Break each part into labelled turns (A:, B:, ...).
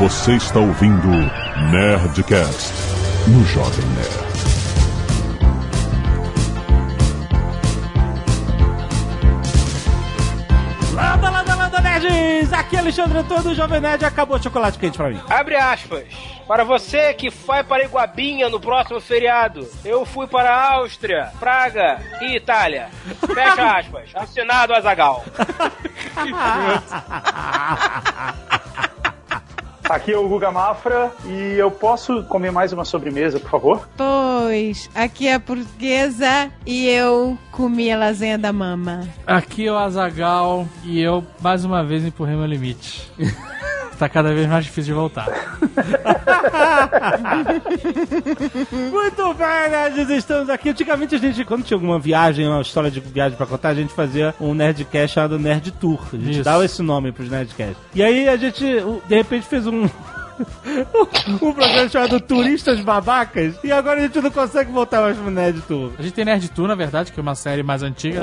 A: Você está ouvindo Nerdcast no Jovem Nerd.
B: Landa, landa, landa, nerds! Aqui é Alexandre Antônio do Jovem Nerd acabou o chocolate quente pra mim.
C: Abre aspas. Para você que vai para Iguabinha no próximo feriado, eu fui para a Áustria, Praga e Itália. Fecha aspas. Assinado Azagal.
D: Aqui é o Guga Mafra e eu posso comer mais uma sobremesa, por favor?
E: Pois, aqui é a portuguesa e eu comi a lasanha da mama.
F: Aqui é o Azagal e eu mais uma vez empurrei meu limite. tá cada vez mais difícil de voltar.
B: Muito bem, nerds, estamos aqui. Antigamente a gente, quando tinha alguma viagem, uma história de viagem pra contar, a gente fazia um Nerdcast chamado Nerd Tour. A gente
F: Isso.
B: dava esse nome pros Nerdcasts. E aí a gente, de repente, fez um. um programa chamado Turistas Babacas e agora a gente não consegue voltar mais pro Nerd Tour.
F: A gente tem Nerd Tour, na verdade, que é uma série mais antiga.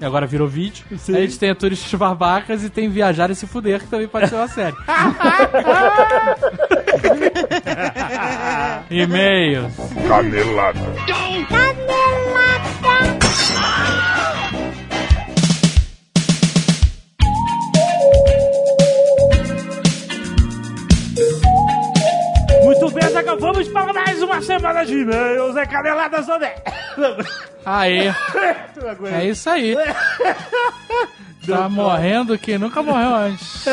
F: E agora virou vídeo.
B: Sim.
F: A gente tem a Turistas Barbacas e tem Viajar e Se Fuder, que também pode ser uma série. E-mails.
A: Canelada.
B: Muito bem, Zagal, vamos para mais uma semana de e-mails. É caneladas onde?
F: Aê. É isso aí. Tá morrendo que nunca morreu antes.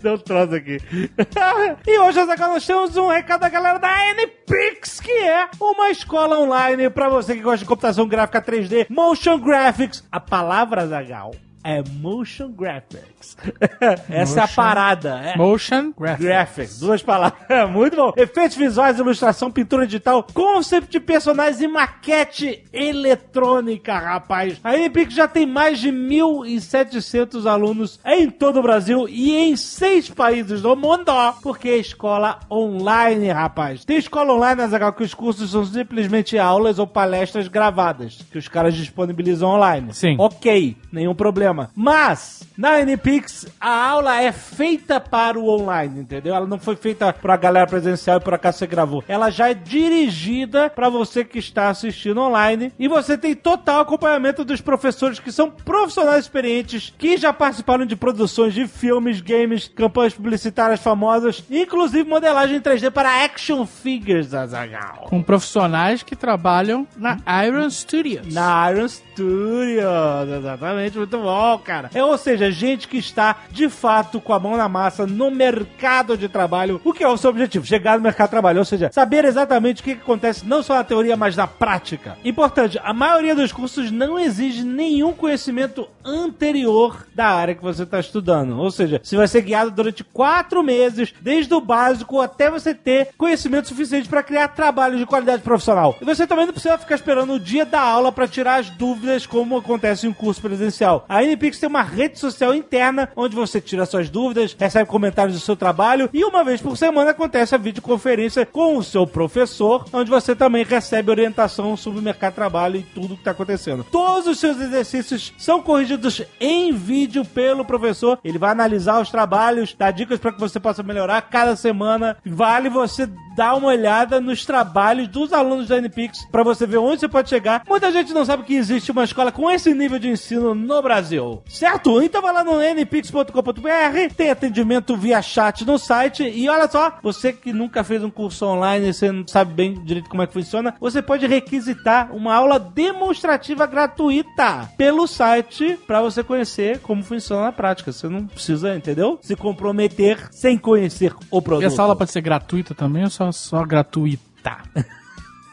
B: Deu um troço aqui. e hoje, Azaghal, nós temos um recado da galera da NPix, que é uma escola online pra você que gosta de computação gráfica 3D, motion graphics. A palavra, Azaghal, é motion graphics. Essa é a parada. É.
F: Motion Graphics.
B: Graphics, duas palavras. Muito bom. Efeitos visuais, ilustração, pintura digital, concept de personagens e maquete eletrônica, rapaz. A NPix já tem mais de 1.700 alunos em todo o Brasil e em seis países do mundo, porque é escola online, rapaz. Tem escola online, Azaghal, que os cursos são simplesmente aulas ou palestras gravadas, que os caras disponibilizam online.
F: Sim.
B: Ok, nenhum problema. Mas, na NPix, a aula é feita para o online, entendeu? Ela não foi feita pra galera presencial e por acaso você gravou. Ela já é dirigida para você que está assistindo online e você tem total acompanhamento dos professores que são profissionais experientes que já participaram de produções de filmes, games, campanhas publicitárias famosas, inclusive modelagem em 3D para action figures, Azaghal.
F: Com profissionais que trabalham na Iron Studios.
B: Na Iron Studios, exatamente, muito bom, cara. É, ou seja, gente que está de fato com a mão na massa no mercado de trabalho. O que é o seu objetivo? Chegar no mercado de trabalho, ou seja, saber exatamente o que acontece não só na teoria, mas na prática. Importante, a maioria dos cursos não exige nenhum conhecimento anterior da área que você está estudando. Ou seja, você vai ser guiado durante quatro meses, desde o básico até você ter conhecimento suficiente para criar trabalhos de qualidade profissional. E você também não precisa ficar esperando o dia da aula para tirar as dúvidas, como acontece em um curso presencial. A NPix tem uma rede social interna onde você tira suas dúvidas, recebe comentários do seu trabalho e uma vez por semana acontece a videoconferência com o seu professor, onde você também recebe orientação sobre o mercado de trabalho e tudo que está acontecendo. Todos os seus exercícios são corrigidos em vídeo pelo professor. Ele vai analisar os trabalhos, dar dicas para que você possa melhorar cada semana. Vale você dar uma olhada nos trabalhos dos alunos da NPix para você ver onde você pode chegar. Muita gente não sabe que existe uma escola com esse nível de ensino no Brasil. Certo? Então vai lá no npix.com.br, tem atendimento via chat no site e olha só, você que nunca fez um curso online, você não sabe bem direito como é que funciona, você pode requisitar uma aula demonstrativa gratuita pelo site para você conhecer como funciona na prática. Você não precisa, entendeu? Se comprometer sem conhecer o produto.
F: E essa aula pode ser gratuita também ou só, só gratuita?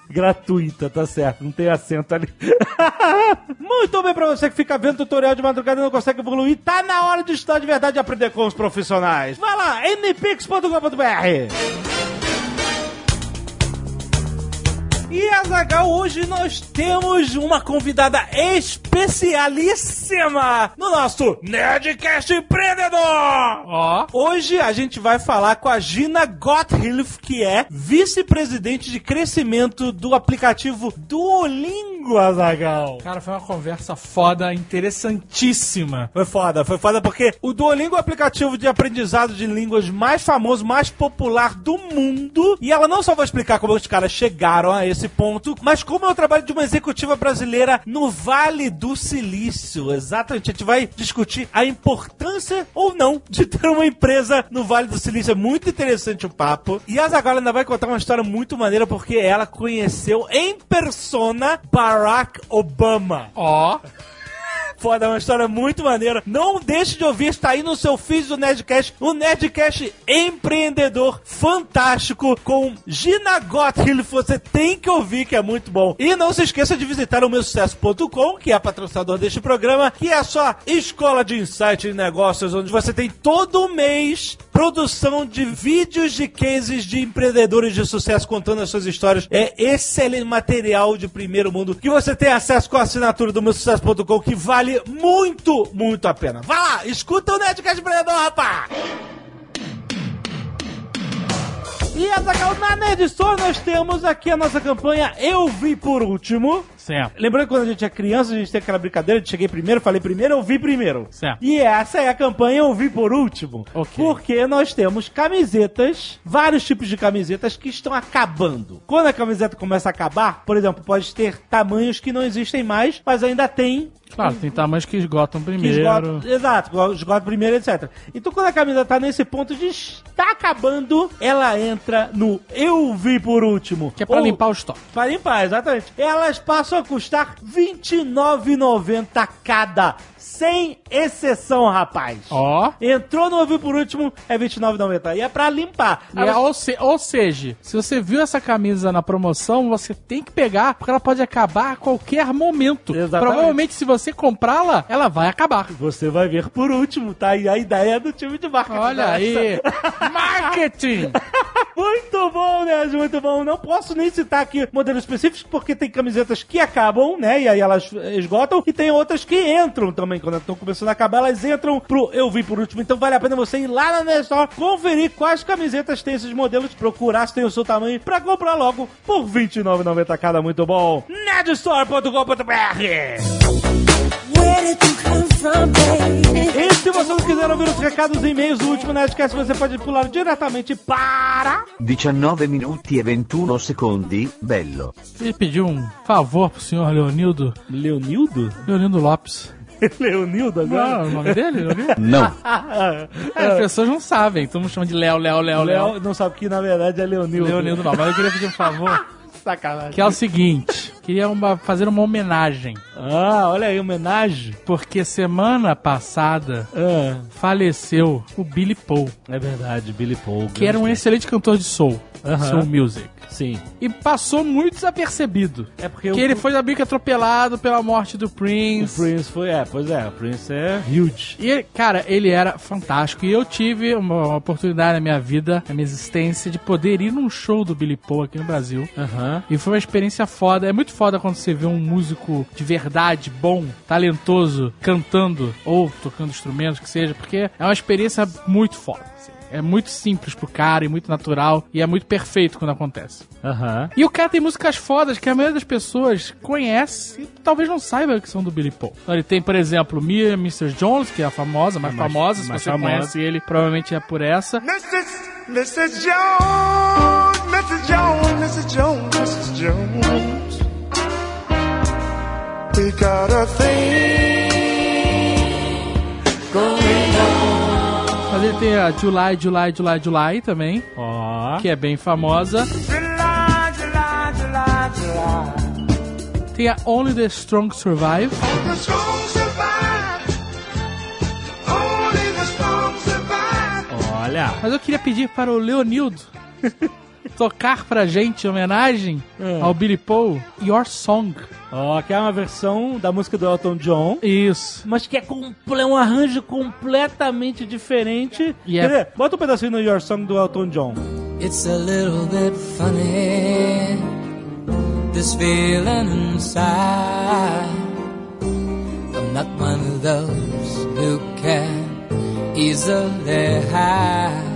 B: gratuita, tá certo, não tem acento ali. Muito bem pra você que fica vendo tutorial de madrugada e não consegue evoluir, tá na hora de estudar de verdade e aprender com os profissionais. Vai lá, npix.com.br. E Azagal, hoje nós temos uma convidada especialíssima no nosso Nerdcast Empreendedor!
F: Ó.
B: Hoje a gente vai falar com a Gina Gotthilf, que é vice-presidente de crescimento do aplicativo Duolingo. Duolingo, Azagal.
F: Cara, foi uma conversa foda, interessantíssima.
B: Foi foda, foi foda porque o Duolingo é o aplicativo de aprendizado de línguas mais famoso, mais popular do mundo. E ela não só vai explicar como os caras chegaram a esse ponto, mas como é o trabalho de uma executiva brasileira no Vale do Silício. Exatamente, a gente vai discutir a importância ou não de ter uma empresa no Vale do Silício. É muito interessante o papo. E a Zagal ainda vai contar uma história muito maneira porque ela conheceu em persona Barack Obama.
F: Ó,
B: Foda, é uma história muito maneira. Não deixe de ouvir, está aí no seu feed do Nerdcast, o Nerdcast empreendedor fantástico com Gina Gothill. Você tem que ouvir, que é muito bom. E não se esqueça de visitar o meusucesso.com, que é patrocinador deste programa, que é a sua escola de insight em negócios, onde você tem todo mês produção de vídeos de cases de empreendedores de sucesso contando as suas histórias. É excelente material de primeiro mundo que você tem acesso com a assinatura do meusucesso.com, que vale muito, muito a pena. Vai lá, escuta o Nerdcast Empreendedor, rapaz! E Azaghal, na Nerd Store nós temos aqui a nossa campanha Eu Vi Por Último.
F: Certo.
B: Lembrando que quando a gente é criança, a gente tem aquela brincadeira de cheguei primeiro, falei primeiro, eu vi primeiro.
F: Certo.
B: E essa é a campanha Eu Vi Por Último.
F: Ok.
B: Porque nós temos camisetas, vários tipos de camisetas que estão acabando. Quando a camiseta começa a acabar, por exemplo, pode ter tamanhos que não existem mais, mas ainda tem
F: Claro, tem tamanhos que esgotam
B: que
F: primeiro.
B: esgota, exato, esgota primeiro, etc. Então quando a camisa tá nesse ponto de está acabando, ela entra no Eu Vi Por Último.
F: Que é pra
B: Ou-
F: limpar o estoque.
B: Pra limpar, exatamente. Elas passam a custar R$ 29,90 cada. Sem exceção, rapaz.
F: Ó.
B: Entrou no Ouvi por último, é R$ 29,90. E é pra limpar.
F: É, ou, se- ou seja, se você viu essa camisa na promoção, você tem que pegar, porque ela pode acabar a qualquer momento.
B: Exatamente.
F: Provavelmente, se você comprá-la, ela vai acabar.
B: Você vai ver por último, tá? E a ideia do time de marketing.
F: Olha
B: dessa.
F: aí! Marketing!
B: Muito bom, Nerd, muito bom. Não posso nem citar aqui modelos específicos, porque tem camisetas que acabam, né? E aí elas esgotam. E tem outras que entram também. Quando estão começando a acabar, elas entram pro Eu Vi Por Último. Então vale a pena você ir lá na Nerd Store, conferir quais camisetas tem esses modelos, procurar se tem o seu tamanho, pra comprar logo por R$ 29,90 cada. Muito bom. nerdstore.com.br E se você não quiser ouvir os recados e e-mails do último Nerdcast, você pode pular diretamente para...
G: 19 minuti e 21 secondi, bello.
F: Queria pedir um favor pro senhor Leonildo.
B: Leonildo?
F: Leonildo Lopes.
B: Leonildo
F: Não,
B: agora?
F: é o nome dele? Leonildo?
G: Não.
F: É, as pessoas não sabem, todo mundo chama de Léo, Léo, Léo, Léo.
B: Léo não sabe que na verdade é Leonildo.
F: Leonildo não, mas eu queria pedir um favor,
B: Sacanagem.
F: que é o seguinte, queria uma- fazer uma homenagem,
B: Ah, olha aí, homenagem.
F: porque semana passada
B: Ah,
F: faleceu o Billy Paul,
B: é verdade, Billy Paul.
F: que era um excelente cantor de soul,
B: Aham.
F: soul music.
B: Sim.
F: E passou muito desapercebido.
B: É porque
F: Que ele foi meio que atropelado pela morte do
B: o
F: Prince.
B: Prince foi, é, pois é, o Prince é huge.
F: E, cara, ele era fantástico. E eu tive uma, uma oportunidade na minha vida, na minha existência, de poder ir num show do Billy Paul aqui no Brasil.
B: Aham.
F: E foi uma experiência foda. É muito foda quando você vê um músico de verdade, bom, talentoso, cantando ou tocando instrumentos, que seja, porque é uma experiência muito foda. assim. É muito simples pro cara e muito natural. E é muito perfeito quando acontece.
B: Aham.
F: E o cara tem músicas fodas que a maioria das pessoas conhece e talvez não saiba que são do Billy Paul. Então ele tem, por exemplo, Me and Mr. Jones, que é a famosa, mais,
B: Mais-
F: famosa. Se
B: mais
F: você
B: famosa.
F: conhece ele, provavelmente é por essa.
H: Mrs. Mrs. Jones, Mrs. Jones, Mrs. Jones, Mrs. Jones. We got a thing going on.
F: Mas ele tem a July, July, July, July também,
B: Ó.
F: que é bem famosa.
H: July, July, July, July.
F: Tem a Only the Strong Survive.
H: The strong survive. Only the strong survive.
B: Olha.
F: Mas eu queria pedir para o Leonildo tocar pra gente em homenagem
B: É.
F: ao Billy Paul Your Song.
B: Ó, que é uma versão da música do Elton John.
F: Isso.
B: Mas que é um arranjo completamente diferente.
F: E é-
B: bota um pedacinho no Your Song do Elton John.
I: It's a little bit funny, this feeling inside. I'm not one of those who can easily hide.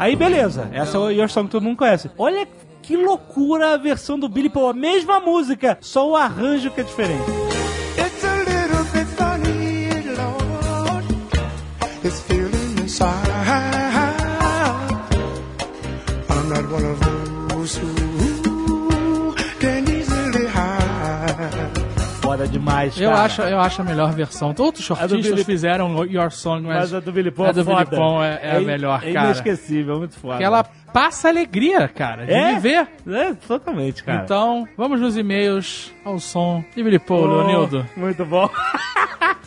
B: Aí beleza, essa é o Your Song que todo mundo conhece. Olha que loucura a versão do Billy Paul. A mesma música, só o arranjo que é diferente. Foda demais,
F: Eu
B: cara.
F: acho, eu acho a melhor versão. Outros shortistas fizeram Your Song, mas,
B: Mas a do Billy Paul
F: a do
B: é
F: Billy. Paul é, é a melhor,
B: é
F: cara.
B: inesquecível, muito foda.
F: Porque ela passa alegria, cara, de
B: É?
F: viver.
B: É, totalmente, cara.
F: Então, vamos nos e-mails ao som de Billy Paul,
B: Oh,
F: Leonildo.
B: Muito bom.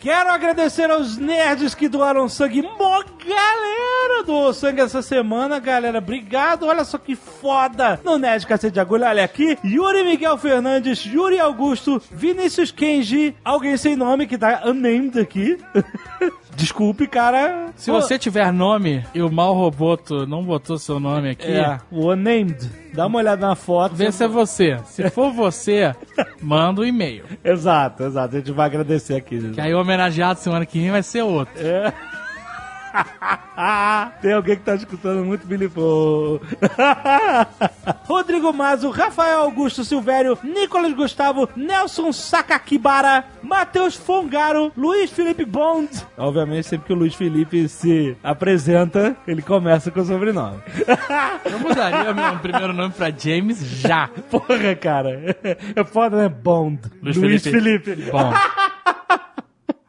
B: Quero agradecer aos nerds que doaram sangue. Mó galera doou sangue essa semana, galera. Obrigado. Olha só que foda. No Nerd Cacete de Agulha, olha aqui. Yuri Miguel Fernandes, Yuri Augusto, Vinícius Kenji, alguém sem nome que tá unnamed aqui. Desculpe, cara.
F: Se você tiver nome e o mal roboto não botou seu nome aqui,
B: É, o unnamed. Dá uma olhada na foto.
F: vê se é você. Se for você, manda um e-mail.
B: Exato, exato. A gente vai agradecer aqui.
F: Que aí o homenageado semana que vem vai ser outro.
B: É. Tem alguém que tá escutando muito Billy Paul. Rodrigo Mazo, Rafael Augusto Silvério, Nicolas Gustavo, Nelson Sakakibara, Matheus Fongaro, Luiz Felipe Bond. Obviamente, sempre que o Luiz Felipe se apresenta, ele começa com o sobrenome.
F: Eu mudaria meu primeiro nome pra James já.
B: Porra, cara. É foda, né? Bond.
F: Luiz Felipe. Bom,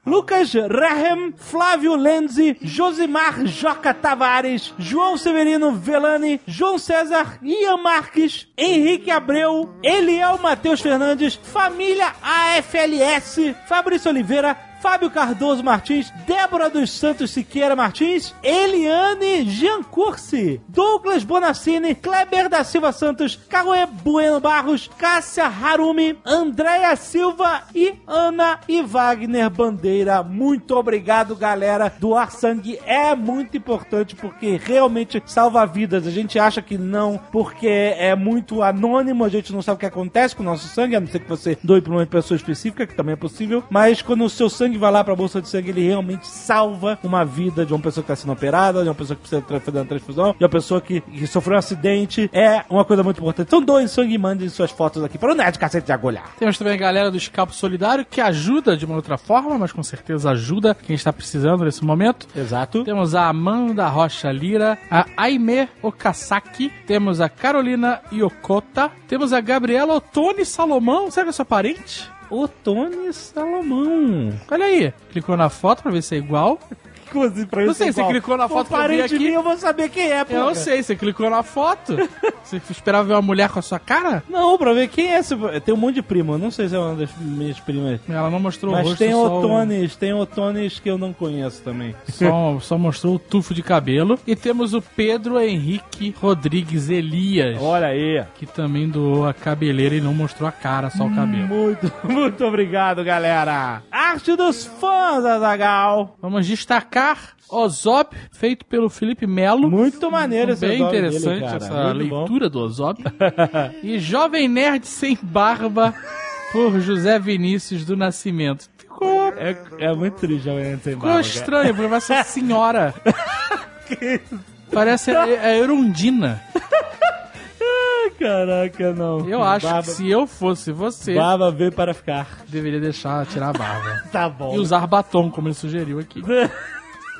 B: Lucas Rehem, Flávio Lenzi, Josimar Joca Tavares, João Severino Velani, João César, Ian Marques, Henrique Abreu, Eliel Matheus Fernandes, Família AFLS, Fabrício Oliveira, Fábio Cardoso Martins, Débora dos Santos Siqueira Martins, Eliane Giancursi, Douglas Bonassini, Kleber da Silva Santos, Caroé Bueno Barros, Cássia Harumi, Andréia Silva e Ana e Wagner Bandeira. Muito obrigado, galera. Doar sangue é muito importante porque realmente salva vidas. A gente acha que não, porque é muito anônimo, a gente não sabe o que acontece com o nosso sangue, a não ser que você doe para uma pessoa específica, que também é possível. Mas quando o seu sangue vai lá para a bolsa de sangue, ele realmente salva uma vida de uma pessoa que está sendo operada, de uma pessoa que precisa tra- fazer uma transfusão, de uma pessoa que, que sofreu um acidente. É uma coisa muito importante. Então doem sangue e mandem suas fotos aqui para o Nerd Cacete de Agulha.
F: temos também a galera do Escapo Solidário que ajuda de uma outra forma, mas com certeza ajuda quem está precisando nesse momento.
B: Exato.
F: Temos a Amanda Rocha Lira, a Aime Okasaki, temos a Carolina Yokota, temos a Gabriela Otone Salomão, será que é sua parente?
B: O Tony Salomão.
F: Olha aí, clicou na foto pra ver se é igual.
B: Pra
F: Não
B: isso
F: sei,
B: é
F: você clicou na foto que eu vi
B: parente
F: aqui.
B: minha, eu vou saber quem é, pô.
F: Eu não sei, você clicou na foto? Você esperava ver uma mulher com a sua cara?
B: Não, pra ver quem é. Tem um monte de primo. Não sei se é uma das minhas primas.
F: Ela não mostrou o
B: Mas
F: rosto,
B: tem
F: o-
B: otones, tem otones que eu não conheço também.
F: só, só mostrou o tufo de cabelo. E temos o Pedro Henrique Rodrigues Elias,
B: Olha aí.
F: que também doou a cabeleira e não mostrou a cara, só o cabelo.
B: Muito, muito obrigado, galera. Arte dos fãs, Azagal.
F: Vamos destacar Ozob, feito pelo Felipe Melo.
B: Muito maneiro esse
F: Bem
B: dele,
F: interessante
B: cara.
F: essa
B: Muito bom.
F: leitura do Ozob. e Jovem Nerd Sem Barba, por José Vinícius do Nascimento. Ficou,
B: É, é muito triste, jovem sem
F: ficou
B: barba,
F: estranho, porque vai ser senhora. Parece a, a Erundina.
B: Caraca, não.
F: Eu acho
B: barba,
F: que se eu fosse você,
B: Barba veio para ficar.
F: deveria deixar tirar a barba.
B: Tá bom.
F: E usar batom, como ele sugeriu aqui.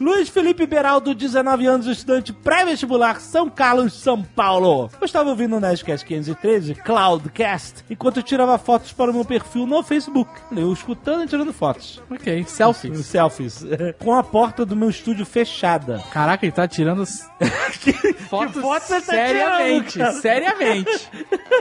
B: Luiz Felipe Beraldo, 19 anos, estudante pré-vestibular, São Carlos, São Paulo. Eu estava ouvindo o Nerdcast 513, Cloudcast, enquanto eu tirava fotos para o meu perfil no Facebook. Eu escutando e tirando fotos.
F: Ok, selfies.
B: Selfies. Com a porta do meu estúdio fechada.
F: Caraca, ele tá tirando fotos
B: foto você tá
F: seriamente,
B: tirando,
F: seriamente.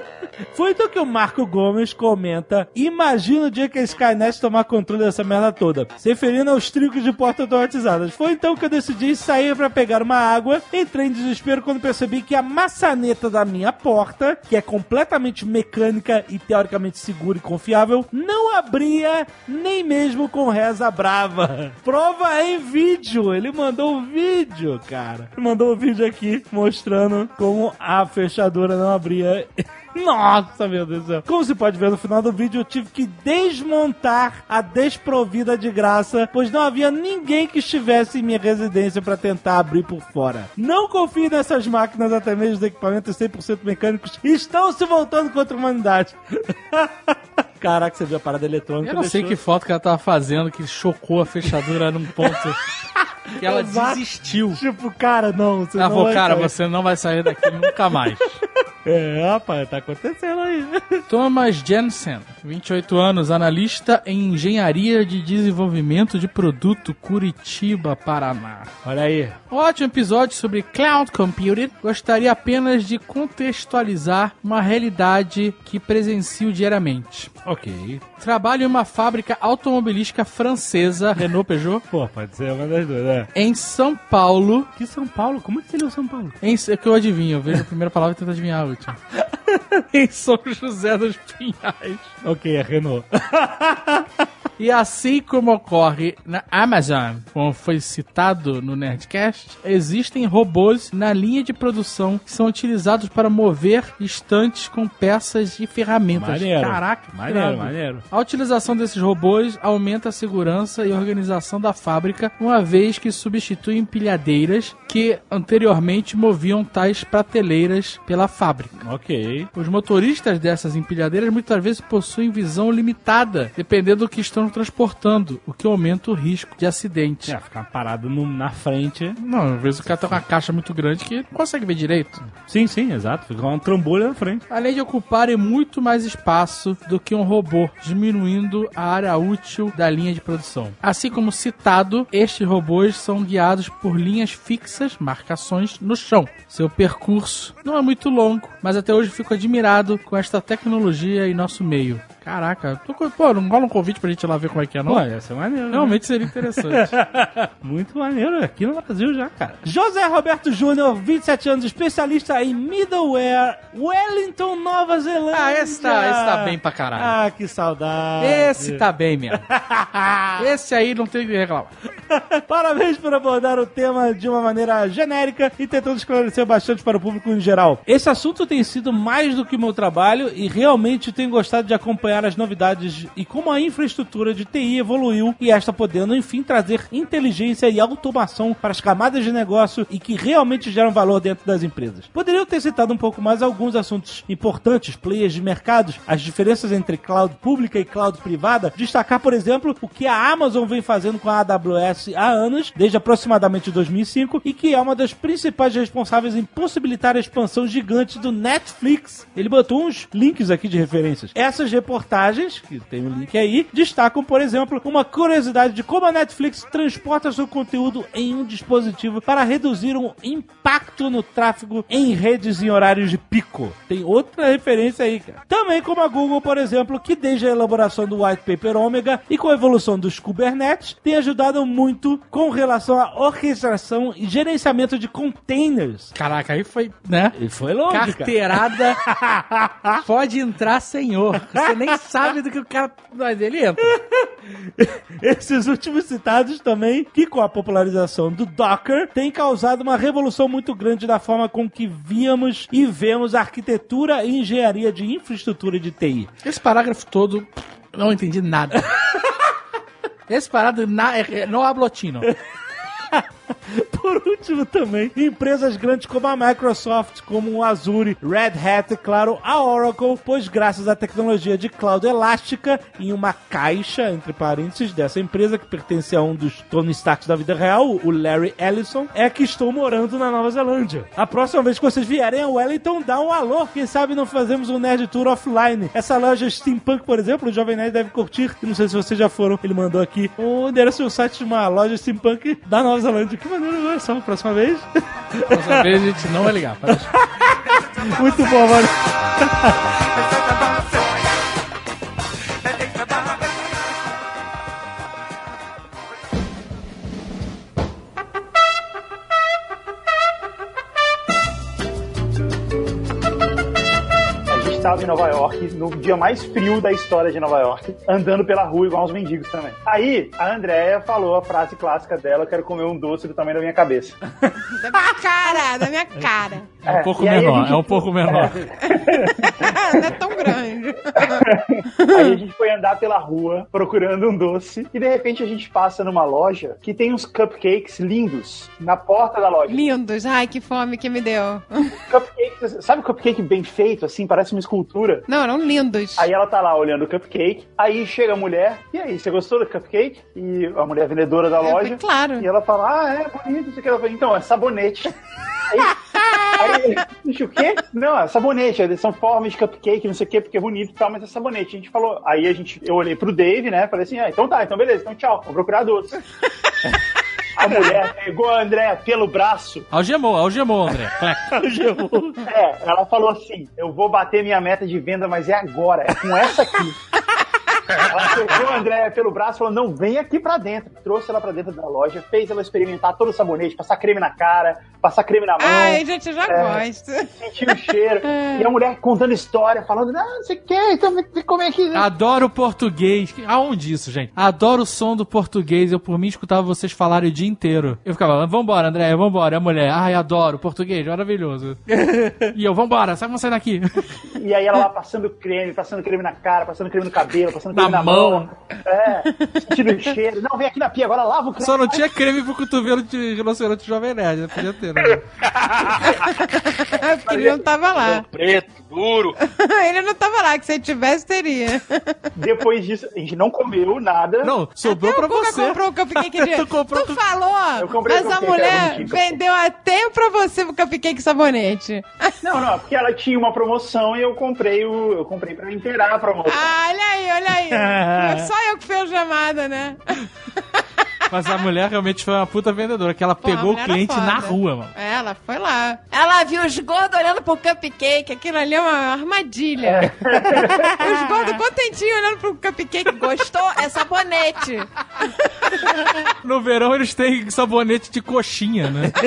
B: Foi então que o Marco Gomes comenta: Imagina o dia que a Skynet tomar controle dessa merda toda, se referindo aos tricos de porta automatizadas. Foi então que eu decidi sair para pegar uma água. Entrei em desespero quando percebi que a maçaneta da minha porta, que é completamente mecânica e teoricamente segura e confiável, não abria nem mesmo com reza brava. Prova em vídeo. Ele mandou um vídeo, cara. Mandou um vídeo aqui mostrando como a fechadura não abria Nossa, meu Deus do céu. Como se pode ver no final do vídeo, eu tive que desmontar a desprovida de graça, pois não havia ninguém que estivesse em minha residência para tentar abrir por fora. Não confie nessas máquinas, até mesmo os equipamentos 100% mecânicos estão se voltando contra a humanidade. Caraca, você viu a parada eletrônica.
F: Eu não sei que foto que ela tava fazendo que chocou a fechadura num ponto que ela
B: Exato.
F: desistiu.
B: Tipo, cara, não. Você
F: Ela
B: não
F: falou, cara,
B: sair.
F: você não vai sair daqui nunca mais.
B: É, rapaz, tá acontecendo aí.
F: Thomas Jensen, 28 anos, analista em engenharia de desenvolvimento de produto, Curitiba, Paraná.
B: Olha aí.
F: Ótimo episódio sobre cloud computing. Gostaria apenas de contextualizar uma realidade que presencio diariamente.
B: Ok.
F: Trabalho em uma fábrica automobilística francesa, Renault Peugeot,
B: Pô, pode ser uma das duas, né?
F: em São Paulo.
B: Que São Paulo? Como é que seria o São Paulo?
F: Em, é que eu adivinho, eu vejo a primeira palavra e tento adivinhar a última. em São José dos Pinhais.
B: Ok, é Renault.
F: E assim como ocorre na Amazon, como foi citado no Nerdcast, existem robôs na linha de produção que são utilizados para mover estantes com peças e ferramentas.
B: Maneiro.
F: Caraca,
B: Maneiro, maneiro.
F: A utilização desses robôs aumenta a segurança e organização da fábrica, uma vez que substituem empilhadeiras que anteriormente moviam tais prateleiras pela fábrica.
B: Ok.
F: Os motoristas dessas empilhadeiras muitas vezes possuem visão limitada, dependendo do que estão transportando, o que aumenta o risco de acidente.
B: É, ficar parado no- na frente.
F: Não, às vezes o cara tá com uma caixa muito grande que não consegue ver direito.
B: Sim, sim, exato. Fica uma trambolha na frente.
F: Além de ocuparem muito mais espaço do que um robô, diminuindo a área útil da linha de produção. Assim como citado, estes robôs são guiados por linhas fixas, marcações no chão. Seu percurso não é muito longo, mas até hoje fico admirado com esta tecnologia em nosso meio. Caraca, tô com- pô, não rola um convite pra gente ir lá ver como é que é, não?
B: Pô, ia ser maneiro. né?
F: Realmente seria interessante.
B: Muito maneiro, aqui no Brasil já, cara. José Roberto Júnior, 27 anos, especialista em middleware, Wellington, Nova Zelândia.
F: ah, esse tá, esse tá bem pra caralho.
B: Ah, que saudade.
F: Esse tá bem mesmo. Esse aí não tem o que reclamar.
B: Parabéns por abordar o tema de uma maneira genérica e tentando esclarecer bastante para o público em geral. Esse assunto tem sido mais do que meu trabalho e realmente tenho gostado de acompanhar as novidades e como a infraestrutura de TI evoluiu e esta podendo, enfim, trazer inteligência e automação para as camadas de negócio e que realmente geram valor dentro das empresas. Poderia ter citado um pouco mais alguns assuntos importantes, players de mercados, as diferenças entre cloud pública e cloud privada, destacar, por exemplo, o que a Amazon vem fazendo com a AWS há anos, desde aproximadamente 2005, e que é uma das principais responsáveis em possibilitar a expansão gigante do Netflix. Ele botou uns links aqui de referências. Essas reportagens, que tem o link aí, destacam, por exemplo, uma curiosidade de como a Netflix transporta seu conteúdo em um dispositivo para reduzir um impacto no tráfego em redes em horários de pico. Tem outra referência aí, cara. Também como a Google, por exemplo, que desde a elaboração do White Paper Omega e com a evolução dos Kubernetes, tem ajudado muito com relação à orquestração e gerenciamento de containers.
F: Caraca, aí foi, né?
B: E foi longe.
F: Carteirada. Pode entrar, senhor. Você nem sabe do que o cara. Mas ele entra.
B: Esses últimos citados também, que com a popularização do Docker, tem causado uma revolução muito grande da forma com que víamos e vemos a arquitetura e engenharia de infraestrutura de TI.
F: Esse parágrafo todo, não entendi nada. Esse parado na, é- é- não hablo latino.
B: Por último também, empresas grandes como a Microsoft, como o Azure, Red Hat e claro, a Oracle, pois graças à tecnologia de cloud elástica em uma caixa, entre parênteses, dessa empresa que pertence a um dos Tony Starks da vida real, o Larry Ellison, é que estou morando na Nova Zelândia. A próxima vez que vocês vierem a Wellington, dá um alô. Quem sabe não fazemos um Nerd Tour offline. Essa loja Steampunk, por exemplo, o Jovem Nerd deve curtir. Não sei se vocês já foram. Ele mandou aqui o endereço do site de uma loja Steampunk da Nova Zelândia. Que maneiro, olha só, próxima vez.
F: Dessa vez a gente não vai ligar.
B: Muito bom, mano.
D: Nova York, no dia mais frio da história de Nova York, andando pela rua igual uns mendigos também. Aí, a Andrea falou a frase clássica dela, eu quero comer um doce do tamanho da minha cabeça.
E: Da minha cara, da minha cara.
F: É um
D: É,
F: pouco
D: e aí a
F: menor,
D: gente-
F: é um pouco menor.
E: Não é tão grande.
D: Aí a gente foi andar pela rua procurando um doce e de repente a gente passa numa loja que tem uns cupcakes lindos na porta da loja.
E: Lindos. Ai, que fome que me deu.
D: Cupcakes, sabe cupcake bem feito, assim, parece uma escultura?
E: Não, eram lindos.
D: Aí ela tá lá olhando o cupcake, aí chega a mulher, e aí, você gostou do cupcake? E a mulher vendedora da
E: É,
D: loja.
E: claro.
D: E ela fala, ah, é bonito, isso que ela fala, então, é sabonete. Aí, aí "Ixi, o quê? Não, é sabonete, eles são formas de cupcake, não sei o quê, porque é bonito e tal, mas é sabonete. A gente falou, aí a gente, eu olhei pro Dave, né, falei assim, ah, então tá, então beleza, então tchau, vou procurar doce. A mulher pegou a Andréa pelo braço,
F: Algemou, algemou, André.
D: é, ela falou assim: eu vou bater minha meta de venda, mas é agora, é com essa aqui. Ela pegou a Andréia pelo braço e falou: não, vem aqui pra dentro. Trouxe ela pra dentro da loja, fez ela experimentar todo o sabonete, passar creme na cara, passar creme na mão.
E: Ai, gente, eu já
D: É.
E: gosto.
D: Sentir o cheiro. E a mulher contando história, falando, não, não sei o que, então vem comer aqui.
F: Adoro português. Aonde isso, gente? Adoro o som do português. Eu, por mim, escutava vocês falarem o dia inteiro. Eu ficava, vambora, André, vambora. E a mulher, ai, adoro português, maravilhoso. e eu, vambora, sai, vamos sair daqui.
D: E aí ela lá passando creme, passando creme na cara, passando creme no cabelo, passando creme
F: Na
D: na,
F: mão.
D: É, sentindo o cheiro. Não, vem aqui na pia, agora lava o creme.
F: Só não tinha creme pro cotovelo de rinoceronte jovem nerd, né? Podia ter, né?
E: Porque ele não tava lá.
C: Preto, duro.
E: Ele não tava lá, que se ele tivesse, teria.
D: Depois disso, a gente não comeu nada.
F: Não, sobrou
E: Até
F: pra
E: o
F: você.
E: comprou o cupcake de...
F: Tu comprou
E: tu
F: tu-
E: falou,
D: Eu comprei
E: mas a mulher vendeu até pra você o cupcake sabonete.
D: Não, não, porque ela tinha uma promoção e eu comprei o. Eu comprei pra inteirar a promoção.
E: Ah, olha aí, olha aí. Foi só eu que fiz a chamada, né?
F: Mas a mulher realmente foi uma puta vendedora, que ela
E: Pô,
F: pegou o cliente na rua, mano.
E: É, Ela foi lá. Ela viu os gordos olhando pro cupcake. Aquilo ali é uma armadilha. Os gordos contentinhos olhando pro cupcake. Gostou? É sabonete.
F: No verão eles têm sabonete de coxinha, né?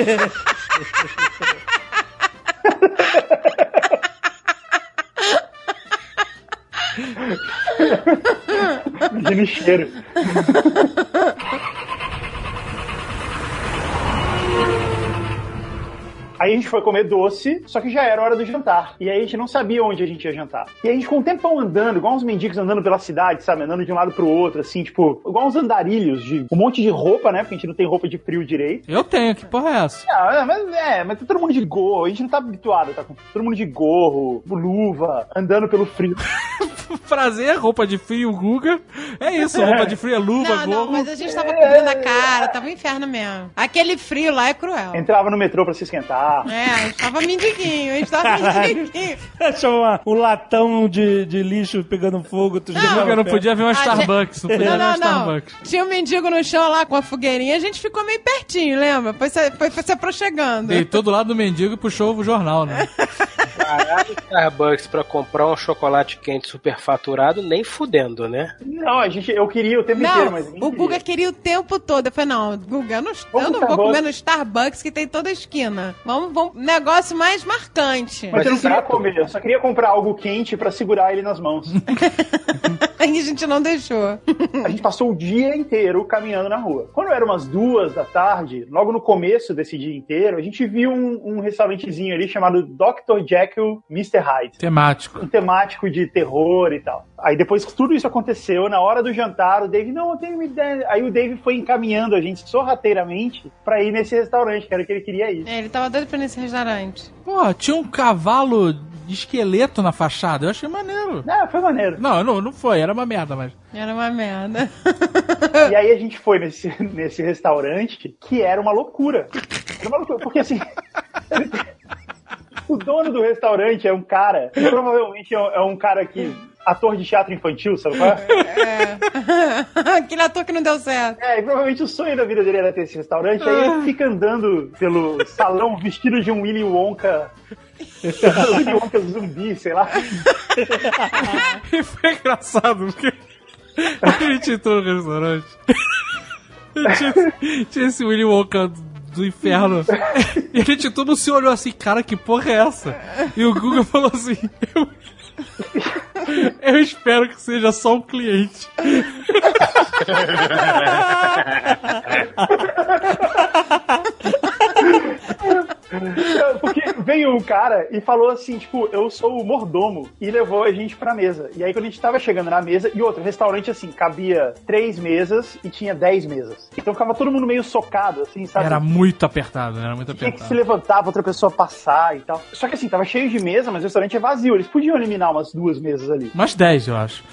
D: Imagina o cheiro. Aí a gente foi comer doce, só que já era hora do jantar. E aí a gente não sabia onde a gente ia jantar. E aí a gente ficou um tempão andando, igual uns mendigos andando pela cidade, sabe? Andando de um lado pro outro, assim, tipo, igual uns andarilhos de um monte de roupa, né? Porque a gente não tem roupa de frio direito.
F: Eu tenho, que porra é essa?
D: Ah, mas é, mas tá todo mundo de gorro, a gente não tá habituado, tá com todo mundo de gorro, luva, andando pelo frio.
F: Prazer, roupa de frio, Guga. É isso, roupa de frio é luva,
E: Não,
F: gorro.
E: não, mas a gente tava cobrindo a cara. Tava um inferno mesmo. Aquele frio lá é cruel.
D: Entrava no metrô pra se esquentar.
E: É, a gente tava mendiguinho. A gente tava mendiguinho.
B: Achou uma- um latão de, de lixo pegando fogo. Tu
F: Guga não
B: perto.
F: podia ver uma
E: A
F: Starbucks, não podia
E: Não,
F: ver uma
E: não, não.
F: Starbucks.
E: Tinha um mendigo no chão lá com a fogueirinha, a gente ficou meio pertinho, lembra? Foi se, foi, foi se aproximando.
F: Deitou do lado do mendigo e puxou o jornal, né?
C: Caralho, Starbucks pra comprar um chocolate quente superfaturado, nem fudendo, né?
D: Não, a gente, eu queria o tempo inteiro,
E: Não,
D: mas ninguém
E: o
D: queria.
E: Guga queria o tempo todo. Eu falei, não, Guga, eu não,
D: Vamos
E: eu não vou
D: Starbucks.
E: comer no Starbucks que tem toda a esquina. Vamos, vamos, negócio mais marcante.
D: Mas eu não queria
C: Exato.
D: comer, eu só queria comprar algo quente pra segurar ele nas mãos.
E: Aí a gente não deixou.
D: A gente passou o dia inteiro caminhando na rua. Quando eram umas duas da tarde, logo no começo desse dia inteiro, a gente viu um, um restaurantezinho ali chamado Dr. Jekyll Mr. Hyde.
F: Temático.
D: Um temático de terror e tal. Aí depois que tudo isso aconteceu, na hora do jantar, o Dave, não, eu tenho uma ideia. Aí o Dave foi encaminhando a gente sorrateiramente pra ir nesse restaurante, que era o que ele queria ir.
E: É, ele tava doido pra ir nesse restaurante.
F: Pô, tinha um cavalo de esqueleto na fachada. Eu achei maneiro.
D: É, foi maneiro.
F: Não, não, não foi, era uma merda, mas.
E: Era uma merda.
D: E aí a gente foi nesse, nesse restaurante que era uma loucura. Era uma loucura, porque assim. o dono do restaurante é um cara, provavelmente é um, é um cara que. Ator de teatro infantil, sabe qual é?
E: É. Aquele ator que não deu certo.
D: É, e provavelmente o sonho da vida dele era ter esse restaurante, aí ele fica andando pelo salão vestido de um Willy Wonka. Willy Wonka zumbi, sei lá.
F: E foi engraçado, porque a gente entrou no restaurante. Tinha, tinha esse Willy Wonka do inferno. E a gente todo se olhou assim, cara, que porra é essa? E o Google falou assim, eu, Eu espero que seja só um cliente.
D: Porque veio um cara e falou assim, tipo, eu sou o mordomo, e levou a gente pra mesa. E aí, quando a gente tava chegando na mesa, e outro, restaurante assim, cabia três mesas e tinha dez mesas. Então ficava todo mundo meio socado, assim, sabe?
F: Era muito apertado, né? era muito
D: Tinha que se
F: apertado.
D: levantar pra outra pessoa passar e tal. Só que assim, tava cheio de mesa, mas o restaurante é vazio. Eles podiam eliminar umas duas mesas ali.
F: Umas 10, eu acho.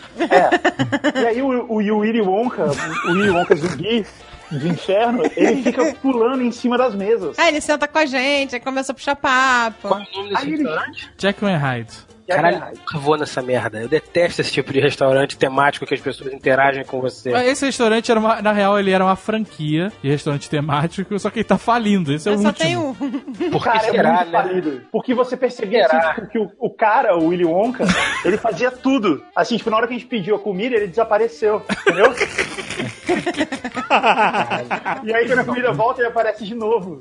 D: E aí o, o, o Willy Wonka, o Willy Wonka zumbi do inferno, ele fica pulando em cima das mesas.
E: Aí ele senta com a gente, aí começa a puxar papo.
C: Qual é o nome desse
D: Aí ele-?
F: Jack and Hyde.
C: Caralho, nunca vou nessa merda. Eu detesto esse tipo de restaurante temático que as pessoas interagem com você.
F: Esse restaurante, era uma- na real, ele era uma franquia de restaurante temático, só que ele tá falindo. Esse é o
E: Mas só
F: último.
E: tem um.
C: Por que
D: Cara, é
C: será,
D: muito
C: né?
D: falido. Porque você percebia assim, tipo, que o, o cara, o Willy Wonka, ele fazia tudo. Assim, tipo, na hora que a gente pediu a comida, ele desapareceu. Entendeu? e aí, quando a comida volta, ele aparece de novo.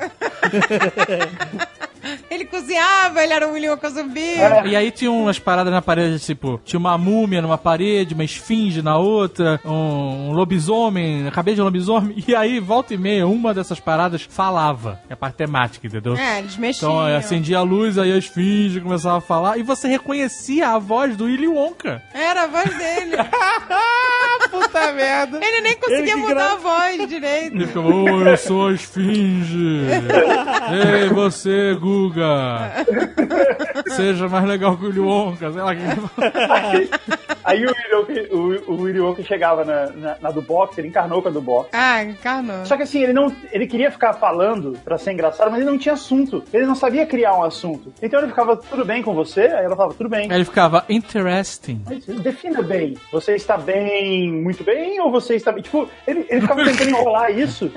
E: Ele cozinhava, ele era um William Wonka zumbi.
F: E aí tinha umas paradas na parede, tipo, tinha uma múmia numa parede, uma esfinge na outra, um, um lobisomem, a cabeça de um lobisomem, e aí, volta e meia, uma dessas paradas falava. É a parte temática, entendeu?
E: É, eles mexiam.
F: Então, eu acendia a luz, aí a esfinge começava a falar, e você reconhecia a voz do Willy Wonka.
E: Era a voz dele.
B: Puta merda.
E: Ele nem conseguia
B: Ele
E: mudar
B: gra-
E: a voz direito.
F: Ele ficava, oh, eu sou a esfinge. Ei, você, Guga. Seja mais legal que o Willy Wonka, sei lá que
D: Aí, aí o, Willy Wonka, o, o Willy Wonka chegava na, na, na do box, ele encarnou com a do box.
E: Ah, encarnou.
D: Só que assim, ele não. Ele queria ficar falando pra ser engraçado, mas ele não tinha assunto. Ele não sabia criar um assunto. Então ele ficava, tudo bem com você? Aí ela falava, tudo bem.
F: Aí ele ficava, interesting.
D: Mas defina bem. Você está bem, muito bem, ou você está bem? Tipo, ele, ele ficava tentando enrolar isso.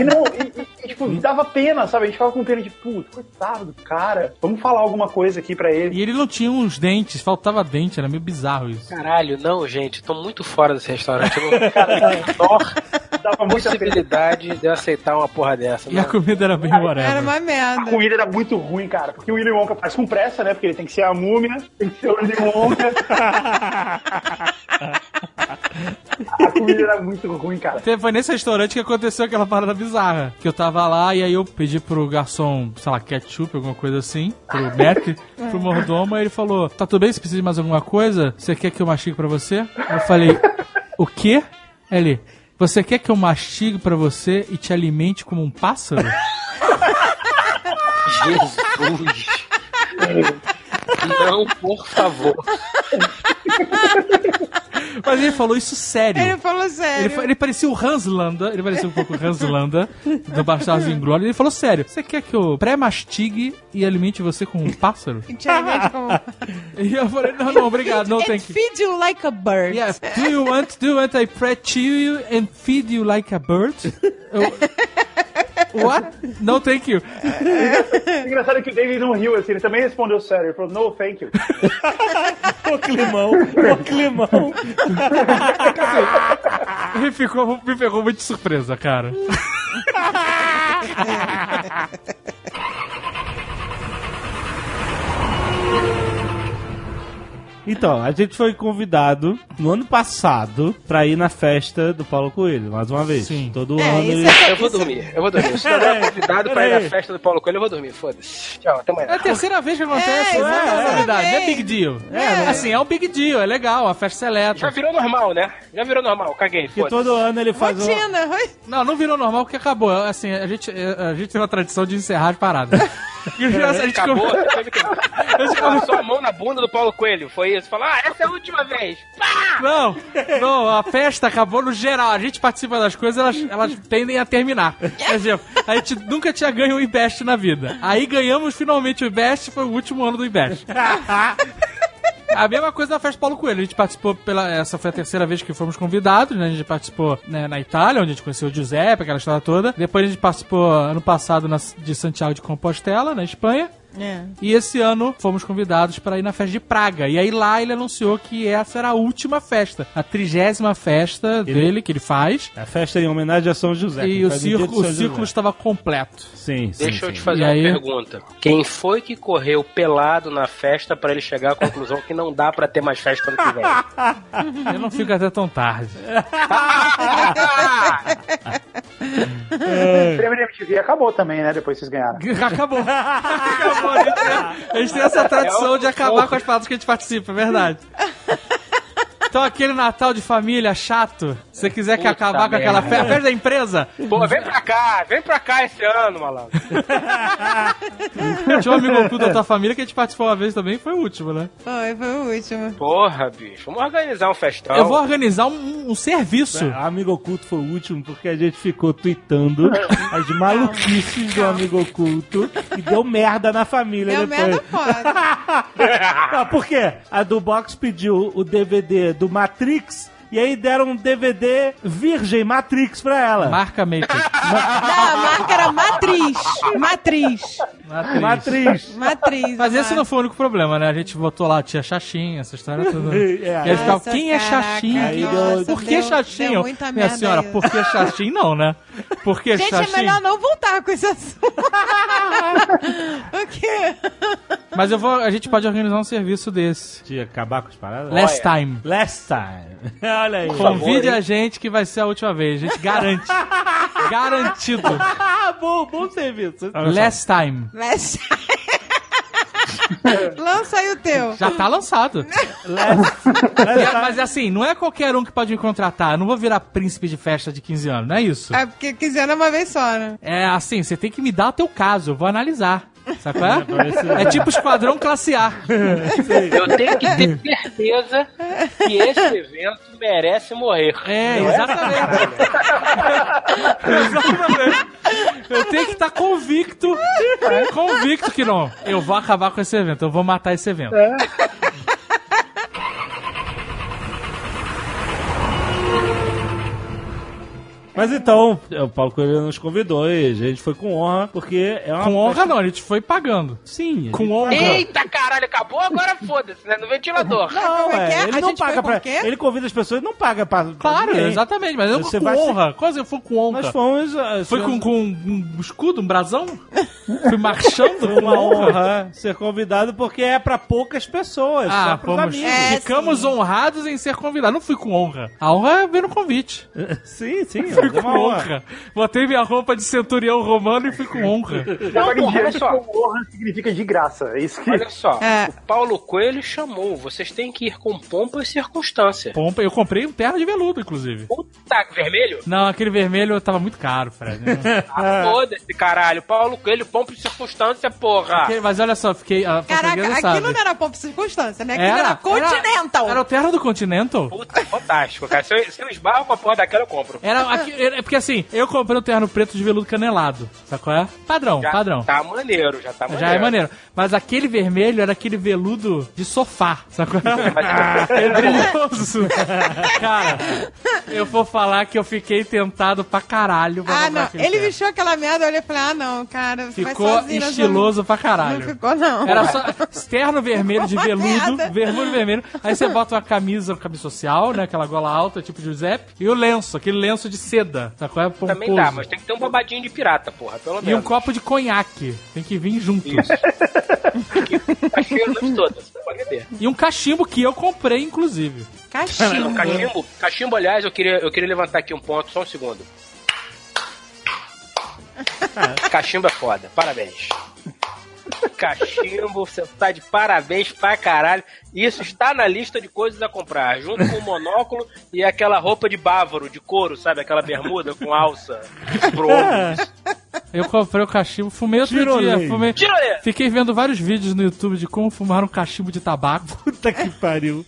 D: E não, e, tipo, dava pena, sabe? A gente ficava com pena de, putz, coitado do cara. Vamos falar alguma coisa aqui pra ele.
F: E ele não tinha uns dentes, faltava dente, era meio bizarro isso.
C: Caralho, não, gente. Tô muito fora desse restaurante. Eu não cara, a
D: Dava muita
C: possibilidade de eu aceitar uma porra dessa.
F: E a
C: Não.
F: comida era bem
E: Era
F: whatever.
E: uma
D: A
E: merda.
D: comida era muito ruim, cara, porque o Willy Wonka faz com pressa, né? Porque ele tem que ser a múmia, tem que ser o Willy Wonka. a comida era muito ruim, cara.
F: Foi nesse restaurante que aconteceu aquela parada bizarra. Que eu tava lá e aí eu pedi pro garçom, sei lá, ketchup, alguma coisa assim, pro Mac, pro mordomo, e ele falou: Tá tudo bem? Você precisa de mais alguma coisa? Você quer que eu mastigue pra você? Eu falei: O quê? Ele: Você quer que eu mastigue pra você e te alimente como um pássaro?
C: Jesus. Não, por favor.
F: Mas ele falou isso sério.
E: Ele falou sério.
F: Ele, ele parecia o Hans Landa, ele parecia um pouco o Hans Landa do Bastardos Inglórios. Ele falou sério: Você quer que eu pré-mastigue e alimente você com um pássaro?
E: E.
F: E eu falei: Não, não, obrigado, não tem que.
E: feed you like a bird.
F: Yeah, do you want, do you want I pre-chew you and feed you like a bird? Eu- What? No, thank you.
D: O engraçado é que o David não riu, assim, ele também respondeu sério. Ele falou, no, thank you.
B: Ô climão, ô climão.
F: Me, ficou, me pegou muito de surpresa, cara.
B: Então, a gente foi convidado no ano passado pra ir na festa do Paulo Coelho, mais uma vez.
F: Sim.
B: Todo
E: É,
B: ano.
E: isso
B: ele-
E: é-
C: Eu vou dormir, eu vou dormir. Se não é convidado pra ir na festa do Paulo Coelho, eu vou dormir. Foda-se. Tchau, até
F: É a
C: amanhã.
F: terceira vez que acontece,
E: É,
F: não é, não é big deal. É, assim, é um big deal, é legal, a festa
C: Já
F: seleta.
C: virou normal, né? Já virou normal, caguei.
B: Que
C: Foda-se.
B: todo ano ele faz um...
E: Rotina. oi?
F: Não, não virou normal porque acabou. Assim, a gente, a gente tem uma tradição de encerrar as paradas. E o a gente
C: Acabou. Você passou a mão na bunda do Paulo Coelho, foi isso? Falou, ah, essa é a última vez. Pá!
F: Não, não, a festa acabou no geral. A gente participa das coisas, elas, elas tendem a terminar. Por exemplo, a gente nunca tinha ganho um IBEST na vida. Aí ganhamos finalmente o IBEST, foi o último ano do IBEST. A mesma coisa da festa Paulo Coelho. A gente participou pela. Essa foi a terceira vez que fomos convidados, né? A gente participou né, na Itália, onde a gente conheceu o Giuseppe, aquela história toda. Depois a gente participou ano passado na- de Santiago de Compostela, na Espanha.
E: É.
F: E esse ano fomos convidados para ir na festa de Praga. E aí lá ele anunciou que essa era a última festa, a trigésima festa dele que ele faz.
B: A festa em homenagem a São José.
F: E o, circo, o círculo
B: José.
F: estava completo.
B: Sim, sim.
C: Deixa eu
B: sim.
C: te fazer
F: E
C: uma
F: aí?
C: pergunta. Quem foi que correu pelado na festa pra ele chegar à conclusão que não dá pra ter mais festa ano que vem?
F: Eu não fico até tão tarde.
D: O prêmio de MTV acabou também, né? Depois vocês ganharam.
F: Acabou. Acabou. A gente, tem, essa tradição de acabar com as pautas que a gente participa, é verdade. Então aquele Natal de família chato, se você quiser que
C: Puta
F: acabar com aquela
C: merda.
F: festa, festa da empresa,
C: Pô, vem pra cá, vem pra cá esse ano, malandro.
F: tinha um amigo oculto da tua família que a gente participou uma vez também, foi o último, né?
E: Foi, foi o último.
C: Porra, bicho, vamos organizar um festão.
F: Eu vou organizar um, um serviço.
B: É, Amigo Oculto foi o último porque a gente ficou tweetando as maluquices do Amigo Oculto e deu merda na família
E: Deu
B: depois.
E: merda foda.
B: Ah, por quê? A do Box pediu o DVD do Matrix e aí deram um DVD Virgem Matrix pra ela.
F: Marca Maker.
E: Não, a marca era Matriz. Matriz.
B: Matriz.
E: Matriz.
F: Mas esse
E: a
F: não foi o único problema, né? A gente botou lá tia Xaxim, essa história toda. E
B: É,
F: aí ficava, quem é
E: nossa,
F: Por que
E: deu- muita
F: Minha senhora,
E: aí.
F: por que Xaxim não, né? Por que
E: Gente,
F: Xaxim?
E: é melhor não voltar com esse assunto. o quê?
F: Mas eu vou, a gente pode organizar um serviço desse.
B: De acabar com as paradas?
F: Last time.
B: Last time. Olha aí.
F: Convide a gente que vai ser a última vez. A gente garante. Garantido.
B: Ah, bom, bom serviço.
F: Last time.
E: Last Lança aí o teu.
F: Já tá lançado.
B: Last,
F: É, mas assim, não é qualquer um que pode me contratar. Eu não vou virar príncipe de festa de 15 anos, não é isso?
E: É porque quiseram uma vez só, né?
F: É assim, você tem que me dar o teu caso, eu vou analisar. Sabe qual é? É tipo esquadrão classe A.
C: Eu tenho que ter certeza que esse evento merece morrer.
F: É, exatamente. exatamente. Eu tenho que estar convicto, convicto que não. Eu vou acabar com esse evento, eu vou matar esse evento.
B: Mas então, o Paulo Coelho nos convidou e a gente foi com honra, porque é uma.
F: Com honra não, a gente foi pagando.
B: Sim.
F: Com honra.
C: Eita caralho, acabou? Agora foda-se, né? No ventilador.
B: Não,
E: é que é?
B: é, ele
E: A
B: não paga pra.
E: quê?
B: Ele convida as pessoas e não paga pra. pra
F: Claro,
B: ninguém.
F: exatamente, mas eu
B: Você
F: com
B: vai ser-
F: honra. Quase eu fui com honra.
B: Nós fomos. ah,
F: Foi com, com um escudo, um brasão? Fui marchando com
B: uma
F: honra.
B: honra ser convidado porque é pra poucas pessoas,
F: Ah, fomos.
E: É,
F: ficamos
E: sim.
F: honrados em ser convidados. Não fui com honra. A honra é ver no convite.
B: Sim, sim,
F: Fui
B: é
F: com
B: uma honra.
F: Botei minha roupa de centurião romano e fui com honra.
C: Não, porra, olha só.
D: com honra significa de graça. É isso que.
C: Olha só,
E: É.
C: o Paulo Coelho chamou. Vocês têm que ir com pompa e circunstância.
F: Pompa, eu comprei um terno de veludo, inclusive.
C: Puta, vermelho?
F: Não, aquele vermelho tava muito caro, Fred.
C: Ah, foda-se, caralho. Paulo Coelho, pompa e circunstância, porra.
F: Mas olha só, fiquei. A
E: Caraca,
F: portuguesa
E: aquilo
F: sabe.
E: não era pop circunstância, né? Aquilo era, Continental.
F: Era, era o terno do Continental?
C: Puta, fantástico, cara. Se eu, se eu esbarro com a porra daquela, eu compro.
F: Era aqui, é porque assim, eu comprei um terno preto de veludo canelado. Sabe qual é? Padrão,
C: Já
F: padrão.
C: tá maneiro, já tá maneiro.
F: Já é maneiro. Mas aquele vermelho era aquele veludo de sofá. Sabe qual é? É brilhoso. Cara, eu vou falar que eu fiquei tentado pra caralho. pra
E: Ah, não. Ele
F: terno.
E: vestiu aquela merda, eu olhei e falei, ah, não, cara.
F: Ficou estiloso pra
E: Não
F: caralho.
E: ficou, não.
F: Era só terno vermelho de veludo, vermelho vermelho. Aí você bota uma camisa, camisa social, né? Aquela gola alta, tipo Giuseppe. E o lenço, aquele lenço de seda. Sabe qual é? Pomposo.
C: Também dá, mas tem que ter um babadinho de pirata, porra, pelo
F: E um
C: menos.
F: copo de conhaque. Tem que vir junto.
C: Cheio a noite toda, você pode ter.
F: E um cachimbo que eu comprei, inclusive.
E: Cachimbo.
C: Cachimbo, cachimbo, aliás, eu queria, eu queria levantar aqui um ponto, só um segundo. Cachimbo é foda, parabéns. Cachimbo, você tá de parabéns pra caralho. Isso está na lista de coisas a comprar, junto com o monóculo e aquela roupa de bávaro, de couro, sabe? Aquela bermuda com alça pro.
F: Eu comprei o cachimbo, fumei outro
B: Tirolei.
F: dia. Fumei...
C: Tirolei.
F: Fiquei vendo vários vídeos no YouTube de como fumar um cachimbo de tabaco.
B: Puta que pariu.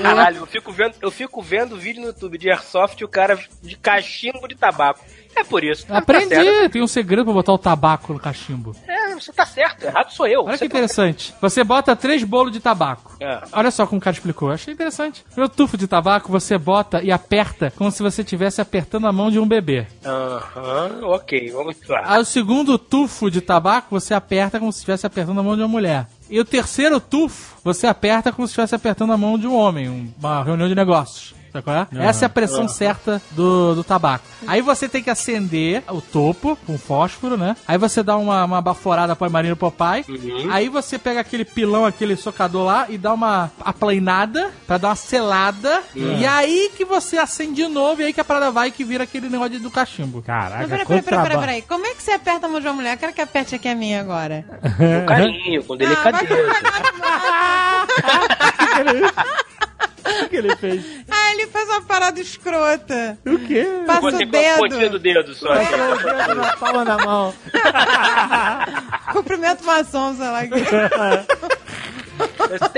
C: Caralho, eu fico vendo, eu fico vendo vídeo no YouTube de Airsoft e o cara de cachimbo de tabaco. É por isso. Tá.
F: Aprendi, tem um segredo pra botar o tabaco no cachimbo.
C: É, você tá certo, errado sou eu.
F: Olha
C: Você
F: que interessante. Você bota três bolos de tabaco.
C: É.
F: Olha só como o cara explicou. Eu achei interessante. No tufo de tabaco, você bota e aperta como se você estivesse apertando a mão de um bebê.
C: Aham, ok, vamos lá.
F: Aí o segundo tufo de tabaco, você aperta como se estivesse apertando a mão de uma mulher. E o terceiro tufo, você aperta como se estivesse apertando a mão de um homem, um- uma reunião de negócios. Sabe qual é? Essa é a pressão certa do, do tabaco. Aí você tem que acender o topo com fósforo, né? Aí você dá uma, uma baforada para Marino Popeye. Aí você pega aquele pilão, aquele socador lá e dá uma aplainada pra dar uma selada. E aí que você acende de novo e aí que a parada vai que vira aquele negócio do cachimbo.
B: Caraca,
E: peraí, peraí, peraí, peraí. Como é que você aperta a mão de uma mulher? Eu quero que aperte aqui a minha agora.
C: Com carinho, com
E: Ah, vai
C: delicadeza.
B: O que ele fez?
E: Ah, ele faz uma parada escrota.
B: O quê?
E: Passa
C: Você
E: o
C: com a pontinha
E: dedo.
C: do dedo só. assim.
B: Passou o dedo na palma da mão.
E: Cumprimento maçom, sei lá.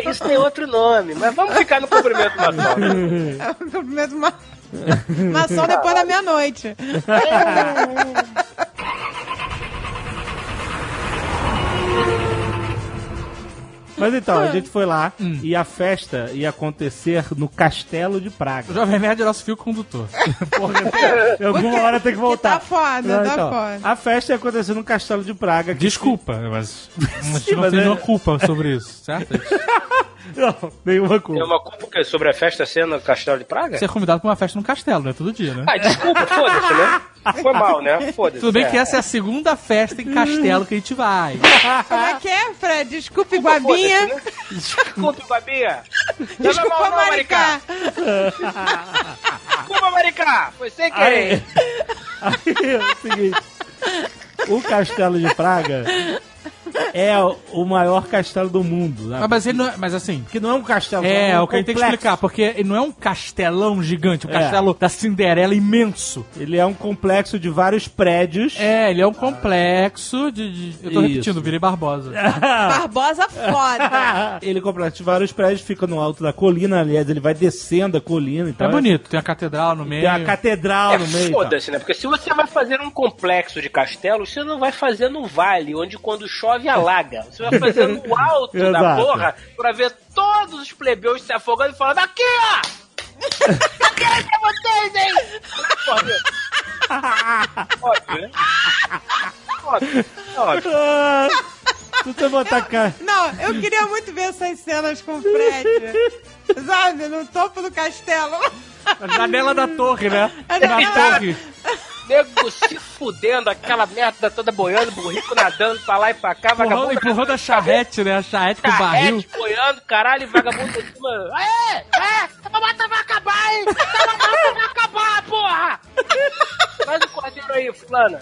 C: Isso tem, outro nome, mas vamos ficar no cumprimento maçom.
E: Cumprimento ma... maçom depois da meia-noite.
B: Mas então, a gente foi lá e a festa ia acontecer no Castelo de
F: O
B: Praga.
F: Jovem Nerd é nosso fio condutor.
B: Porra, em alguma hora tem que voltar.
E: tá foda,
B: Não,
E: tá
B: então,
E: foda.
B: A festa ia acontecer no Castelo de Praga. que-
F: Desculpa, mas gente
B: Sim,
F: não
B: mas
F: tem
B: é-
F: nenhuma culpa sobre isso, certo?
B: Não, nenhuma
C: Tem
B: culpa.
C: uma culpa que é sobre a festa sendo no Castelo de Praga?
F: Ser convidado pra uma festa no castelo, não é todo dia, né?
C: Ah, desculpa, foda-se, né? Foi mal, né? Foda-se.
F: Tudo bem que
C: é.
F: essa é a segunda festa em castelo que a gente vai.
E: Como é que é, Fred? Desculpe,
C: Foda-se,
E: Guabinha.
C: né? Desculpa, Babinha.
E: Desculpa, Maricá.
C: Desculpa, Maricá. Foi sem querer.
B: Aí é o seguinte: o Castelo de Praga é o maior castelo do mundo. Né?
F: Mas, mas ele não é, mas assim.
B: Porque não é um castelo.
F: É,
B: é um
F: o que a gente tem que explicar, porque ele não é um castelão gigante, um
B: É.
F: castelo da Cinderela imenso.
B: Ele é um complexo de vários prédios.
F: É, ele é um complexo de. de- eu tô
B: Isso.
F: repetindo, virei Barbosa.
E: Barbosa foda.
B: ele é um complexo de vários prédios, fica no alto da colina, aliás, ele vai descendo a colina. Então
F: É bonito, tem a catedral no meio.
B: Tem a catedral
C: É
B: no meio. e tal.
C: foda-se, né? Porque se você vai fazer um complexo de castelos, você não vai fazer no vale, onde quando chove alaga. Você vai fazer no alto da porra pra ver todos os plebeus se afogando e falando: aqui, ó! Cadê é vocês, hein? Óbvio, né? Óbvio, óbvio.
B: Você botar cá.
E: Não, eu queria muito ver essas cenas com o Fred. Sabe, no topo do castelo.
F: A janela da torre, né?
E: A
F: Na torre.
C: Nego se fudendo, aquela merda toda boiando, burrico nadando pra lá e pra cá,
F: Empurrando,
C: vagabundo.
F: empurrando a charrete, né? A charrete com o barril.
C: Boiando, caralho, vagabundo em cima. Aê! É! Essa mata vai acabar, hein? Essa mata vai acabar, porra! Faz o cordeiro aí, fulana.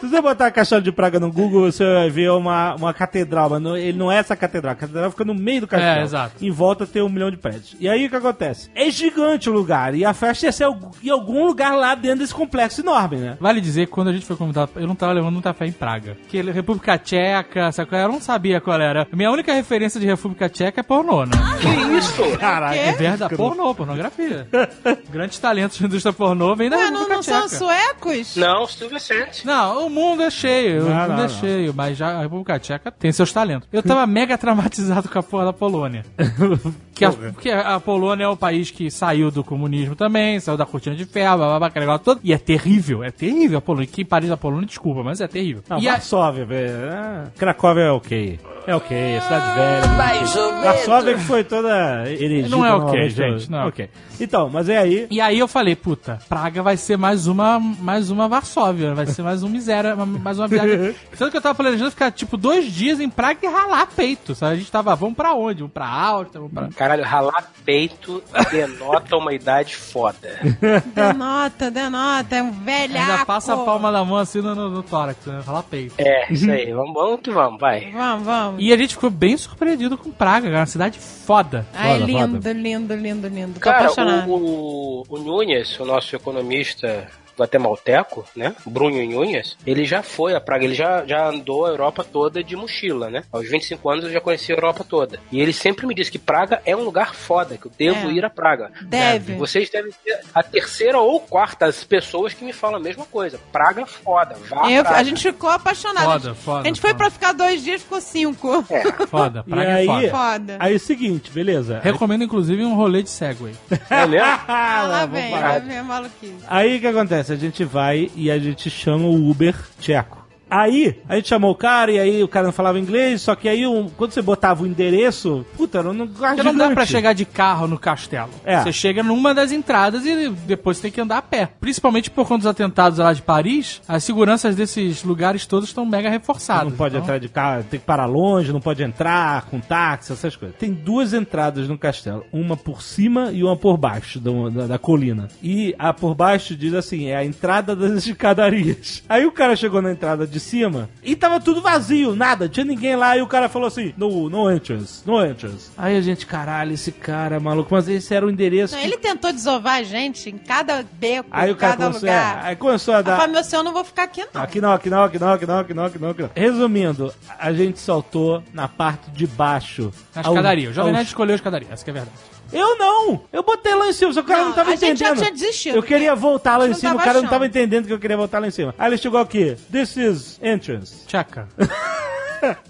B: Se você botar Castelo de Praga no Google, você vai ver uma, uma catedral, mas não- ele não é essa catedral. A catedral fica no meio do castelo.
F: É, exato.
B: Em volta tem um milhão de prédios. E aí o que acontece? É gigante o lugar. E a festa ia ser em algum lugar lá dentro desse complexo enorme, né?
F: Vale dizer que quando a gente foi convidado, eu não tava levando muita fé em Praga. Que República Tcheca, sabe qual era? Eu não sabia qual era. Minha única referência de República Tcheca é pornô, né?
C: Que isso?
B: Caraca.
F: É verdade, pornô, pornografia. Grandes talentos da indústria pornô vêm da
E: Ué, não,
F: República
E: não são
F: Tcheca.
E: suecos?
C: Não, Silvio Vicente.
F: Não, o mundo é cheio, o
B: Não,
F: mundo
B: não,
F: é
B: não.
F: cheio, mas já a República Tcheca tem seus talentos. Eu tava mega traumatizado com a porra da Polônia. Que a, porque a Polônia é o país que saiu do comunismo também, saiu da cortina de ferro, blá, blá, blá, aquele negócio todo. E é terrível, é terrível a Polônia. Que Paris da Polônia, desculpa, mas é terrível.
B: Não,
F: e a,
B: Varsóvia, velho. Ah, Cracóvia é ok. É ok, cidade velha.
I: Mais ou menos.
B: Varsóvia que foi toda erigida.
F: Não é ok, gente, não é
B: ok. Então, mas é aí.
F: e aí eu falei, puta, Praga vai ser mais uma, mais uma Varsóvia, vai ser mais um miséria, mais uma viagem. Tanto que eu tava planejando ficar, tipo, dois dias em Praga e ralar peito, sabe? A gente tava, vamos pra onde? Vamos pra Áustria, vamos pra...
C: Caralho, ralar peito denota uma idade foda.
E: Denota, denota, é um velhaco.
F: Ainda passa a palma da mão assim no, no, no tórax, né? Ralar peito.
C: É, isso aí. Vamos, vamos que vamos, vai.
E: Vamos, vamos.
F: E a gente ficou bem surpreendido com Praga, cara, uma cidade foda.
E: Ai,
B: Foda,
E: lindo,
B: foda.
E: lindo, lindo, lindo. Tô
C: Cara,
E: apaixonado.
C: O, o, o Nunes, o nosso economista guatemalteco, né? Brunho Nunes, ele já foi a Praga, ele já, já andou a Europa toda de mochila, né? Aos 25 anos eu já conheci a Europa toda. E ele sempre me disse que Praga é um lugar foda, que eu devo
E: É.
C: ir a Praga.
E: Deve.
C: Vocês devem ser a terceira ou quarta as pessoas que me falam a mesma coisa. Praga foda, vá
E: Eu-
C: Praga.
E: a gente ficou apaixonado.
F: Foda,
E: a gente,
F: foda,
E: a gente foi
F: foda.
E: pra ficar dois dias, ficou cinco.
C: É,
F: Foda,
B: E
F: praga é
B: aí,
F: foda.
E: Foda.
B: aí é o seguinte, beleza?
F: Recomendo, inclusive, um rolê de Segway.
C: é mesmo?
E: Ah, lá
B: vamos
E: vem, lá vem a maluquice.
B: Aí o que acontece? A gente vai e a gente chama o Uber tcheco. Aí, a gente chamou o cara e aí o cara não falava inglês, só que aí um- quando você botava o endereço, puta, era um lugar
F: Porque não dá pra chegar de carro no castelo.
B: É.
F: Você chega numa das entradas e depois você tem que andar a pé. Principalmente por conta dos atentados lá de Paris, as seguranças desses lugares todos estão mega reforçadas.
B: Não pode
F: Então,
B: entrar de carro, tem que parar longe, não pode entrar com táxi, essas coisas. Tem duas entradas no castelo, uma por cima e uma por baixo do- da, da colina. E a por baixo diz assim, é a entrada das escadarias. Aí o cara chegou na entrada de cima e tava tudo vazio, nada, tinha ninguém lá. E o cara falou assim, no, no entrance, no entrance. Aí a gente, caralho, esse cara maluco, mas esse era o endereço.
E: Não,
B: que-
E: ele tentou desovar a gente em cada beco,
B: Aí
E: em
B: o cara
E: cada
B: começou,
E: lugar.
B: é, aí começou a dar...
E: falei, meu senhor, eu não vou ficar aqui, não.
B: Aqui não, aqui não, aqui não, aqui não, aqui não, aqui não, aqui não. Resumindo, a gente saltou na parte de baixo.
F: Na
B: Ao-
F: escadaria. O Jovem
B: aos-
F: Nerd escolheu a escadaria, essa que é a verdade.
B: Eu não! Eu botei lá em cima, só que o cara não,
E: Não,
B: tava
E: a gente já
B: entendendo.
E: tinha desistido,
B: Eu queria
E: porque
B: voltar lá em cima,
E: não
B: o cara não
E: achando.
B: tava entendendo que eu queria voltar lá em cima. Aí ele chegou aqui, this is entrance.
F: Tcheca.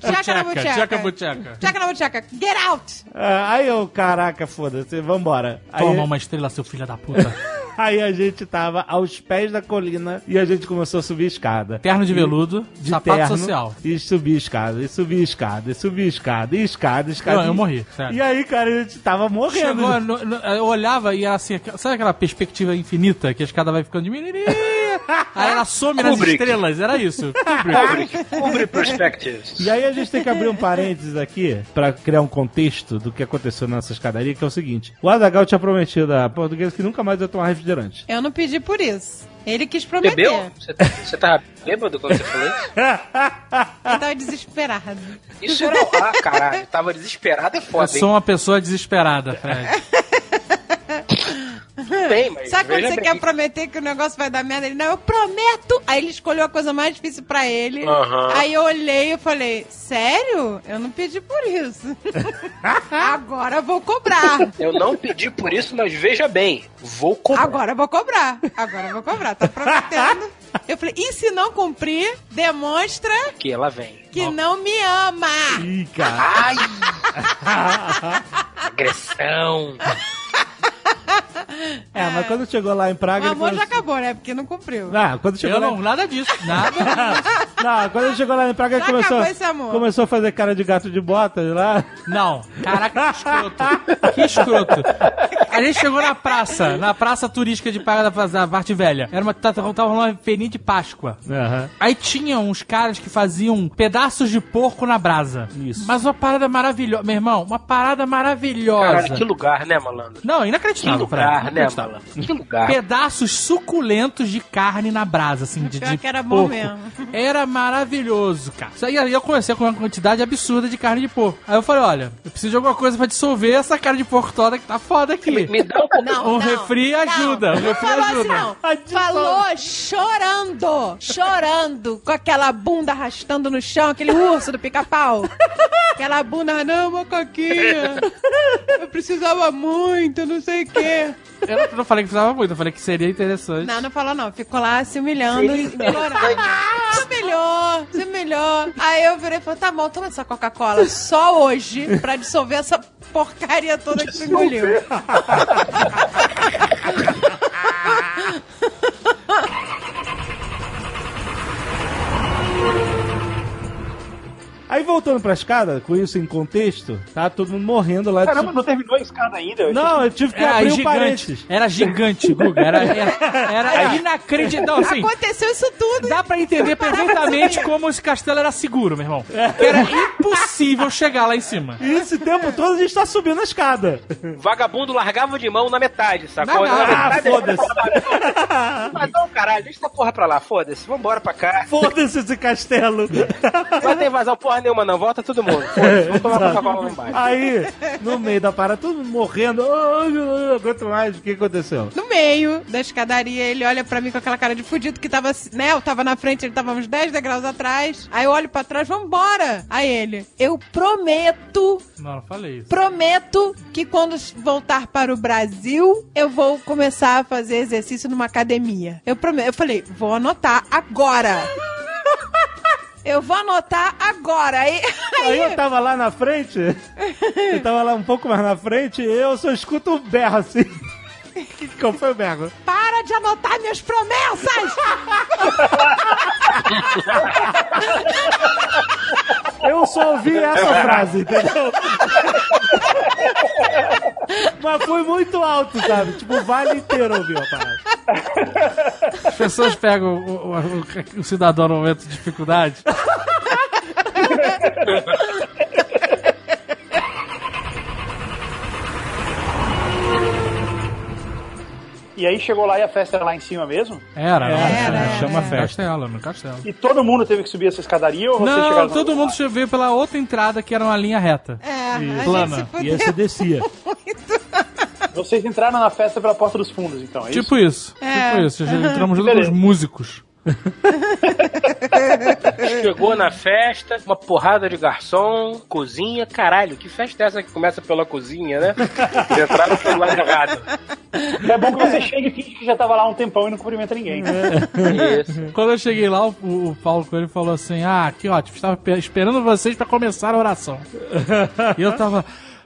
E: Tchaca na bucheca. Tchaca na bucheca. Get out!
B: Ah, aí eu, caraca, foda-se, vambora. Aí,
F: Toma uma estrela, seu filho da puta.
B: aí a gente tava aos pés da colina e a gente começou a subir a escada.
F: Terno de veludo,
B: de
F: sapato
B: terno,
F: social.
B: E subir escada, e subir escada, e subir escada, e escada, escada.
F: Não, eu morri, sério.
B: E aí, cara, a gente tava morrendo.
F: Chegou, no- no- eu olhava e era assim, sabe aquela perspectiva infinita que a escada vai ficando diminuindo? Aí ela some nas
C: Kubrick.
F: estrelas, era isso.
C: Kubrick, Kubrick Perspectives.
B: E aí a gente tem que abrir um parênteses aqui pra criar um contexto do que aconteceu nessa escadaria, que é o seguinte. O Azagal tinha prometido a portuguesa que nunca mais ia tomar refrigerante.
E: Eu não pedi por isso. Ele quis prometer.
C: Bebeu? Você, você tava bêbado quando você falou isso?
E: Ele tava desesperado.
C: Isso era. Ah, caralho, tava desesperado é
F: Eu
C: foda, hein?
F: sou uma pessoa desesperada, Fred.
C: Bem, mas.
E: Sabe quando você
C: bem.
E: quer prometer que o negócio vai dar merda? Ele, não, eu prometo! Aí ele escolheu a coisa mais difícil pra ele.
C: Aham.
E: Aí eu olhei e falei, sério? Eu não pedi por isso. Agora eu vou cobrar.
C: Eu não pedi por isso, mas veja bem, vou cobrar.
E: Agora eu vou cobrar. Agora eu vou cobrar. Tá prometendo. Eu falei, e se não cumprir, demonstra
C: Que ela vem.
E: que não me ama.
B: Ih, cara.
C: Ai! Agressão.
B: É, mas quando chegou lá em Praga.
E: O
B: ele
E: amor já
B: começou-
E: acabou, né? Porque não cumpriu.
B: Ah, quando chegou
F: Eu
B: lá...
F: não, nada disso, nada.
B: Não, quando ele chegou lá em Praga, ele
E: Já
B: começou,
E: acabou esse amor.
B: começou a fazer cara de gato de botas lá.
F: Não, caraca, que escroto. Que escroto. A gente chegou na praça, na praça turística de Praga da, da parte velha. Era uma, tava tava rolando uma feirinha de Páscoa.
B: Aham.
F: Aí tinha uns caras que faziam pedaços de porco na brasa.
B: Isso.
F: Mas uma parada maravilhosa. Meu irmão, uma parada maravilhosa.
C: Caralho, que lugar, né, malandro?
F: Não,
C: Que
F: inacreditável, Fred.
C: lugar, né, malandro? Que lugar.
F: Pedaços suculentos de carne na brasa, assim, de, de
E: que era bom
F: porco.
E: mesmo.
F: Era maravilhoso, cara. Isso aí aí eu comecei com uma quantidade absurda de carne de porco. Aí eu falei, olha, eu preciso de alguma coisa pra dissolver essa carne de porco toda que tá foda aqui.
C: Me, me dá um pouco.
E: Não,
F: Um
E: não,
F: refri ajuda,
E: Não,
F: um
E: não
F: refri
E: falou
F: ajuda.
E: assim, não. Falou chorando, chorando, com aquela bunda arrastando no chão, aquele urso do pica-pau. Aquela bunda, não, macaquinha. Eu precisava muito, não sei o quê.
F: Eu não falei que precisava muito, eu falei que seria interessante.
E: Não, não falou não. Ficou lá se humilhando e implorando. Se humilhou, se humilhou. Aí eu virei e falei, tá bom, toma essa Coca-Cola só hoje pra dissolver essa porcaria toda que tu engoliu.
B: Aí voltando pra escada, com isso em contexto, tá todo mundo morrendo lá. de
D: Caramba, não terminou a escada ainda. Eu
B: Não, eu tive que
F: Era
B: abrir
F: gigante.
B: parênteses.
F: Era gigante, Guga. Era, era, era inacreditável. Assim,
E: Aconteceu isso tudo.
F: dá pra entender perfeitamente como esse castelo era seguro, meu irmão. Que era impossível chegar lá em cima.
B: E esse tempo todo a gente tá subindo a escada.
C: Vagabundo largava de mão na metade, sacou?
F: Não.
C: Na
B: Ah,
C: metade,
B: foda-se.
C: Mas não, caralho, deixa essa porra pra lá, foda-se, vambora pra cá.
B: Foda-se esse castelo.
C: Vai ter invasão porra nenhuma. nenhuma, não. Volta todo mundo. Vamos lá embaixo.
B: Aí, no meio da parada, todo mundo morrendo. Ai, aguento mais. O que aconteceu?
E: No meio da escadaria, ele olha pra mim com aquela cara de fudido que tava, né? Eu tava na frente, ele tava uns 10 degraus atrás. Aí eu olho pra trás, vambora. Aí ele, eu prometo,
F: Não, não falei isso.
E: prometo que quando voltar para o Brasil, eu vou começar a fazer exercício numa academia. Eu prometo. Eu falei, vou anotar agora. Eu vou anotar agora. Aí,
B: Aí eu tava lá na frente, eu tava lá um pouco mais na frente, e eu só escuto um berro assim. Qual foi o berro?
E: para de anotar minhas promessas!
B: Eu só ouvi essa frase, entendeu? Mas foi muito alto, sabe? Tipo, o vale inteiro ouviu a parada.
F: As pessoas pegam o, o- o- o cidadão no momento de dificuldade.
D: E aí chegou lá e a festa era lá em cima mesmo?
F: Era,
B: Era,
F: era,
B: era, chama
F: no
B: festa.
F: Castelo, no castelo.
D: E todo mundo teve que subir essa escadaria ou vocês
F: Não, todo mundo veio pela outra entrada que era uma linha reta.
E: É, a
F: Plana.
B: E aí você descia.
D: Vocês entraram na festa pela porta dos fundos, então, é isso?
F: Tipo isso.
E: É.
F: Tipo isso. Já entramos junto com os músicos.
C: Chegou na festa, uma porrada de garçom, cozinha, caralho, que festa é essa que começa pela cozinha, né? Eles entraram pelo lado errado.
D: É bom que você chegue e finge que já tava lá um tempão e não cumprimenta ninguém.
C: Isso.
F: Quando eu cheguei lá, o, o Paulo Coelho falou assim: Ah, que ótimo, estava pe- esperando vocês pra começar a oração. e eu tava.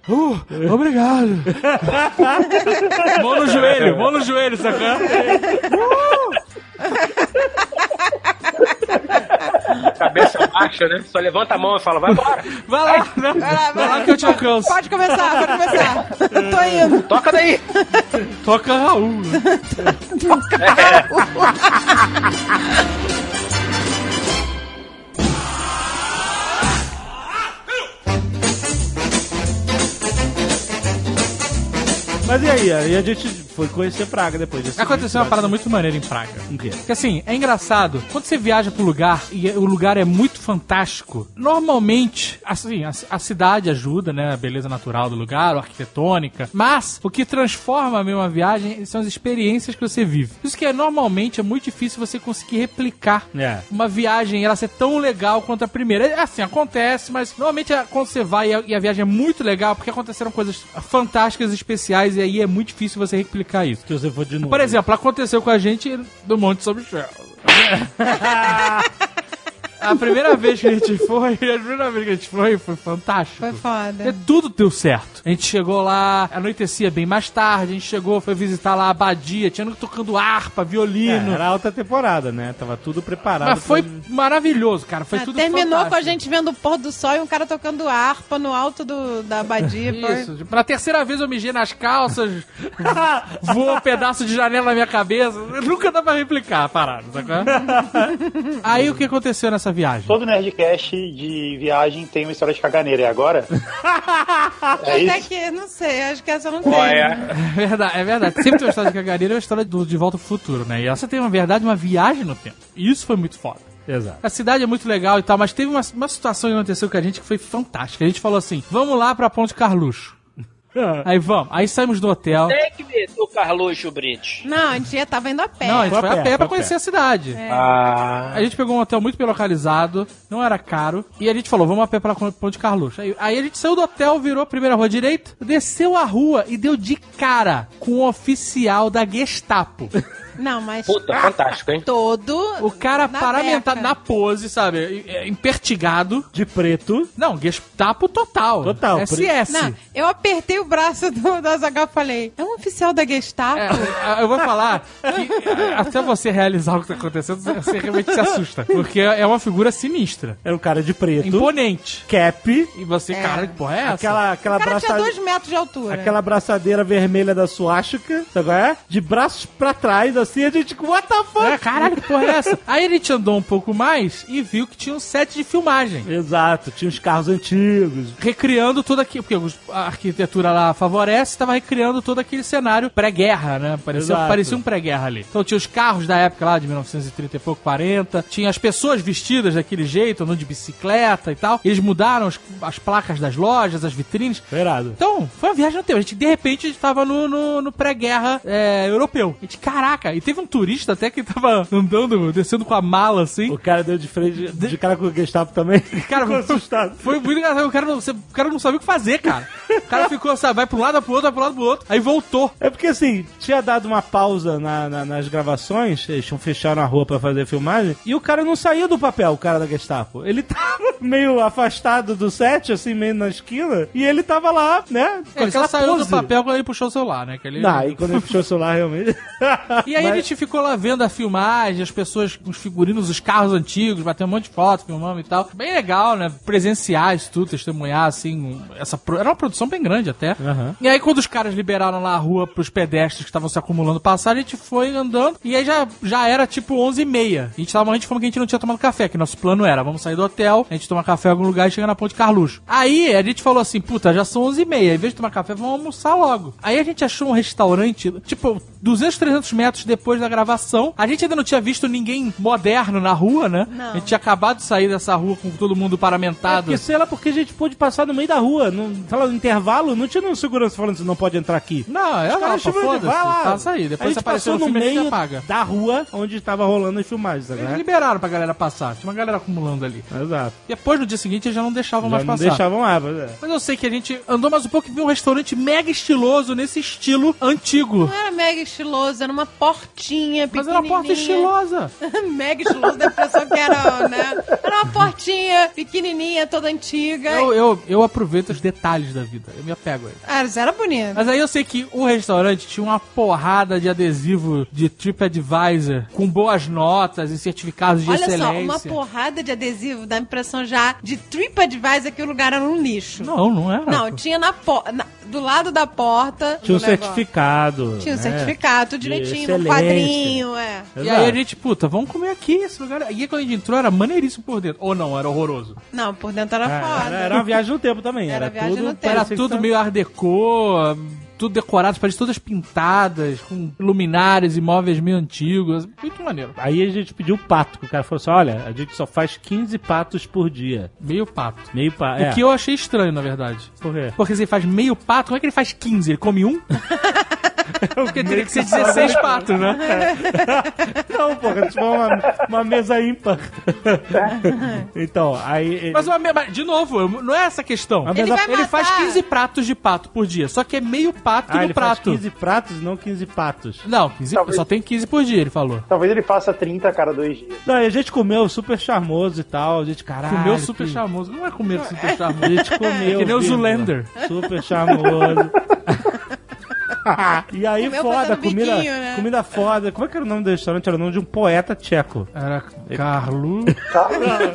F: Uh, obrigado. mão no joelho, mão no joelho, sacou?
C: Cabeça baixa, né? Só levanta a mão e fala, vai embora.
F: Vai lá, vai, vai lá que eu te alcanço.
E: Pode começar, pode começar. Tô indo.
C: Toca daí.
F: Toca Raul. né?
B: Mas e aí? Aí a gente foi conhecer Praga depois. Desse
F: Aconteceu uma parada muito maneira em Praga.
B: O quê?
F: Porque assim, é engraçado, quando você viaja pro lugar e o lugar é muito fantástico, normalmente, assim, a, a cidade ajuda, né? A beleza natural do lugar, a arquitetônica, mas o que transforma mesmo a viagem são as experiências que você vive. Isso que é normalmente é muito difícil você conseguir replicar
B: É.
F: uma viagem ela ser tão legal quanto a primeira. É, Assim, acontece, mas normalmente é quando você vai e a, e a viagem é muito legal porque aconteceram coisas fantásticas, especiais, e aí é muito difícil você replicar isso.
B: Se você for de novo.
F: Por exemplo, aconteceu com a gente no Monte São Michel. A primeira vez que a gente foi, a primeira vez que a gente foi, foi fantástico.
E: Foi
F: E
E: foda.
F: tudo deu certo. A gente chegou lá, anoitecia bem mais tarde, a gente chegou, foi visitar lá a abadia, tinha tocando harpa,
B: É,
F: violino.
B: era alta temporada, né? Tava tudo preparado.
F: Mas foi
B: pra-
F: maravilhoso, cara. Foi
E: Ah,
F: tudo
E: Terminou
F: fantástico.
E: com a gente vendo o pôr do sol e um cara tocando harpa no alto do, da abadia. Foi-
F: Isso. Pela terceira vez eu mijei nas calças, voou um pedaço de janela na minha cabeça. Nunca dá pra replicar a parada, sacou? Aí o que aconteceu nessa viagem?
D: Todo Nerdcast de viagem tem uma história de caganeira, é agora? é
E: Até
D: isso?
E: que, não sei, acho que essa não tem.
C: Olha,
F: É verdade, é verdade. Sempre tem uma história de caganeira é uma história do De Volta ao Futuro, né? E essa tem, na verdade, uma viagem no tempo. E isso foi muito foda.
B: Exato.
F: A cidade é muito legal e tal, mas teve uma, uma situação que aconteceu com a gente que foi fantástica. A gente falou assim: vamos lá pra Ponte Carluxo. Aí vamos. Aí saímos do hotel.
C: tem que ver o Carluxo Brite.
E: Não, a gente já tava indo a pé.
F: Não, a gente
B: Foi
F: foi
B: a pé,
F: pé
B: foi
F: pra conhecer
B: pé.
F: a cidade.
C: Ah.
F: A gente pegou um hotel muito bem localizado, não era caro, e a gente falou, vamos a pé pra Ponte Carluxo. Aí, aí a gente saiu do hotel, virou a primeira rua direita, desceu a rua e deu de cara com o oficial da Gestapo.
E: Não, mas
C: Puta, fantástico, hein?
E: todo.
F: O cara
E: Na
F: paramentado
E: beca.
F: na pose, sabe? é, Impertigado.
B: De preto.
F: Não, Gestapo total.
B: Total,
F: SS.
E: Não, eu apertei o braço do, da Zagal e falei: é um oficial da Gestapo?
F: É, eu vou falar que é, até você realizar o que tá acontecendo, você realmente se assusta. Porque é uma figura sinistra.
B: Era um cara de preto.
F: Imponente.
B: Cap.
F: E você,
E: É.
F: cara, que porra é essa?
B: Aquela, aquela,
E: o cara tinha dois metros de altura.
B: aquela braçadeira vermelha da suástica, sabe qual é? De braços pra trás, assim, a gente, what the fuck?
F: É, caralho, que porra é essa? Aí a gente andou um pouco mais e viu que tinha um set de filmagem.
B: Exato, tinha uns carros antigos.
F: Recriando todo aquilo, porque os- a arquitetura lá favorece, estava recriando todo aquele cenário pré-guerra, né? Parecia,
B: Exato.
F: parecia um pré-guerra ali. Então tinha os carros da época lá, de 1930 e pouco, 40, tinha as pessoas vestidas daquele jeito, andando de bicicleta e tal. Eles mudaram as, as placas das lojas, as vitrines.
B: Foi irado.
F: Então, foi uma viagem no tempo. A gente, de repente, a gente tava no, no, no pré-guerra é, europeu. A gente, caraca, e teve um turista até que tava andando, descendo com a mala assim.
B: O cara deu de frente, de cara com o Gestapo também.
F: Cara,
B: Ficou assustado.
F: Foi muito engraçado. O cara, não, o cara não sabia o que fazer, cara. O cara ficou, sabe, vai pra um lado, vai pro outro, vai pro lado, pro outro. Aí voltou.
B: É porque assim, tinha dado uma pausa na- na- nas gravações, eles tinham fechado a rua pra fazer filmagem, e o cara não saía do papel, o cara da Gestapo. Ele tava meio afastado do set, assim, meio na esquina, e ele tava lá, né, com
F: Ele só
B: aquela
F: saiu
B: pose.
F: do papel quando ele puxou o celular, né? Que ele...
B: Não, e quando ele puxou o celular, realmente...
F: E aí A gente ficou lá vendo a filmagem, as pessoas, os figurinos, os carros antigos, batendo um monte de foto, filmando e tal. Bem legal, né? Presenciar isso tudo, testemunhar, assim, essa... pro- Era uma produção bem grande até.
B: Aham.
F: E aí quando os caras liberaram lá a rua pros pedestres que estavam se acumulando passar, a gente foi andando e aí já, já era tipo 11 e meia. A gente tava morrendo de fome que a gente não tinha tomado café, que nosso plano era, vamos sair do hotel, a gente tomar café em algum lugar e chegar na Ponte Carluxo. Aí a gente falou assim, puta, já são 11 e meia, em vez de tomar café, vamos almoçar logo. Aí a gente achou um restaurante, tipo, 200, 300 metros depois da gravação. A gente ainda não tinha visto ninguém moderno na rua, né?
E: Não.
F: A gente tinha acabado de sair dessa rua com todo mundo
B: É
F: paramentado.
B: porque, sei lá, porque a gente pôde passar no meio da rua, no, sei lá, no intervalo, não tinha nenhum segurança falando que você não pode entrar aqui.
F: Não, é lá, foda-se,
B: vai lá.
F: passa aí.
B: a
F: Depois
B: gente
F: você apareceu
B: passou
F: no filme, a gente
B: meio
F: apaga.
B: da rua onde tava rolando as filmagens, tá
F: Eles liberaram pra galera passar. Tinha uma galera acumulando ali.
B: Exato.
F: Depois, no dia seguinte, eles já não deixavam
B: Já
F: mais
B: não
F: passar.
B: deixavam lá, mas é.
F: Mas eu sei que a gente andou mais um pouco e viu um restaurante mega estiloso, nesse estilo antigo.
E: Não era mega estiloso, era uma portinha
F: Mas era uma porta
E: pequenininha.
F: estilosa.
E: mega estiloso, da impressão que era, né? Era uma portinha pequenininha, toda antiga.
F: Eu, eu, eu aproveito os detalhes da vida. Eu me apego a ele.
E: Ah, isso era bonito.
F: Mas aí eu sei que o restaurante tinha uma porrada de adesivo de TripAdvisor com boas notas e certificados de
E: Olha
F: excelência.
E: só, uma porrada de adesivo dá a impressão já de TripAdvisor que o lugar era um lixo.
F: Não, não era.
E: Não, tinha na porta, do lado da porta.
B: Tinha um
E: negócio.
B: certificado.
E: Tinha um
B: né?
E: certificado, tudo
B: De
E: direitinho,
B: excelência.
E: quadrinho, é.
F: E
B: Exato.
F: aí a gente, puta, vamos comer aqui esse lugar. E aí quando a gente entrou era maneiríssimo por dentro. Ou não, era horroroso.
E: Não, por dentro era
B: É,
E: foda.
B: era, era uma viagem no tempo também.
E: Era
B: Era,
E: viagem
B: tudo,
E: no tempo.
F: Era
B: parecia que
F: tudo
B: tava-
F: meio art deco, tudo decorado, parecia todas pintadas, com luminárias e móveis meio antigos. Muito maneiro.
B: Aí a gente pediu pato, que o cara falou assim: olha, a gente só faz 15 patos por dia.
F: Meio pato.
B: Meio pato.
F: O que eu achei estranho, na verdade.
B: Por quê?
F: Porque se ele faz meio pato, como é que ele faz 15? Ele come um? Porque teria que ser 16 patos, né?
B: Não, porra, tipo uma, uma mesa ímpar. então, aí.
F: Mas, uma, me- mas, de novo, não é essa a questão.
B: Mas
E: Ele
B: a-
F: Ele faz
E: matar.
F: 15 pratos de pato por dia, só que é meio pato
B: ah,
F: no
B: ele faz
F: prato.
B: 15 pratos, não 15 patos.
F: Não, 15,
D: Talvez.
F: só tem 15 por dia, ele falou.
D: Talvez ele faça 30 a cada dois dias.
B: Não, e a gente comeu super charmoso e tal. A gente, caralho.
F: Comeu super
B: que-
F: charmoso. Não é comer super
B: A
F: charmoso.
B: gente comeu.
F: Que nem o. Zulander.
B: Super charmoso. E aí,
E: Comeu
B: foda, comida,
E: biquinho, né?
B: comida foda. Como é que era o nome do restaurante? Era o nome de um poeta tcheco.
F: Era Carlo.
E: Cara,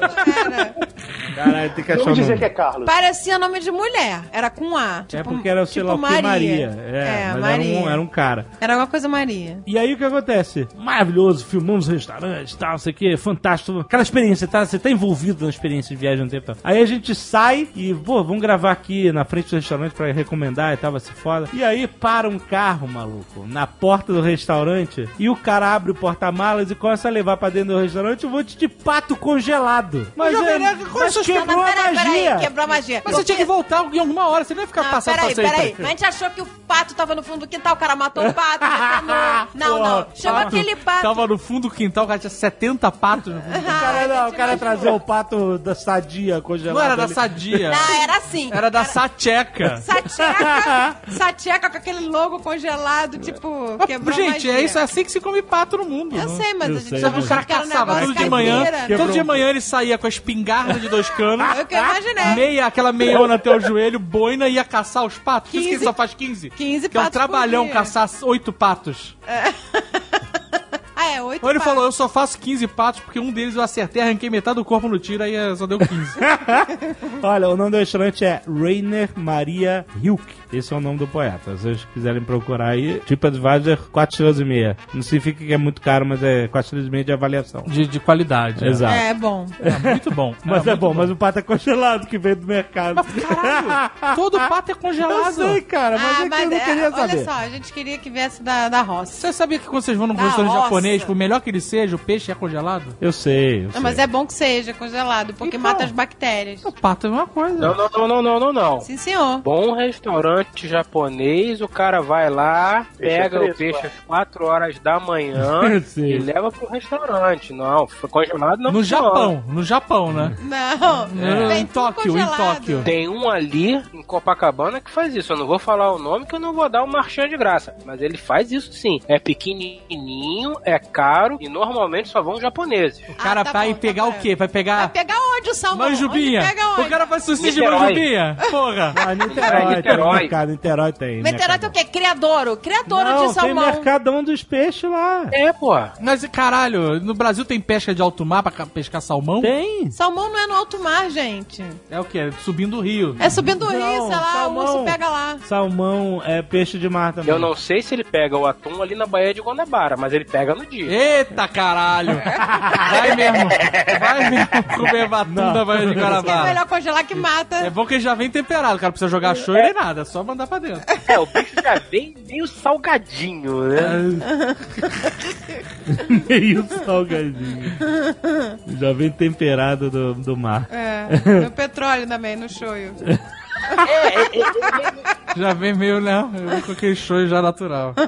B: Caralho, tem que achar
D: Vamos dizer que é Carlos.
E: parecia nome de mulher. Era com A.
B: É
E: Tipo,
B: porque era, sei
E: tipo
B: lá,
E: Maria.
B: Maria. É, mas
E: Maria.
B: Era, um, era um cara.
E: Era alguma coisa Maria.
B: E aí o que acontece? Maravilhoso, filmamos o restaurante e tal, não sei o que, fantástico. Aquela experiência, tá? Você tá envolvido na experiência de viagem um tempo. Tá? Aí a gente sai e, pô, vamos gravar aqui na frente do restaurante pra recomendar e tal, vai ser foda. E aí para um carro, maluco, na porta do restaurante e o cara abre o porta-malas e começa a levar pra dentro do restaurante um monte de pato congelado. Mas, é,
F: qual é a
B: mas quebrou a
E: Peraí,
B: magia.
E: peraí, quebrou a magia.
F: Mas você tinha que voltar em alguma hora, você não ia ficar
E: Não,
F: passando
E: peraí,
F: pra
E: peraí. Mas a gente achou que o pato tava no fundo do quintal, o cara matou o pato. no- Não, não. Chegou
F: Pato.
E: aquele pato.
F: Tava no fundo do quintal, o cara tinha 70 patos no fundo.
B: O cara, não, o cara trazia o pato da sadia congelado.
F: Não era da sadia.
E: Não, era assim.
F: Era da sacheca.
E: Sateca, sateca com aquele logo congelado, tipo, quebrou
F: Gente,
E: magia.
F: é isso, é assim que se come pato no mundo.
E: Eu
F: não?
E: sei, mas
B: Eu
E: a gente
B: sei,
E: tava
F: O cara
E: que um
F: caçava todo de manhã.
E: caipira.
F: Todo de manhã ele saía com a espingarda de dois canos.
E: É o que eu imaginei.
F: Meia, aquela meiona até o joelho, boina ia caçar os patos. Por isso que ele
E: 15
F: só faz 15.
E: 15
F: Que é um
E: patos por
F: trabalhão caçar oito patos.
E: Ah, É, oito
F: Ou ele falou, eu só faço 15 patos porque um deles eu acertei, arranquei metade do corpo no tiro, aí só deu 15.
B: Olha, o nome do restaurante é Rainer Maria Hilk. Esse é o nome do poeta. Se vocês quiserem procurar aí, TripAdvisor 4 estrelas e meia. Não significa que é muito caro, mas é 4 estrelas e meia de avaliação.
F: de, de qualidade. é.
B: Exato.
E: É, bom.
F: É, muito bom.
B: Mas é,
F: muito
B: bom, mas o pato é congelado que veio do mercado.
F: Caralho, todo pato é
B: Eu
F: congelado.
B: sei, cara, mas
E: ah,
B: é que
E: mas
B: eu não
E: é,
B: queria
E: olha
B: saber.
E: só, a gente queria que viesse da, da roça.
F: Você sabia que quando vocês vão num
E: Da
F: restaurante
E: roça.
F: japonês, por melhor que ele seja, o peixe é congelado?
B: Eu sei, eu sei.
E: Não, mas é bom que seja congelado, porque
F: Então.
E: mata as bactérias.
F: O pato é uma coisa.
C: Não, não, não, não, não, não, não.
E: Sim, senhor.
C: Bom restaurante japonês, o cara vai lá,
D: Peixe
C: pega
D: fresco,
C: o peixe
D: é.
C: às 4 horas da manhã e leva pro restaurante. Não, foi congelado não
F: No
C: funciona.
F: Japão, no Japão, né?
E: Não,
F: É. Em Tóquio, em. Tóquio.
C: Tem um ali em Copacabana que faz isso. Eu não vou falar o nome que eu não vou dar um marchand de graça. Mas ele faz isso sim. É pequenininho, é caro e normalmente só vão japoneses.
F: O cara
E: Ah, tá
F: vai
E: bom, tá
F: pegar o
E: bom.
F: quê? Vai
E: Vai
F: pegar
E: pegar onde o salmão?
F: manjubinha?
E: Onde pega onde?
F: O cara faz sushi de manjubinha? Porra!
B: Ah, Niterói, tem
C: Niterói.
B: mercado, Niterói tem.
E: Niterói tem o quê? Criadouro. Criadouro
B: Não,
E: de
B: tem
E: salmão.
B: mercadão dos peixes lá.
C: É, pô.
F: Mas, caralho, no Brasil tem pesca de alto mar pra ca- pescar salmão?
B: Tem.
E: Salmão não é no alto mar, gente.
F: É o quê? Subindo o rio.
E: É subindo o rio, sei lá,
B: salmão.
E: o urso pega lá.
B: Salmão é peixe de mar também.
C: Eu não sei se ele pega o atum ali na Baía de Guanabara, mas ele pega no dia.
F: Eita caralho! Vai mesmo! Vai mesmo comer da Baía de
E: É
F: Guarabara.
E: melhor congelar que mata.
F: É bom que ele já vem temperado, o cara não precisa jogar show nem nada, é só mandar pra dentro.
C: É, o bicho já vem meio salgadinho, né?
B: Meio salgadinho. Já vem temperado do, do mar.
E: É, no petróleo também, no shoyu.
F: Já vem meio, né? Com aquele show já natural.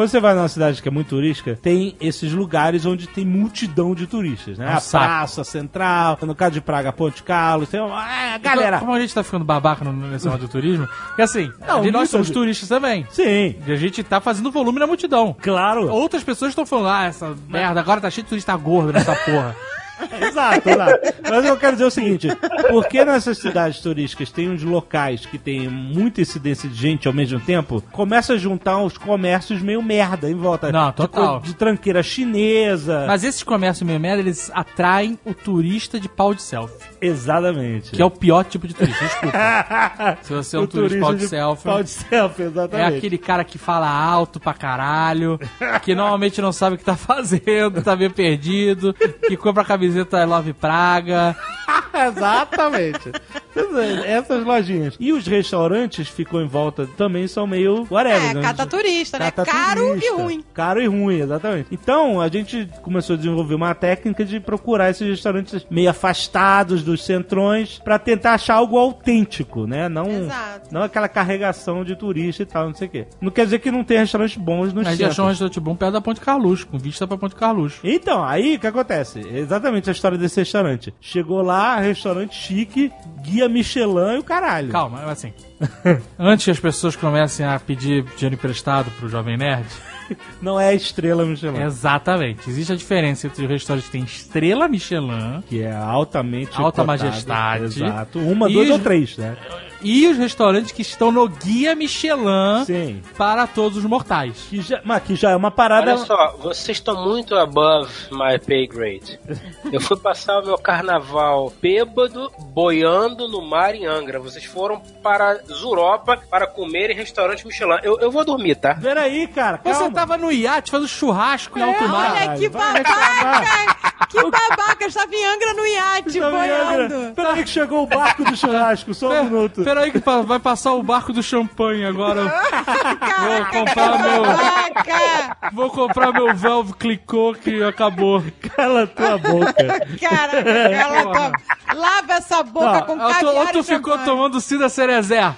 B: Quando você vai numa cidade que é muito turística, tem esses lugares onde tem multidão de turistas, né?
F: É um
B: a
F: saco.
B: Praça Central, no caso de Praga, Ponte Carlos, tem uma... Ah, galera...
F: Como a gente tá ficando babaca no, nesse negócio do turismo, que assim,
B: Não,
F: nós somos
B: gente-
F: turistas também.
B: Sim,
F: E a gente tá fazendo volume na multidão.
B: claro.
F: Outras pessoas estão falando, ah, essa merda, agora tá cheio de turista gordo nessa porra.
B: Exato, exato. Mas eu quero dizer o seguinte: por que nessas cidades turísticas tem uns locais que tem muita incidência de gente ao mesmo tempo? Começa a juntar os comércios meio merda em volta.
F: Não,
B: De
F: total.
B: co- De, tranqueira chinesa.
F: Mas esses comércios meio merda, eles atraem o turista de pau de selfie.
B: Exatamente.
F: Que é o pior tipo de turista, desculpa. Se você é um
B: O
F: turista pau de
B: turista
F: selfie.
B: Pau de selfie,
F: É
B: exatamente.
F: aquele cara que fala alto pra caralho, que normalmente não sabe o que tá fazendo, tá meio perdido, que compra a camiseta I Love Praga.
B: Exatamente. Essas lojinhas. E os restaurantes ficam em volta também são meio whatever.
E: É,
B: né?
E: cata turista, né?
B: Cata
E: Caro
B: turista.
E: e ruim.
B: Caro e ruim, exatamente. Então, a gente começou a desenvolver uma técnica de procurar esses restaurantes meio afastados dos centrões pra tentar achar algo autêntico, né? Não,
E: Exato.
B: não aquela carregação de turista e tal, não sei o quê. Não quer dizer que não tem restaurantes bons nos
F: A gente
B: centros.
F: achou um restaurante bom perto da Ponte Carluxo, com vista pra Ponte Carluxo.
B: Então, aí o que acontece? Exatamente a história desse restaurante. Chegou lá, restaurante chique, guia Michelin e o caralho.
F: Calma, assim. Antes que as pessoas comecem a pedir dinheiro emprestado pro Jovem Nerd,
B: Não é a estrela Michelin.
F: exatamente. Existe a diferença entre o restaurante que tem estrela Michelin
B: Que é altamente
F: Alta
B: cotado.
F: majestade.
B: Exato. Uma, duas
F: os-
B: ou três, né?
F: E os restaurantes que estão no guia Michelin
B: Sim.
F: para todos os mortais.
B: Que já, mas que já é uma parada.
C: Olha só, vocês estão muito above my pay grade. Eu fui passar o meu carnaval bêbado, boiando no mar em Angra. Vocês foram para Zuropa para comer em restaurante Michelin. Eu, eu vou dormir, tá?
B: Peraí, cara. Calma.
F: Você tava no iate fazendo churrasco em alto mar.
E: Olha que babaca! que babaca! Estava em Angra no iate, boiando.
B: Peraí que chegou o barco do churrasco, só um minuto.
F: Peraí que pa- vai passar o barco do champanhe agora. Vou comprar meu,
E: Babaca!
F: vou comprar meu Velve Clicô que acabou.
B: Cala a tua boca.
E: Cara, ela tá... lava essa boca
B: Não,
E: com
F: tu,
E: caviar
F: tu
E: e
F: ficou tomando Cida Cerezé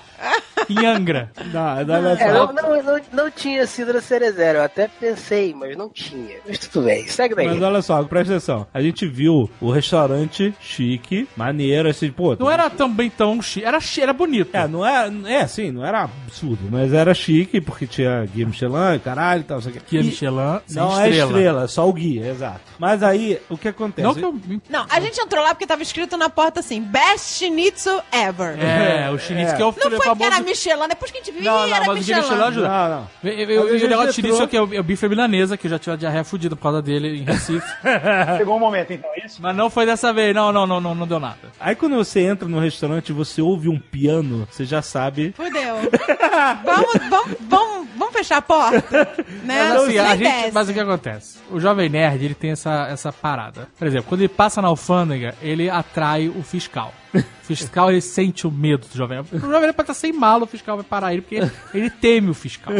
F: em Angra.
B: Não, não, olha
C: É, não, não, não, não tinha sido Cerezero. Eu até pensei, mas não tinha. Mas tudo bem, segue daí.
B: Mas olha só, presta atenção. A gente viu o restaurante chique, maneiro, assim, pô.
F: Não era também tão chique. Era, chi- era bonito.
B: É, não é, é, sim, não era absurdo, mas era chique, porque tinha guia Michelin, caralho e tal, não sei o que.
F: É
B: E-
F: Michelin
B: Não
F: estrela.
B: é estrela, só o guia, exato. Mas aí, o que acontece?
F: Não que eu...
E: Não, a gente entrou lá porque tava escrito na porta assim, Best Schnitzel Ever.
F: É, o chinitz
B: É.
F: que é o
E: Não foi que
F: famoso
E: era Michelin. Depois que a gente viu,
F: Não, não,
E: era
F: mas o
E: Michelin.
F: Michelin ajuda.
B: Não, não.
F: Eu, eu, eu,
B: Mas
F: o negócio disso
B: entrou-
F: é que é o, é o bife milanesa, que eu já tive a diarreia fudida por causa dele em Recife.
D: Chegou um momento, então, é isso?
F: Mas não foi dessa vez, não, não, não, não, não deu nada.
B: Aí quando você entra no restaurante e você ouve um piano, você já sabe.
E: Fudeu. vamos, vamos, vamos, vamos fechar a porta. Né?
F: Mas, assim, a gente, mas o que acontece? O Jovem Nerd, ele tem essa, essa parada. Por exemplo, quando ele passa na alfândega, ele atrai o fiscal. O fiscal, ele sente o medo do Jovem Nerd. O Jovem Nerd pode estar sem mala, o fiscal vai parar ele, porque ele teme o fiscal.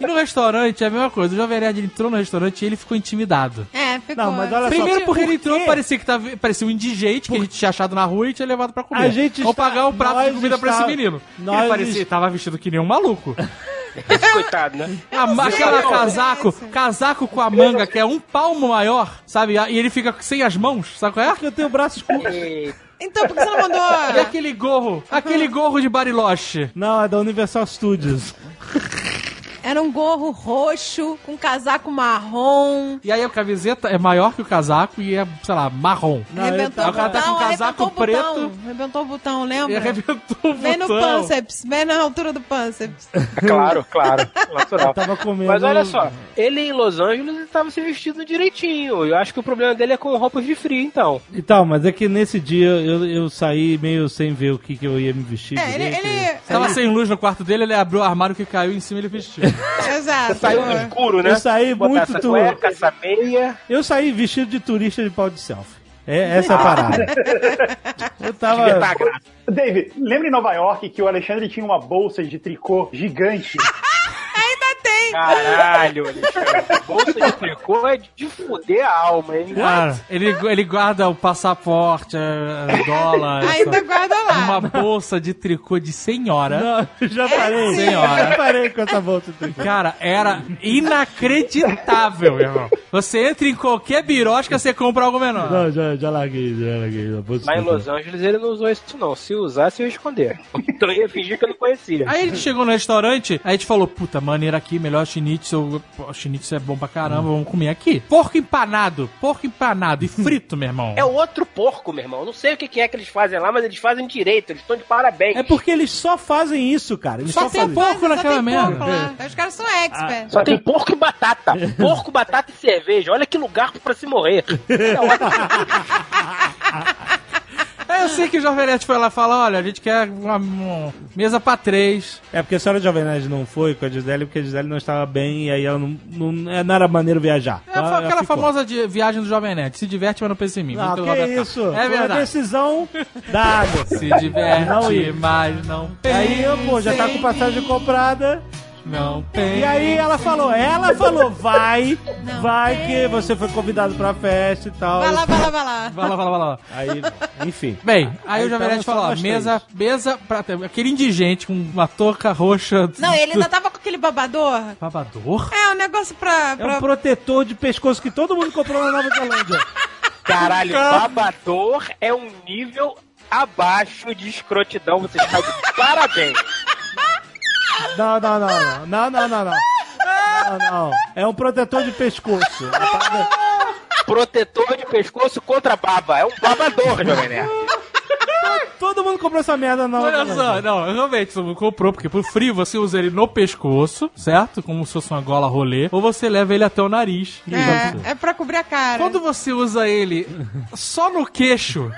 F: E no restaurante, é a mesma coisa. O Jovem Nerd ele entrou no restaurante e ele ficou intimidado.
E: É, ficou.
B: Não, mas olha só,
F: Primeiro porque
B: por
F: ele entrou, parecia que tava, parecia um indigente que a gente tinha achado na rua e tinha levado pra comer.
B: A gente
F: Ou
B: está-
F: pagar um prato de
B: nós
F: comida pra esse
B: está-
F: menino.
B: nós
F: ele parecia,
B: est-
F: tava vestido que nem um maluco.
C: Coitado, né?
F: A, aquela casaco, casaco com a manga que é um palmo maior, sabe? E ele fica sem as mãos, sabe qual é?
B: Porque eu tenho braços curtos.
E: Então, por que você não mandou...
F: E aquele gorro, aquele gorro de Bariloche.
B: Não, é da Universal Studios.
E: Era um gorro roxo, com casaco marrom.
F: E aí a camiseta é maior que o casaco e é, sei lá, marrom.
E: arrebentou
F: Aí
E: o
F: o cara tá
E: botão,
F: com um casaco preto
E: botão. Arrebentou o botão, lembra?
F: e arrebentou o
E: Vem no
F: botão.
E: pânceps, vem na altura do pânceps.
C: Claro, claro. Natural.
B: Tava comendo.
C: Mas olha só, ele em Los Angeles ele tava se vestindo direitinho. Eu acho que o problema dele é com roupas de frio, então.
B: Então, mas é que nesse dia eu, eu saí meio sem ver o que, que eu ia me vestir.
E: É, ele...
B: direito.
E: ele...
F: Tava sem luz no quarto dele, ele abriu o armário que caiu em cima e ele vestiu.
E: Exato.
C: Saiu no escuro, né?
B: Eu saí
C: Botar
B: muito
C: essa
B: tu-
C: cueca, essa meia.
B: Eu saí vestido de turista de pau de selfie. É, essa é a parada. Eu tava.
C: Tá.
D: Dave, lembra em Nova York que o Alexandre tinha uma bolsa de tricô gigante?
E: Tem.
C: Caralho, Alexandre. Bolsa de tricô é de fuder a alma, hein?
F: Cara, ele, ele guarda o passaporte, é, dólar,
E: Ainda
F: essa-
E: guarda lá.
F: uma bolsa de tricô de senhora.
B: Não, já parei.
F: Senhora.
B: Já parei com essa bolsa de tricô.
F: Cara, era inacreditável, meu irmão. Você entra em qualquer birosca, você compra algo menor.
B: Não, já, já larguei, já larguei.
C: Lá
B: de
C: em. Los Angeles ele não usou isso não. Se usasse, eu ia esconder. Então eu ia fingir que eu não conhecia.
F: Aí a gente chegou no restaurante, aí a gente falou, puta, maneiro aqui, melhor schnitzel, pô, schnitzel é bom pra caramba, vamos comer aqui. Porco empanado, porco empanado e frito, meu irmão.
C: É outro porco, meu irmão. Não sei o que é que eles fazem lá, mas eles fazem direito. Eles estão de parabéns.
B: É porque eles só fazem isso, cara. Eles
F: Só
B: só,
F: tem
B: fazem
F: porco
E: Só
F: naquela merda.
E: lá. Os caras são experts.
C: Só tem porco e batata. Porco, batata e cerveja. Olha que lugar pra se morrer. É.
F: Aí eu sei que o Jovem Nerd foi lá falar, olha, a gente quer uma, uma mesa pra três.
B: É porque a senhora Jovem Nerd não foi com a Gisele porque a Gisele não estava bem e aí ela não, não, é, não era maneiro viajar.
F: É
B: ela
F: aquela
B: ficou.
F: famosa de- viagem do Jovem Nerd. Se diverte, mas não pensa em mim.
B: Não, que
F: Roberto
B: isso?
F: É
B: Foi
F: verdade.
B: decisão dada.
F: Se diverte,
B: Não
F: mas não
B: Aí, eu, pô, já tá com passagem comprada.
F: Não tem.
B: E aí ela falou, ela falou, vai, vai que você foi convidado pra festa e tal.
E: Vai lá, vai lá, vai lá.
F: Vai lá, vai lá, vai lá.
B: Aí, enfim.
F: Bem, aí,
B: Aí
F: o Jovem Nerd
B: só
F: falou, mesa, mesa pra ter aquele indigente com uma touca roxa.
E: Não, ele ainda tava com aquele babador.
F: Babador?
E: É, um negócio pra...
B: É
E: pra...
B: um protetor de pescoço que todo mundo comprou na Nova Zelândia.
C: Caralho, babador é um nível abaixo de escrotidão. Você está de parabéns.
B: Não, não, não, não. Não, não, não, não. Não, não. É um protetor de pescoço.
C: Protetor de pescoço contra baba. É um babador, Jovem Nerd.
B: Todo mundo comprou essa merda na Nova
F: Olha só,
B: Zelândia.
F: não, realmente, você comprou, porque pro frio você usa ele no pescoço, certo? Como se fosse uma gola rolê, ou você leva ele até o nariz.
E: É, é pra cobrir a cara.
F: Quando você usa ele só no queixo,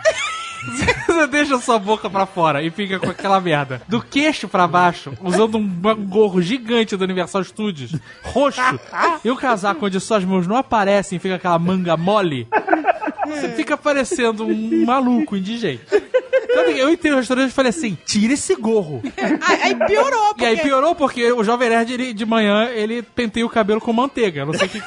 F: você deixa sua boca pra fora e fica com aquela merda. Do queixo pra baixo, usando um gorro gigante do Universal Studios, roxo, e o casaco onde suas mãos não aparecem, fica aquela manga mole, você fica parecendo um maluco indigente. Então, eu entrei no restaurante e falei assim: tira esse gorro.
E: Aí, aí piorou, porque...
F: E aí piorou porque o Jovem Nerd, ele, de manhã, ele penteia o cabelo com manteiga. Não sei o que.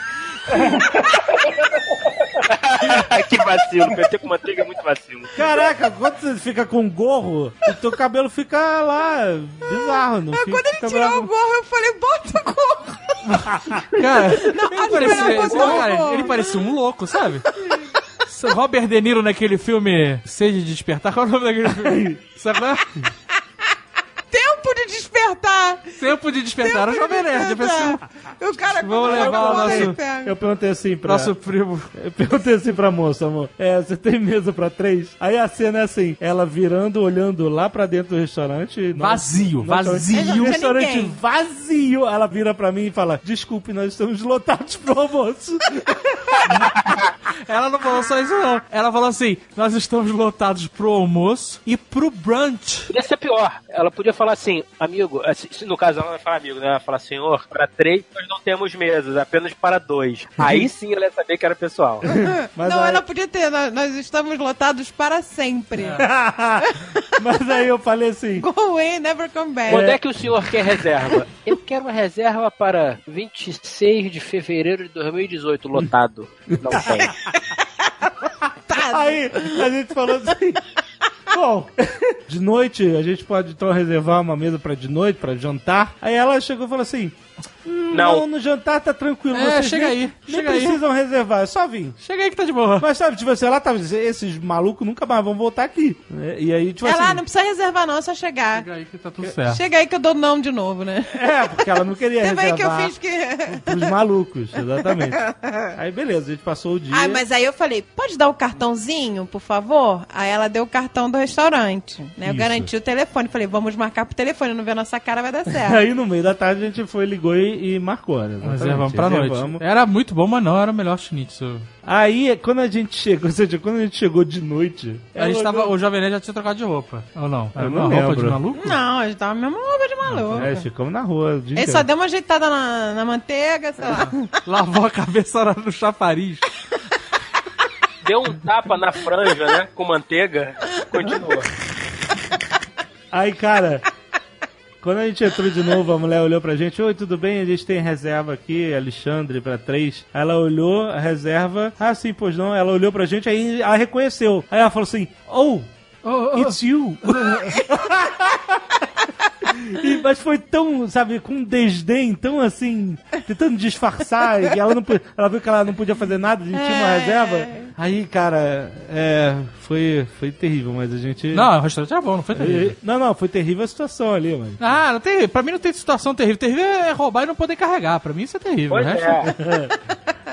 C: que vacilo. PT com manteiga é muito vacilo.
B: Caraca, quando você fica com um gorro, o teu cabelo fica lá bizarro. Não fica,
E: Quando ele tirou o gorro, eu falei, bota o gorro.
F: Cara,
E: Não,
F: ele, parecia, cara,
E: gorro.
F: ele parecia um louco, sabe? Robert De Niro naquele filme Sede de Despertar, qual é o nome daquele filme? Sabe?
E: Tempo de despertar.
F: Tempo de despertar o Jovem Nerd. Eu pensei.
E: O cara
F: Vamos levar o nosso-.
B: Eu perguntei assim pra.
F: nosso primo.
B: Eu perguntei assim pra moça, amor. É, você tem mesa pra três? Aí a cena é assim: ela virando, olhando lá pra dentro do restaurante. não-
F: Vazio,
B: não-
F: vazio.
E: Tinha
B: Restaurante
E: ninguém.
B: vazio. Ela vira pra mim e fala: Desculpe, nós estamos lotados pro almoço.
F: Ela não falou só isso, não. Ela falou assim: nós estamos lotados pro almoço e pro brunch.
C: Podia ser pior. Ela podia falar assim, assim, se no caso ela não vai falar amigo, né? Ela fala, senhor, para três nós não temos mesas, apenas para dois. Aí sim ela ia saber que era pessoal.
B: Mas
E: não,
B: aí-
E: ela podia ter. Nós, nós estamos lotados para sempre.
B: Mas aí eu falei assim:
E: Go away, never come back.
C: Quando é que o senhor quer reserva? Eu quero uma reserva para 26 de fevereiro de 2018, lotado. Não tem.
B: Aí a gente falou assim. Bom, de noite a gente pode então reservar uma mesa pra de noite, pra jantar. Aí ela chegou e falou assim: "Hum,
C: Não.
B: Não, no jantar tá tranquilo.
F: É,
B: vocês
F: chega
B: nem,
F: aí,
B: Nem
F: chega aí."
B: precisam reservar, é só vir.
F: Chega aí que tá de boa.
B: Mas sabe, tipo assim, ela tava dizendo, esses malucos nunca mais vão voltar aqui. né? E aí, tipo
E: Ela
B: assim.
E: ah, não precisa reservar, não, é só chegar.
F: Chega aí que tá tudo certo.
E: Chega aí que eu dou não de novo, né?
B: É, porque ela não queria
E: Teve aí que eu
B: reservar
E: fiz que.
B: pros malucos, exatamente. Aí beleza, a gente passou o dia.
E: Ah, mas aí eu falei, pode dar o cartãozinho, por favor? Aí ela deu o cartão do restaurante, né? Eu
B: Isso.
E: garanti o telefone. Falei, vamos marcar pro telefone, não ver a nossa cara, vai dar certo.
B: Aí no meio da tarde a gente foi, ligou e, e marcou, né?
F: Reservamos pra noite.
B: Reservamos.
F: Era muito bom, mas não era o melhor schnitzel.
B: Aí, quando a gente chegou, ou seja, quando a gente chegou de noite.
F: A gente tava, o Jovem Nerd já tinha trocado de roupa. Ou não? Era
B: Eu
F: uma
B: não
F: roupa de maluco?
E: Não, a gente tava mesmo roupa de maluco.
B: É, ficamos na rua. o dia
E: Ele
B: inteiro.
E: só deu uma ajeitada na, na manteiga, sei lá.
F: Lavou a cabeça no chafariz.
C: Deu um tapa na franja, né? Com manteiga. Continua.
B: Aí, cara, quando a gente entrou de novo, a mulher olhou pra gente: Oi, tudo bem? A gente tem reserva aqui, Alexandre, pra três. Ela olhou a reserva. Ah, sim, pois não. Ela olhou pra gente, aí ela reconheceu. Aí ela falou assim: Oh, it's you. E- mas foi tão, sabe, com um desdém, tão assim, tentando disfarçar, e ela, não, ela viu que ela não podia fazer nada, a gente tinha uma reserva. Aí, cara, é, foi, foi terrível, mas a gente.
F: Não, o restaurante era bom, não foi terrível.
B: E- Não, não, foi terrível a situação ali, mas.
F: Ah, não tem, pra mim não tem situação terrível. Terrível é roubar e não poder carregar. Pra mim isso é terrível.
C: Pois
F: o resto...
C: é.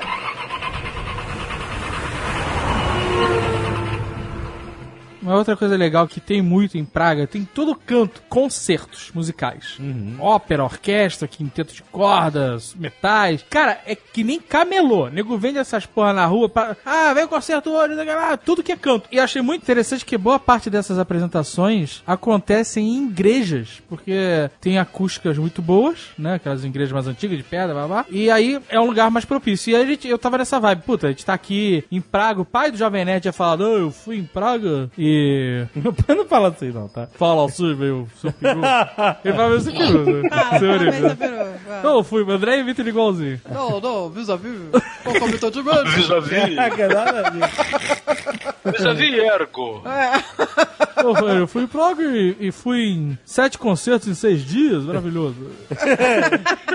F: Uma outra coisa legal que tem muito em Praga, tem todo canto concertos musicais. Ópera, orquestra, quinteto de cordas, metais. Cara, é que nem camelô. Nego vende essas porra na rua. Pra... Ah, vem o concerto hoje, tudo que é canto. E achei muito interessante que boa parte dessas apresentações acontecem em igrejas, porque tem acústicas muito boas, né? Aquelas igrejas mais antigas de pedra, blá, blá. E aí é um lugar mais propício. E aí a gente, eu tava nessa vibe. Puta, a gente tá aqui em Praga. O pai do Jovem Nerd tinha falado, "Ah, eu fui em Praga e
B: Meu pai não fala assim, não, tá?
F: Fala assim, meu, seu peru. Ele fala meu seu peru, né?
E: Ah,
F: Seu.
E: Vai.
F: Não, fui, o André imita ele igualzinho.
E: Não, não, vis-a-vis. Concomitantemente.
C: Vis-a-vis.
B: Caraca, nada a ver.
C: Vis-a-vis ergo.
F: Pô, velho, eu fui em Praga e, e fui em sete concertos em seis dias, maravilhoso.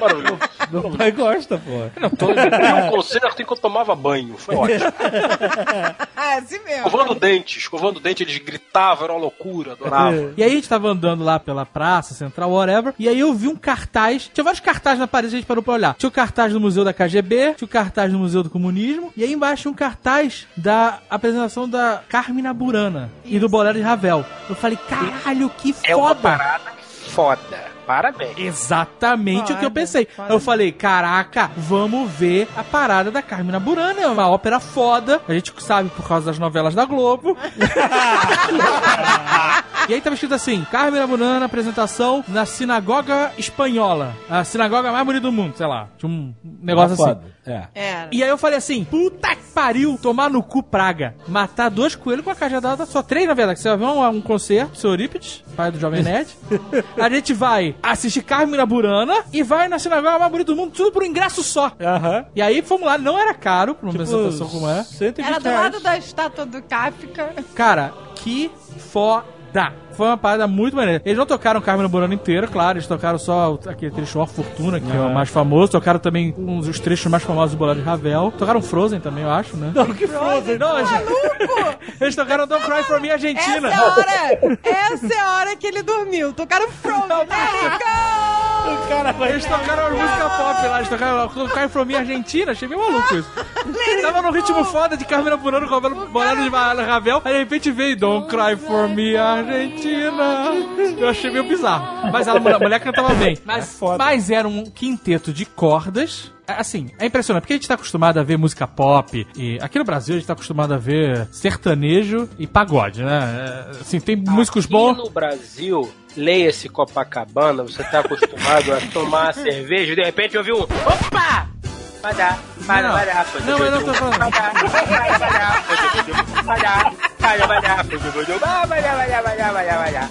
C: Maravilhoso.
B: Meu pai gosta, pô.
C: Tô em um concerto enquanto tomava banho. Foi ótimo.
E: É assim mesmo.
C: Escovando dente, escovando dente, eles gritavam, era uma loucura, adoravam.
F: E aí a gente tava andando lá pela praça, central, whatever, e aí eu vi um cartaz, tinha vários cartazes na parede, a gente parou pra olhar. Tinha o cartaz do Museu da KGB, tinha o cartaz do Museu do Comunismo, e aí embaixo tinha um cartaz da apresentação da Carmina Burana e do Bolero de Ravel. Eu falei, caralho, que
C: É uma
F: foda!
C: parada foda. Parabéns.
F: Exatamente o que eu pensei.
E: foda.
F: Eu falei, caraca, vamos ver a parada da Carmina Burana. É uma ópera foda. A gente sabe por causa das novelas da Globo. e aí tava escrito assim: Carmina Burana, apresentação na sinagoga espanhola. A sinagoga mais bonita do mundo, sei lá. Tinha um negócio assim.
B: Foda. É.
E: Era.
F: E aí eu falei assim, puta que pariu, tomar no cu praga. Matar dois coelhos com a cajadada só. Três, na verdade. Você vai ver um, um concerto, seu Eurípides, pai do Jovem Nerd. a gente vai assistir Carmina Burana e vai na sinagoga mais bonita do mundo, tudo por um ingresso só.
B: Aham.
F: E aí fomos lá, não era caro pra uma apresentação como é.
B: 120
E: Era do
B: reais.
E: lado da estátua do Kafka.
F: Cara, que foda. Foi uma parada muito maneira. Eles não tocaram Carmen Burana inteira, claro. Eles tocaram só aquele trecho Ó Fortuna, que é o mais famoso. Tocaram também uns dos trechos mais famosos do Bolero de Ravel. Tocaram Frozen também, eu acho, né?
B: Não, que Frozen.
F: Não, eles, eles tocaram Don't Cry For Me Argentina.
E: Essa é a hora, essa é a hora que ele dormiu. Tocaram Frozen. It go!
B: O cara vai...
F: Eles tocaram música pop lá, eles tocaram Cry From Me Argentina, achei meio maluco isso. Tava num ritmo foda de Carmina Burano com o cabelo bolado de Ravel, aí de repente veio Don't Cry For Me Argentina. Eu achei meio bizarro. Mas a mulher, a mulher cantava bem. Mas,
B: foda.
F: mas era um quinteto de cordas. Assim, é impressionante, porque a gente tá acostumado a ver música pop, e aqui no Brasil a gente tá acostumado a ver sertanejo e pagode, né? É, Assim, tem músicos
C: Aqui
F: bons.
C: no Brasil, leia-se Copacabana, você tá acostumado a tomar cerveja e de repente ouviu um Opa! Vai dar, vai dar, vai dar.
F: Não, mas não tô falando.
C: Vai dar, vai dar, vai dar, Vai, vai, vai, vai, vai, vai, vai, vai,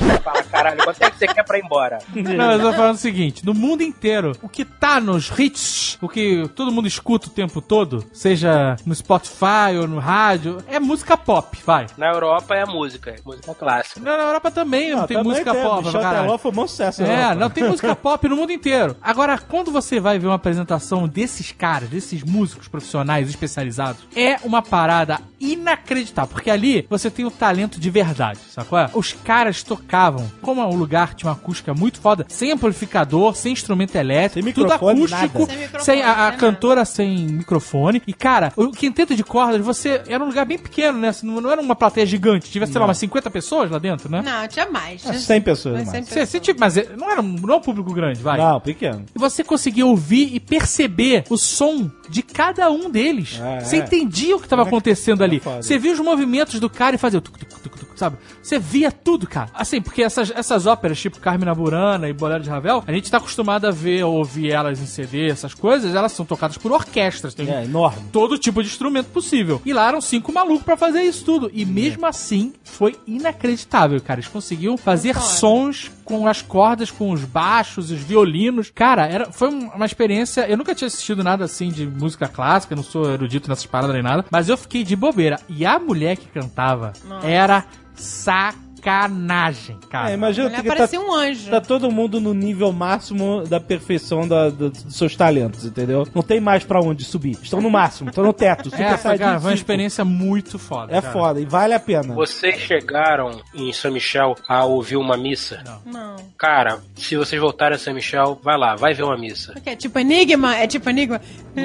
C: Você fala, caralho, quanto é que você quer pra ir embora?
F: Não, eu tô falando o seguinte: no mundo inteiro, o que tá nos hits, o que todo mundo escuta o tempo todo, seja no Spotify ou no rádio, é música pop, vai.
C: Na Europa é música, música clássica.
F: Não, na Europa também não, tem
B: vai,
F: música
B: tem.
F: pop.
B: Michel vai, foi um Vai, sucesso.
F: É, não tem música pop no mundo inteiro. Agora, quando você vai ver uma apresentação desses caras, desses músicos profissionais especializados, é uma parada inacreditável, porque a ali você tem o talento de verdade, sacou? Os caras tocavam, como o lugar tinha uma acústica muito foda, sem amplificador, sem instrumento elétrico,
B: Sem
F: tudo acústico,
B: nada.
E: Sem
F: sem a, a
E: sem
F: cantora sem microfone. E, cara, o quinteto de cordas, você era um lugar bem pequeno, né? Não, não era uma plateia gigante. Tivesse, sei lá, umas 50 pessoas lá dentro, né?
E: Não, tinha mais.
B: Ah, 100 pessoas,
E: Mas
B: mais.
E: 100
F: Você, você, tipo, mas é- não era um, não é um público grande, vai.
B: Não, pequeno.
F: E você conseguia ouvir e perceber o som de cada um deles.
B: É,
F: você
B: é.
F: entendia o que estava acontecendo ali. Você via os movimentos do cara e fazia tuc, tuc, tuc, sabe? Você via tudo, cara. Assim, porque essas, essas óperas, tipo Carmina Burana e Bolero de Ravel, a gente tá acostumado a ver, ouvir elas em CD, essas coisas, elas são tocadas por orquestras. Tem
B: É, enorme.
F: todo tipo de instrumento possível. E lá eram cinco malucos pra fazer isso tudo. E mesmo assim, foi inacreditável, cara. Eles conseguiam fazer sons com as cordas, com os baixos, os violinos. Cara, era, foi um- uma experiência. Eu nunca tinha assistido nada assim de música clássica, não sou erudito nessas paradas nem nada. Mas eu fiquei de bobeira. E a mulher que cantava era saco sacanagem, cara.
B: É, imagina que tá,
E: um anjo.
B: tá todo mundo no nível máximo da perfeição da- da- dos seus talentos, entendeu? Não tem mais pra onde subir. Estão no máximo, estão no teto. Super
F: É,
B: Saiyajin
F: cara, foi uma
B: 5.
F: experiência muito foda.
B: É
F: cara.
B: foda, e vale a pena.
C: Vocês chegaram em São Michel a ouvir uma missa?
E: Não.
C: Cara, se vocês voltarem a São Michel, vai lá, vai ver uma missa.
E: O que é tipo enigma? É tipo enigma?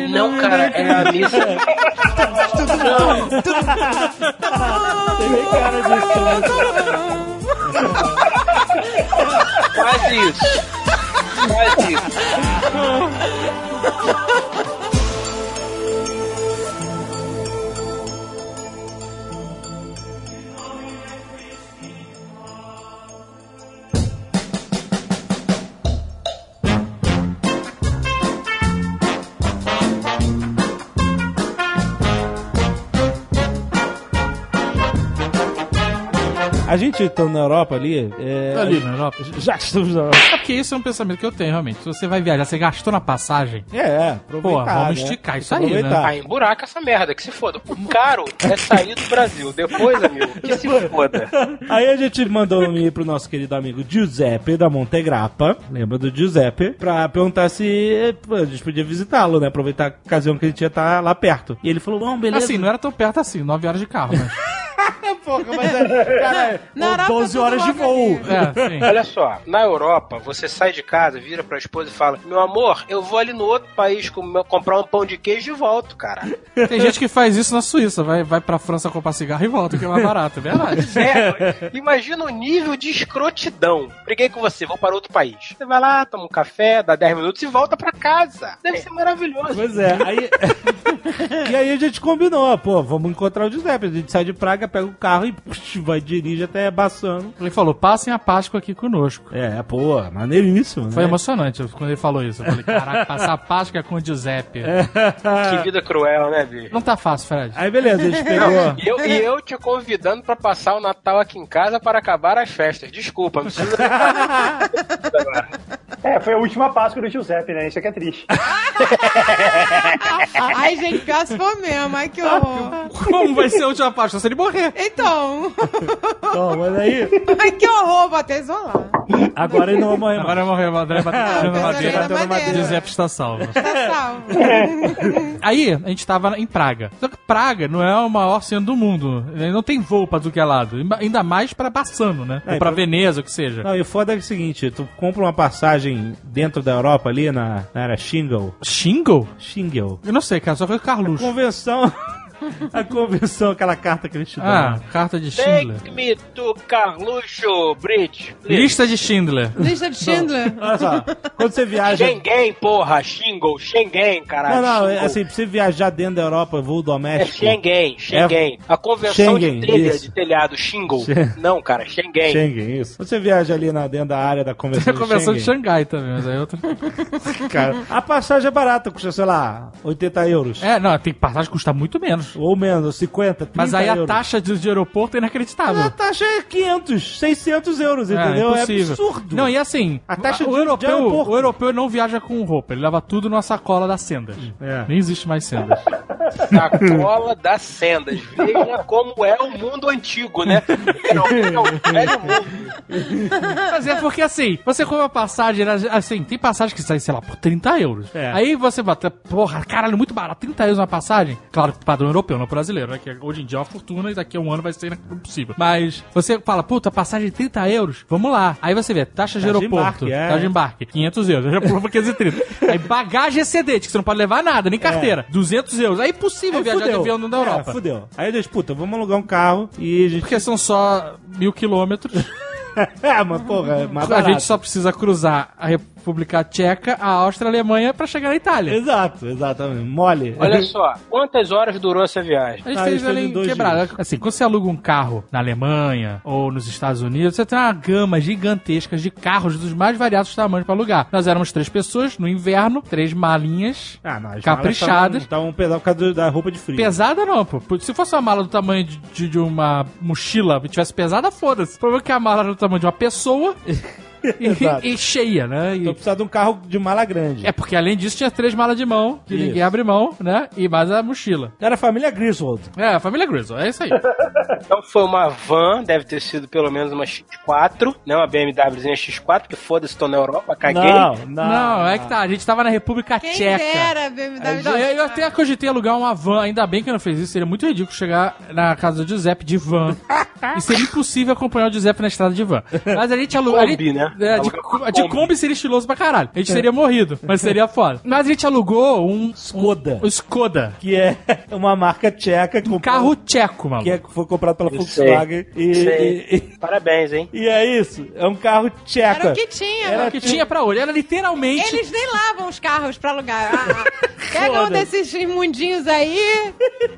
C: Não, cara, é a missa.
B: Tem bem cara disso.
C: Faz isso. Faz isso.
B: A gente estando na Europa ali. É,
F: Ali na Europa.
B: Já que estamos na Europa.
F: É porque isso é um pensamento que eu tenho, realmente. Se você vai viajar, você gastou na passagem.
B: É, é. aproveitar,
F: Pô, vamos
B: né?
F: esticar isso aí, né?
C: Ah, emburaca essa merda, que se foda. O caro é sair do Brasil. Depois, amigo, que se foda.
B: Aí a gente mandou um e-mail pro nosso querido amigo Giuseppe da Montegrappa, lembra do Giuseppe, pra perguntar se pô, a gente podia visitá-lo, né? Aproveitar a ocasião que a gente ia estar lá perto. E ele falou, não, beleza.
F: Assim, não era tão perto assim, 9 horas de carro, mas.
B: Porra, mas é, cara,
E: Na
B: é
E: Europa
B: 12
E: tudo
B: horas de voo.
E: ali.
F: É.
C: Olha só, na Europa, você sai de casa, vira pra esposa e fala: Meu amor, eu vou ali no outro país com- comprar um pão de queijo e volto, cara.
F: Tem gente que faz isso na Suíça, vai, vai pra França comprar cigarro e volta, que é mais barato, é verdade.
C: É, imagina o nível de escrotidão. Briguei com você, vou para outro país. Você vai lá, toma um café, dá 10 minutos e volta pra casa. Deve ser maravilhoso.
B: Pois é, aí. e aí a gente combinou, pô, vamos encontrar o Giuseppe. A gente sai de Praga, pega o carro e pux, vai dirige até Bassano.
F: Ele falou: passem a Páscoa aqui conosco.
B: É, pô, maneiríssimo,
F: Foi
B: né?
F: emocionante quando ele falou isso. Eu falei: caraca, passar a Páscoa com o Giuseppe.
C: Que vida cruel, né, bicho?
F: Não tá fácil, Fred.
B: Aí beleza, a gente pegou.
C: E eu, e eu te convidando pra passar o Natal aqui em casa para acabar as festas. Desculpa, não precisa.
D: É, foi a última Páscoa do Giuseppe, né? Isso aqui é triste.
E: Ai, gente, pior se for mesmo. Ai, que horror.
F: Como vai ser a última Páscoa se ele morrer?
E: Então.
B: Então, mas aí.
E: Ai, que horror. Vou até isolar.
B: Agora ele não vai morrer mais.
F: Agora morreu, o André bateu na
E: André
F: madeira.
E: bateu na madeira.
F: Giuseppe está salvo.
E: Tá salvo.
F: Aí, a gente tava em Praga. Só que Praga não é o maior centro do mundo. Não tem voo pra tudo que é lado. Ainda mais pra Bassano, né?
B: É,
F: Ou pra
B: então-
F: Veneza, o que seja.
B: Não, e o foda é o seguinte, tu compra uma passagem dentro da Europa ali, na, na área Shingle.
F: Shingle?
B: Shingle.
F: Eu não sei, cara, só foi o Carluxo.
B: Convenção... A convenção, aquela carta que eles te dão.
F: Ah, carta de Schindler.
C: Take me to Carluxo Bridge. please.
F: Lista de Schindler.
E: Lista de Schindler.
B: Olha só, quando você viaja...
C: Schengen, porra. Shingle. Schengen, caralho.
B: Não, não, é
C: Shingle.
B: assim, pra você viajar dentro da Europa, voo
C: É
B: doméstico...
C: Schengen, Schengen. A convenção
B: Schengen,
C: de telha,
B: isso.
C: de telhado, Shingle.
B: Schen-
C: Não, cara, Schengen.
B: Schengen, isso. Quando você viaja ali na, dentro da área da
F: Tem
B: convenção
F: a convenção de
B: Schengen,
F: Xangai também, mas aí é outra.
B: cara, a passagem é barata, custa, sei lá, 80 euros.
F: É, não, tem passagem que custa muito menos.
B: Ou menos, 50, 30
F: Mas aí a
B: euros.
F: taxa de, de aeroporto é inacreditável.
B: A taxa é 500, 600 euros,
F: É,
B: entendeu? É,
F: impossível.
B: absurdo.
F: Não, e assim,
B: A taxa
F: o,
B: de- de
F: europeu,
B: aeroporto.
F: o europeu não viaja com roupa, ele leva tudo numa sacola da Sendas.
B: É.
F: Nem existe mais Sendas.
C: Sacola das sendas. Veja como é o mundo antigo, né? É o, é o velho mundo.
F: Mas é porque assim, você compra uma passagem, né, assim, tem passagem que sai, sei lá, por 30 euros.
B: É.
F: Aí você bota, porra, caralho, muito barato, 30 euros uma passagem. Claro, padrão europeu, não brasileiro, né? Que hoje em dia é uma fortuna e daqui a um ano vai ser impossível. Mas você fala, puta, passagem de 30 euros, vamos lá. Aí você vê, taxa de
B: Taxa de
F: aeroporto,
B: embarque, é.
F: taxa de embarque, 500 euros, já pulou pra 530. Aí bagagem excedente, que você não pode levar nada, nem carteira, 200 euros. Aí é impossível
B: Aí
F: viajar de
B: fudeu.
F: avião dentro da
B: É,
F: Europa.
B: fudeu. Aí eles, puta, vamos alugar um carro e a gente...
F: Porque são só mil quilômetros.
B: é, mas porra, é mais
F: A gente só precisa cruzar a República Tcheca, a Áustria, a Alemanha pra chegar na Itália.
B: Exato, exatamente. Mole.
C: Olha só, quantas horas durou essa viagem?
F: A gente
B: Ah,
F: fez ela
B: em
F: quebrada.
B: dias.
F: Assim, quando você aluga um carro na Alemanha ou nos Estados Unidos, você tem uma gama gigantesca de carros dos mais variados tamanhos pra alugar. Nós éramos três pessoas, no inverno, três malinhas.
B: Ah, não, as
F: Caprichadas.
B: Estavam pesadas por causa da roupa de frio.
F: Pesada não, pô. Se fosse uma mala do tamanho de, de- de uma mochila e tivesse pesada, foda-se. O problema é que a mala era do tamanho de uma pessoa. e, e cheia, né? E-
B: Então precisa de um carro de mala grande.
F: é porque além disso tinha três malas de mão, que
B: Isso.
F: ninguém abre mão, né? E mais a mochila.
B: Era a família Griswold.
F: É, a família Grizzle, é isso aí.
C: Então foi uma van, deve ter sido pelo menos uma X4, né? Uma BMWzinha X4, que foda-se, tô na Europa, caguei.
B: Não, não.
F: Não, é que tá, a gente tava na República
E: Quem
F: Tcheca.
E: dera, BMW.
F: Não, eu, eu até cogitei alugar uma van, ainda bem que eu não fiz isso, seria muito ridículo chegar na casa do Giuseppe de van. e seria impossível acompanhar o Giuseppe na estrada de van. Mas a gente alugou. a
C: Kombi, né?
F: É, de,
C: Alugar
F: de
C: Kombi.
F: Kombi seria estiloso pra caralho. A gente teria morrido, mas seria foda. Mas a gente alugou um.
B: Skoda.
F: Um, um Skoda.
B: Que é uma marca tcheca.
F: Um carro tcheco, mano.
B: Que é- foi comprado pela
C: Eu sei.
B: Volkswagen. E,
C: Sei.
B: e, e-
C: Parabéns, hein?
B: e é isso. É um carro tcheca.
E: Era o que tinha.
B: Era
E: mano.
F: que tinha pra olhar, era literalmente.
E: Eles nem lavam os carros pra alugar. Ah, pega um desses imundinhos aí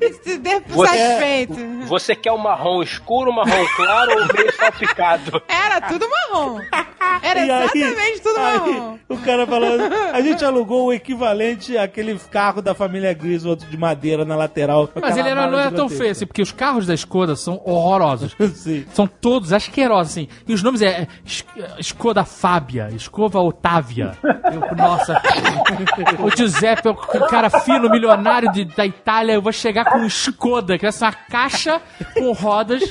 E: e se dê por
C: Você-
E: satisfeito.
C: Você quer o marrom escuro, marrom claro ou meio salpicado?
E: Era tudo marrom. Era
B: E aí-
E: exatamente tudo
B: aí. O cara falando, a gente alugou o equivalente àquele carro da família Griswold de madeira na lateral.
F: Mas ele era, não era tão feio assim, porque os carros da Skoda são horrorosos.
B: Sim.
F: São todos asquerosos, assim. E os nomes é, é Es- Skoda Fábia, Escova Otávia. Eu, nossa. o Giuseppe é o cara fino, milionário de- da Itália. Eu vou chegar com um Skoda, que é uma caixa com rodas.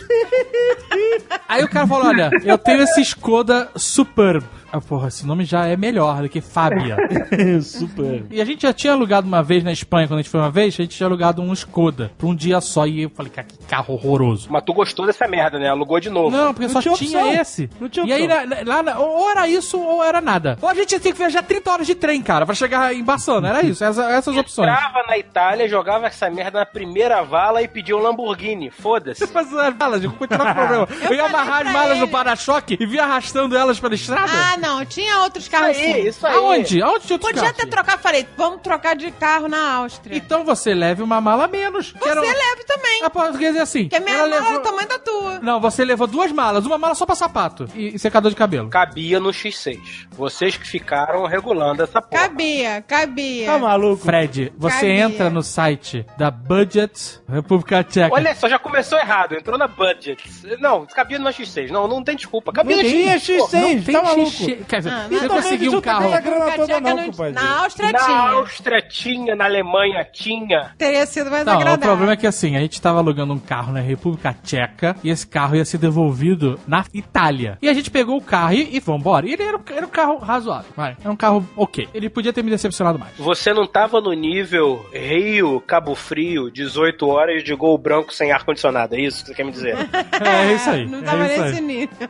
F: Aí o cara falou: Olha, eu tenho esse Skoda Superb. Ah, porra, esse nome já é melhor do que Fábia.
B: Super.
F: E a gente já tinha alugado uma vez na Espanha, quando a gente foi uma vez, a gente tinha alugado um Skoda por um dia só. E eu falei, cara, que carro horroroso.
C: Mas tu gostou dessa merda, né? Alugou de novo.
F: Não, porque
B: Não
F: só
B: tinha
F: tinha, esse.
B: Não tinha
F: e aí,
B: opção.
F: na- na- lá, na- ou era isso ou era nada. Ou a gente tinha que viajar 30 horas de trem, cara, pra chegar em Bassano. Era isso, essa- essas opções.
C: Entrava na Itália, jogava essa merda na primeira vala e pedia um Lamborghini. Foda-se.
F: Mas as malas, eu continuar com o problema. Eu, ia
E: falei
F: amarrar as
E: pra
F: malas no
E: ele.
F: para-choque e vir arrastando elas pela estrada?
E: Ah, não. Tinha outros carros
C: aí,
E: sim.
C: Isso aí.
F: Aonde? Aonde tinha outros
E: Podia
F: carros?
E: até trocar. Falei, vamos trocar de carro na Áustria.
F: Então você leve uma mala menos.
E: Você
F: era...
E: leve também.
F: É, quer dizer assim.
E: Porque a minha
F: ela
E: mala é
F: levou...
E: é o tamanho da tua.
F: Não, você levou duas malas. Uma mala só pra sapato e, e secador de cabelo.
C: Cabia no X6. Vocês que ficaram regulando essa porra.
E: Cabia, cabia.
B: Tá maluco?
F: Fred, você
E: cabia.
F: entra no site da Budget República Tcheca.
C: Olha só, já começou errado. Entrou na Budget. Não, cabia no X6. Não, não tem desculpa. Cabia no X6.
B: Tinha
C: X6.
B: Pô,
F: não
B: tá maluco.
F: X6 ele, quer dizer,
E: ah,
F: conseguiu um carro.
E: Na Áustria
C: na
E: tinha.
C: Na Áustria tinha, na Alemanha tinha.
E: Teria sido mais tá,
F: não,
E: agradável.
F: O problema é que assim, a gente estava alugando um carro na República Tcheca e esse carro ia ser devolvido na Itália. E a gente pegou o carro e, vamos embora. E ele era, era um carro razoável, vai. Era um carro ok. Ele podia ter me decepcionado mais.
C: Você não estava no nível Rio, Cabo Frio, 18 horas de gol branco sem ar-condicionado, é isso que você quer me dizer?
F: é, é isso aí.
E: Não
F: é
E: tava nesse nível.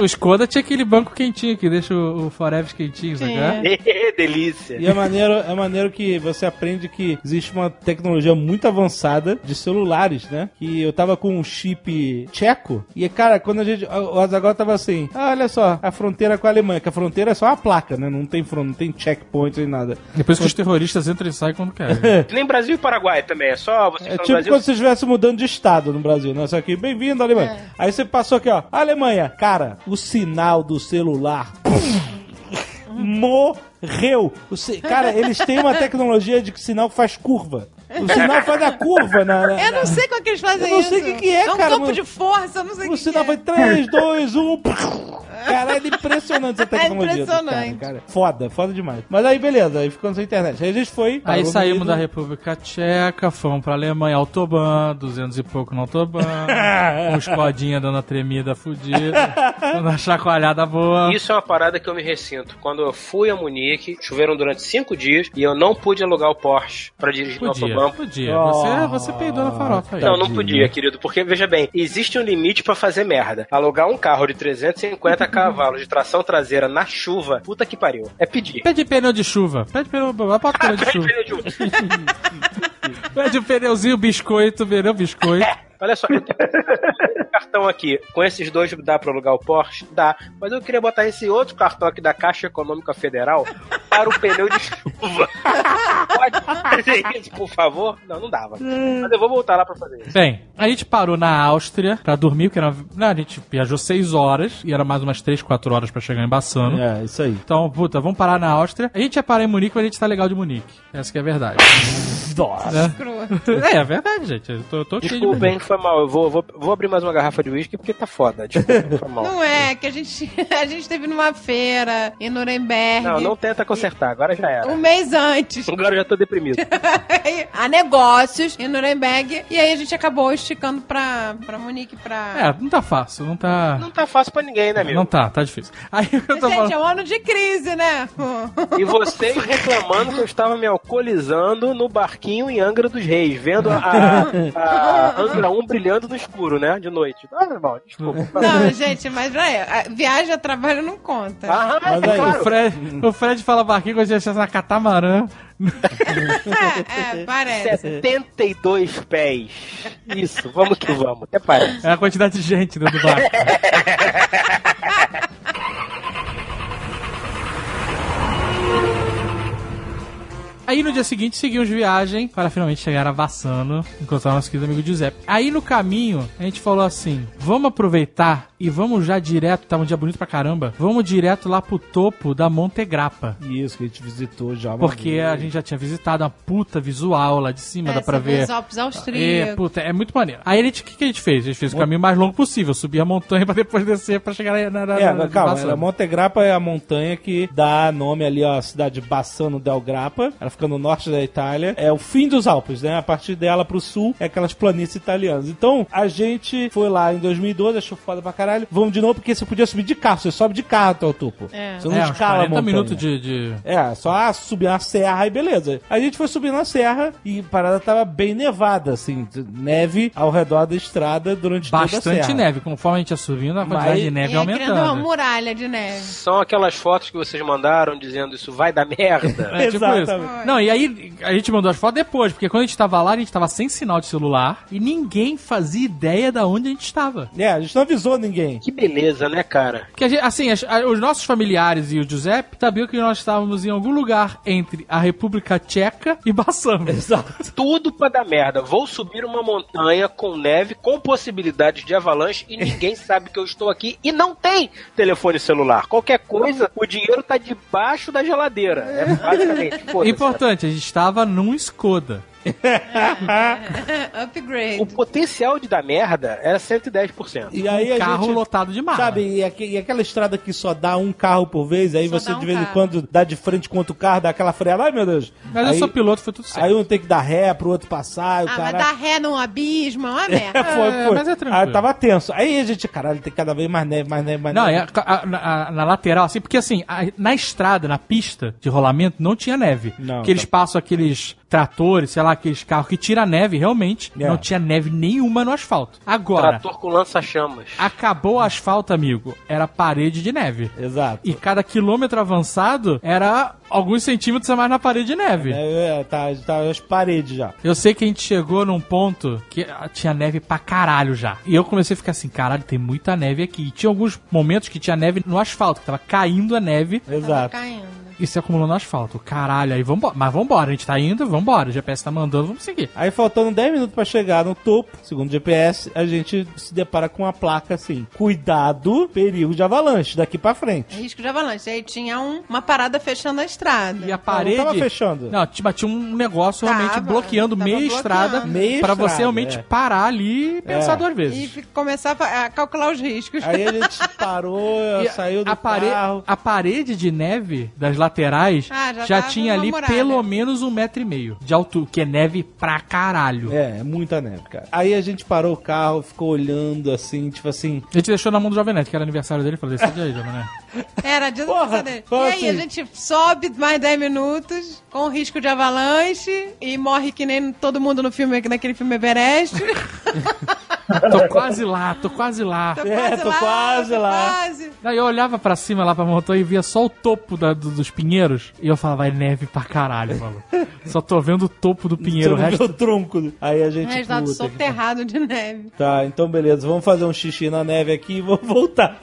F: O Skoda tinha aquele banco quentinho que deixa o, o Forever quentinho, sabe?
E: É.
C: Delícia.
B: E é maneiro, é maneiro que você aprende que existe uma tecnologia muito avançada de celulares, né? Que eu tava com um chip tcheco e, cara, quando a gente. O tava assim: ah, olha só, a fronteira com a Alemanha, que a fronteira é só uma placa, né? Não tem front, não tem checkpoint nem nada.
F: Depois que os terroristas entram e saem quando querem.
C: Nem Brasil e Paraguai também, é só você
B: É
C: falar
B: tipo
C: Brasil.
B: quando você estivesse mudando de estado no Brasil, né? Só que bem-vindo, Alemanha. Aí você passou aqui, ó, Alemanha. Cara, o sinal do celular morreu. Cara, eles têm uma tecnologia de que faz curva. O sinal faz a curva na. na-
E: Eu não sei como é que eles fazem
B: Eu não
E: isso.
B: sei o que que é,
E: É um
B: cara,
E: campo de força, eu não sei o
B: O
E: que
B: sinal
E: que é.
B: foi 3, 2, 1. Caralho, impressionante essa tecnologia.
E: É impressionante.
B: Cara, cara. Foda, foda demais. Mas aí, beleza, aí ficamos sem internet. Aí a gente foi.
F: Aí saímos da República Tcheca, fomos pra Alemanha, Autobahn, 200 e pouco no Autobahn, com os codinha dando a tremida fudida, dando a chacoalhada boa.
C: Isso é uma parada que eu me ressinto. Quando eu fui a Munique, choveram durante cinco dias e eu não pude alugar o Porsche pra dirigir no
F: Podia,
C: autobahn.
F: podia. Você, você peidou na farofa aí.
C: Não, não podia, querido, porque veja bem, existe um limite pra fazer merda. Alugar um carro de 350 cavalos de tração traseira na chuva, puta que pariu. É pedir.
F: Pede pneu de chuva. Pede pneu, bota pneu de chuva. Pede um pneuzinho biscoito, pneu biscoito.
C: Olha só, eu tenho um cartão aqui. Com esses dois dá pra alugar o Porsche? Dá. Mas eu queria botar esse outro cartão aqui da Caixa Econômica Federal para o pneu de chuva. Pode fazer isso, por favor? Não, não dava. Mas eu vou voltar lá pra fazer isso.
F: Bem, a gente parou na Áustria pra dormir, porque era, não, a gente viajou 6 horas e era mais umas 3, 4 horas pra chegar em Bassano.
B: É, isso aí.
F: Então, puta, vamos parar na Áustria. A gente ia parar em Munique, mas a gente tá legal de Munique. Essa que é a verdade.
B: Nossa.
F: É, é verdade, gente. Eu tô, eu tô cheio de
C: Desculpa,
F: Munique.
C: hein, foi mal. Eu vou, vou, vou abrir mais uma garrafa de uísque porque tá foda. Desculpa, foi mal.
E: Não é, que a gente, a gente teve numa feira em Nuremberg
C: Não, não tenta consertar, agora já era.
E: um mês antes.
C: Agora eu já tô deprimido.
E: a negócios em Nuremberg. E aí a gente acabou esticando pra, pra Munique pra.
F: É, não tá fácil, não tá.
C: Não tá fácil pra ninguém, né, amigo?
F: Não tá, tá difícil. Aí eu tô
E: Gente,
F: falando.
E: é um ano de crise, né?
C: E vocês reclamando que eu estava me alcoolizando no barquinho em Angra dos Reis, vendo a, a, a Angra 1 brilhando no escuro, né? De noite. Ah, irmão, desculpa.
E: Não, gente, mas já é. Viagem a trabalho não conta.
C: Ah,
B: Mas aí,
C: claro.
F: O Fred, o Fred fala barquinho quando a gente na catamarã.
E: É, é, parece.
C: 72 pés. Isso, vamos que vamos. Até parece.
F: É a quantidade de gente dentro do barco. Aí no dia seguinte seguimos viagem para finalmente chegar a Vassano, encontrar nosso querido amigo Giuseppe. Aí no caminho a gente falou assim: vamos aproveitar e vamos já direto, tá um dia bonito pra caramba, vamos direto lá pro topo da Monte Grappa.
B: Isso, que a gente visitou já.
F: Porque
B: vez.
F: a gente já tinha visitado uma puta visual lá de cima,
E: É,
F: dá pra ver.
E: Alpes
F: É,
E: austríacos.
F: puta, é muito maneiro. Aí a gente, o que, que a gente fez? A gente fez o caminho mais longo possível, subir a montanha pra depois descer pra chegar na, na,
B: É,
F: na,
B: calma,
F: Bassano.
B: a Monte Grappa é a montanha que dá nome ali à cidade de Bassano del Grappa. Ela fica no norte da Itália. É o fim dos Alpes, né? A partir dela pro sul é aquelas planícies italianas. Então, a gente foi lá em 2012, achou foda pra caralho. Vamos de novo, porque você podia subir de carro. Você sobe de carro até o topo.
E: É.
B: Você não
F: É,
B: escala a
F: 40
B: montanha.
F: minutos de, de-
B: É, só subir uma serra e beleza. A gente foi subindo a serra e a parada tava bem nevada, assim, neve ao redor da estrada durante toda a
F: bastante
B: serra.
F: neve. Conforme a gente ia subindo, a quantidade
B: Mas-
F: de neve
E: E aí, criando uma
F: aumentando.
E: muralha de neve.
C: São aquelas fotos que vocês mandaram dizendo isso vai dar merda.
F: É, tipo
B: Exatamente.
F: isso. Não, e aí a gente mandou as fotos depois, porque quando a gente tava lá, a gente tava sem sinal de celular e ninguém fazia ideia da onde a gente estava.
B: É, a gente não avisou ninguém.
C: Que beleza, né, cara?
F: Porque, a gente- assim, as- a- os nossos familiares e o Giuseppe sabiam que nós estávamos em algum lugar entre a República Tcheca e Bassano.
B: Exato.
C: Tudo pra dar merda. Vou subir uma montanha com neve, com possibilidades de avalanche e ninguém sabe que eu estou aqui e não tem telefone celular. Qualquer coisa, o dinheiro tá debaixo da geladeira. É basicamente. foda-se.
F: Importante, a gente estava num Skoda.
E: Upgrade.
C: O potencial de dar merda era 110%.
B: E aí a
F: Carro
B: gente...
F: lotado de mala.
B: Sabe, e, aque- e aquela estrada que só dá um carro por vez, aí
E: Só
B: você
E: um
B: de vez em
E: carro.
B: quando dá de frente com outro carro, dá aquela freada, ai meu Deus.
F: Mas
B: aí,
F: eu sou piloto, foi tudo certo.
B: Aí um tem que dar ré pro outro passar, e
E: Ah,
B: cara...
E: mas dar ré num abismo, é uma merda.
B: foi,
F: É,
B: foi.
F: mas é tranquilo.
B: Aí tava tenso. Aí a gente, caralho, tem cada vez mais neve, mais neve, mais
F: Não,
B: neve.
F: é a- a- na, na lateral, assim, porque assim, a- na estrada, na pista de rolamento, não tinha neve.
B: Não,
F: Porque eles
B: tá.
F: passam aqueles tratores, sei lá, aqueles carros que tiram neve, realmente.
B: É.
F: Não tinha neve nenhuma no asfalto. Agora,
C: Trator com lança-chamas.
F: acabou o asfalto, amigo, era parede de neve.
B: Exato.
F: E cada quilômetro avançado era alguns centímetros a mais na parede de neve.
B: É, é, tá, tá as paredes já.
F: Eu sei que a gente chegou num ponto que ah, tinha neve pra caralho já. E eu comecei a ficar assim, caralho, tem muita neve aqui. E tinha alguns momentos que tinha neve no asfalto, que tava caindo a neve
E: Tava
B: Exato.
E: caindo.
F: E se acumulou no asfalto. Caralho, aí vambora. Mas vambora, a gente tá indo, vambora. O GPS tá mandando, vamos seguir.
B: Aí faltando 10 minutos pra chegar no topo, segundo o GPS, a gente se depara com uma placa assim: cuidado, perigo de avalanche daqui pra frente.
E: Risco de avalanche. Aí tinha um- uma parada fechando a estrada.
F: E a parede.
B: tava fechando.
F: Não, tinha, tinha um negócio
E: Tava,
F: realmente bloqueando
E: tava
F: meia
E: bloqueando.
F: estrada
B: Meia
F: pra
B: estrada,
F: você realmente
B: é.
F: parar ali e pensar
B: É.
F: duas
E: E
F: vezes.
E: fi- começar a calcular os riscos.
B: Aí a gente parou,
F: E
B: saiu do
F: a,
B: carro.
F: a parede de neve das laterais
E: Ah, já
F: já, tinha ali pelo menos um metro e meio de altura, que é neve pra caralho.
B: É, é muita neve, cara. Aí a gente parou o carro, ficou olhando assim, tipo assim.
F: A gente deixou na mão do Jovem Neto, que era aniversário dele, falou, decide aí, Jovem Neto.
E: Era dia do. E aí, a
B: assim.
E: gente sobe mais 10 minutos com risco de avalanche e morre que nem todo mundo no filme, naquele filme Everest.
F: tô quase lá, tô quase lá.
B: É, tô quase
E: tô
B: lá.
E: quase.
F: Daí eu olhava pra cima lá pra montanha e via só o topo da- do- dos pinheiros. E eu falava, vai neve pra caralho, mano. Só tô vendo o topo do pinheiro. O resto
B: o tronco. Aí a gente.
E: Resultado
B: puta que-
E: soterrado de neve.
B: Tá, então beleza. Vamos fazer um xixi na neve aqui e vamos voltar.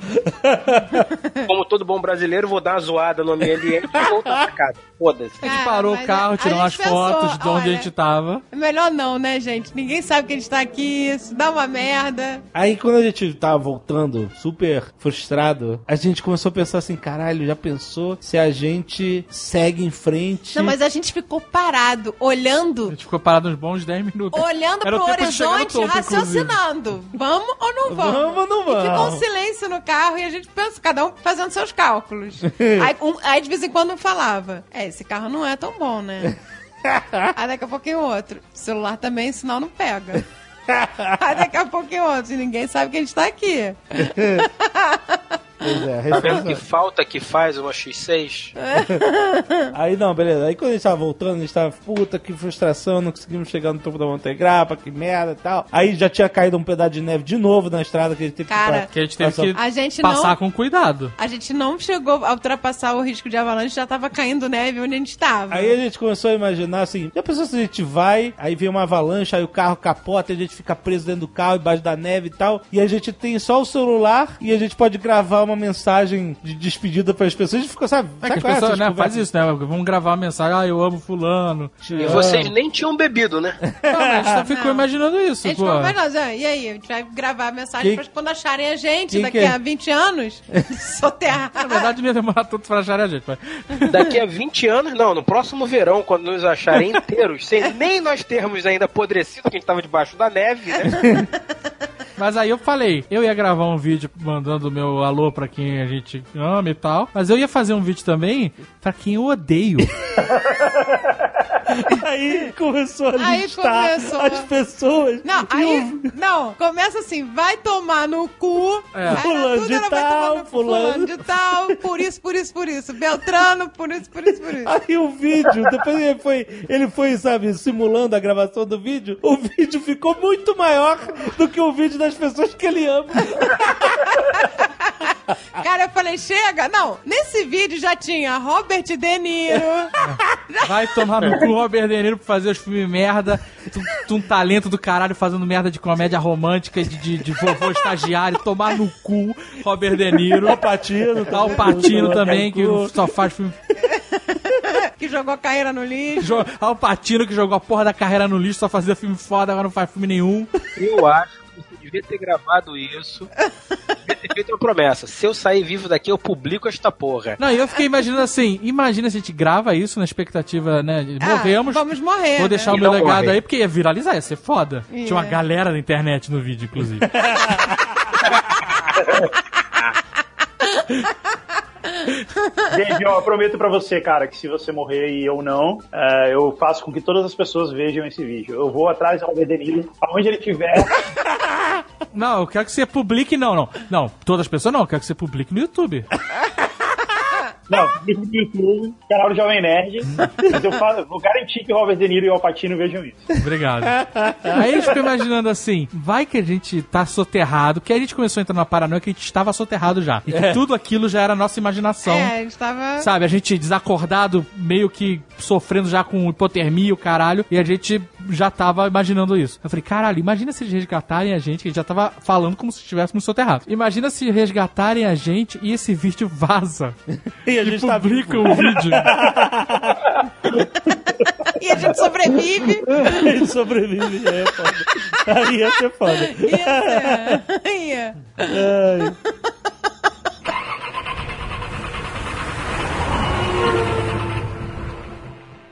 C: Como todo bom brasileiro, vou dar uma zoada no meio ambiente e voltar pra casa. Foda-se.
F: A gente parou o carro,
E: a-
F: tirou
E: a
F: umas fotos de onde
E: olha,
F: a gente tava.
E: Melhor não, né, gente? Ninguém sabe que a gente tá aqui, isso dá uma merda.
B: Aí quando a gente tava voltando, super frustrado, a gente começou a pensar assim, caralho, já pensou se a gente segue em frente?
E: Não, mas a gente ficou parado,
F: A
E: olhando,
F: gente ficou parado uns bons 10 minutos.
E: olhando
F: Era o
E: pro horizonte,
F: topo,
E: raciocinando. Vamos ou não vamos?
B: Vamos ou não
E: E ficou um
B: vamos?
E: silêncio no carro e a gente pensa, cada um fazendo seus cálculos. aí, um- aí de vez em quando um falava, é, esse carro não é tão bom, né? aí daqui a pouquinho outro. O celular também, sinal não pega. Aí daqui a pouquinho outro, e ninguém sabe que a gente tá aqui.
B: Pois é,
C: Tá vendo que falta que faz uma X6?
B: Aí não, beleza. Aí quando a gente tava voltando, a gente tava, puta, que frustração, não conseguimos chegar no topo da Montanha Grapa, que merda e tal. Aí já tinha caído um pedaço de neve de novo na estrada que a gente teve
E: Cara,
B: que
F: Que a gente teve
B: passar-
F: que
E: A gente
F: passar
E: não-
F: com cuidado.
E: A gente não chegou a ultrapassar o risco de avalanche, já tava caindo neve onde a gente tava.
B: Aí a gente começou a imaginar assim, já pensou se a gente vai, aí vem uma avalanche, aí o carro capota, e a gente fica preso dentro do carro, embaixo da neve e tal, e a gente tem só o celular e a gente pode gravar uma mensagem de despedida para as pessoas. A gente ficou, sabe,
F: É
B: sabe
F: que as
B: é
F: pessoas, né,
B: conversas?
F: faz isso, né? Vamos gravar uma mensagem, ah, eu amo fulano.
C: E vocês nem tinham bebido, né?
F: Não, mas a gente só ficou
E: Não.
F: imaginando isso,
E: A gente
F: pô.
E: falou, mas nós, ah, e aí? A gente vai gravar a mensagem pra quando acharem a gente,
B: Quem
E: daqui
B: que é?
E: a 20 anos, soterrar.
F: Na verdade, não ia demorar tanto pra acharem a gente, mas...
C: Daqui a 20 anos, não, no próximo verão, quando nos acharem inteiros, sem nem nós termos ainda apodrecido, que a gente tava debaixo da neve, né?
F: Mas aí eu falei, eu ia gravar um vídeo mandando meu alô pra quem a gente ama e tal, mas eu ia fazer um vídeo também pra quem eu odeio.
B: Aí começou a
E: Aí
B: listar
E: começou.
B: as pessoas.
E: Não, aí, não, começa assim, vai tomar no cu.
F: É.
B: Fulano
E: tudo
B: de
E: ela vai
B: tal,
E: tomar no cu,
B: fulano.
E: de tal, por isso, por isso, por isso. Beltrano, por isso, por isso, por isso.
B: Aí o vídeo, depois ele foi, ele foi, sabe, simulando a gravação do vídeo, o vídeo ficou muito maior do que o vídeo das pessoas que ele ama.
E: Cara, eu falei, chega. Não, nesse vídeo já tinha Robert De Niro.
F: Vai tomar no cu Robert De Niro pra fazer os filmes merda, tu, tu um talento do caralho fazendo merda de comédia romântica, de, de, de vovô estagiário, tomar no cu Robert De Niro.
B: O Patino,
F: Tá o Patino também, que só faz filme
E: que jogou a carreira no lixo.
F: Al Pacino que jogou a porra da carreira no lixo, só fazia filme foda, agora não faz filme nenhum.
C: Eu acho devia ter gravado isso ter feito uma promessa. Se eu sair vivo daqui, eu publico esta porra.
F: Não, e eu fiquei imaginando assim, imagina se a gente grava isso na expectativa, né, de
E: Ah,
F: morremos,
E: Vamos morrer.
F: vou
E: né?
F: deixar o
C: E
F: meu legado
C: morrer.
F: aí, porque ia viralizar, ia ser foda.
E: Ia.
F: Tinha uma galera na internet no vídeo, inclusive.
D: Ó, eu prometo pra você, cara, que se você morrer e eu não, é, eu faço com que todas as pessoas vejam esse vídeo. Eu vou atrás do Robert De Niro, aonde ele estiver.
F: não, eu quero que você publique, não, não. Não, todas as pessoas não, eu quero que você publique no YouTube.
D: Não, no YouTube, canal do Jovem Nerd. Mas eu falo, vou garantir que o Robert De Niro e o Alpatino vejam isso.
F: Obrigado. Aí eles ficam imaginando assim, vai que a gente tá soterrado, que a gente começou a entrar numa paranoia que a gente estava soterrado já. E que tudo aquilo já era nossa imaginação.
E: É, a gente tava...
F: Sabe, a gente desacordado, meio que sofrendo já com hipotermia e o caralho, e a gente já tava imaginando isso. Eu falei, caralho, imagina se eles resgatarem a gente, que a gente já tava falando como se estivéssemos soterrados. Imagina se resgatarem a gente e esse vídeo vaza.
B: E a gente tá
F: publica
B: vivo.
F: o vídeo.
E: E a gente sobrevive.
B: A gente sobrevive. É foda. Aí ia ser foda.
E: Ia ser. Ia.
B: Ai.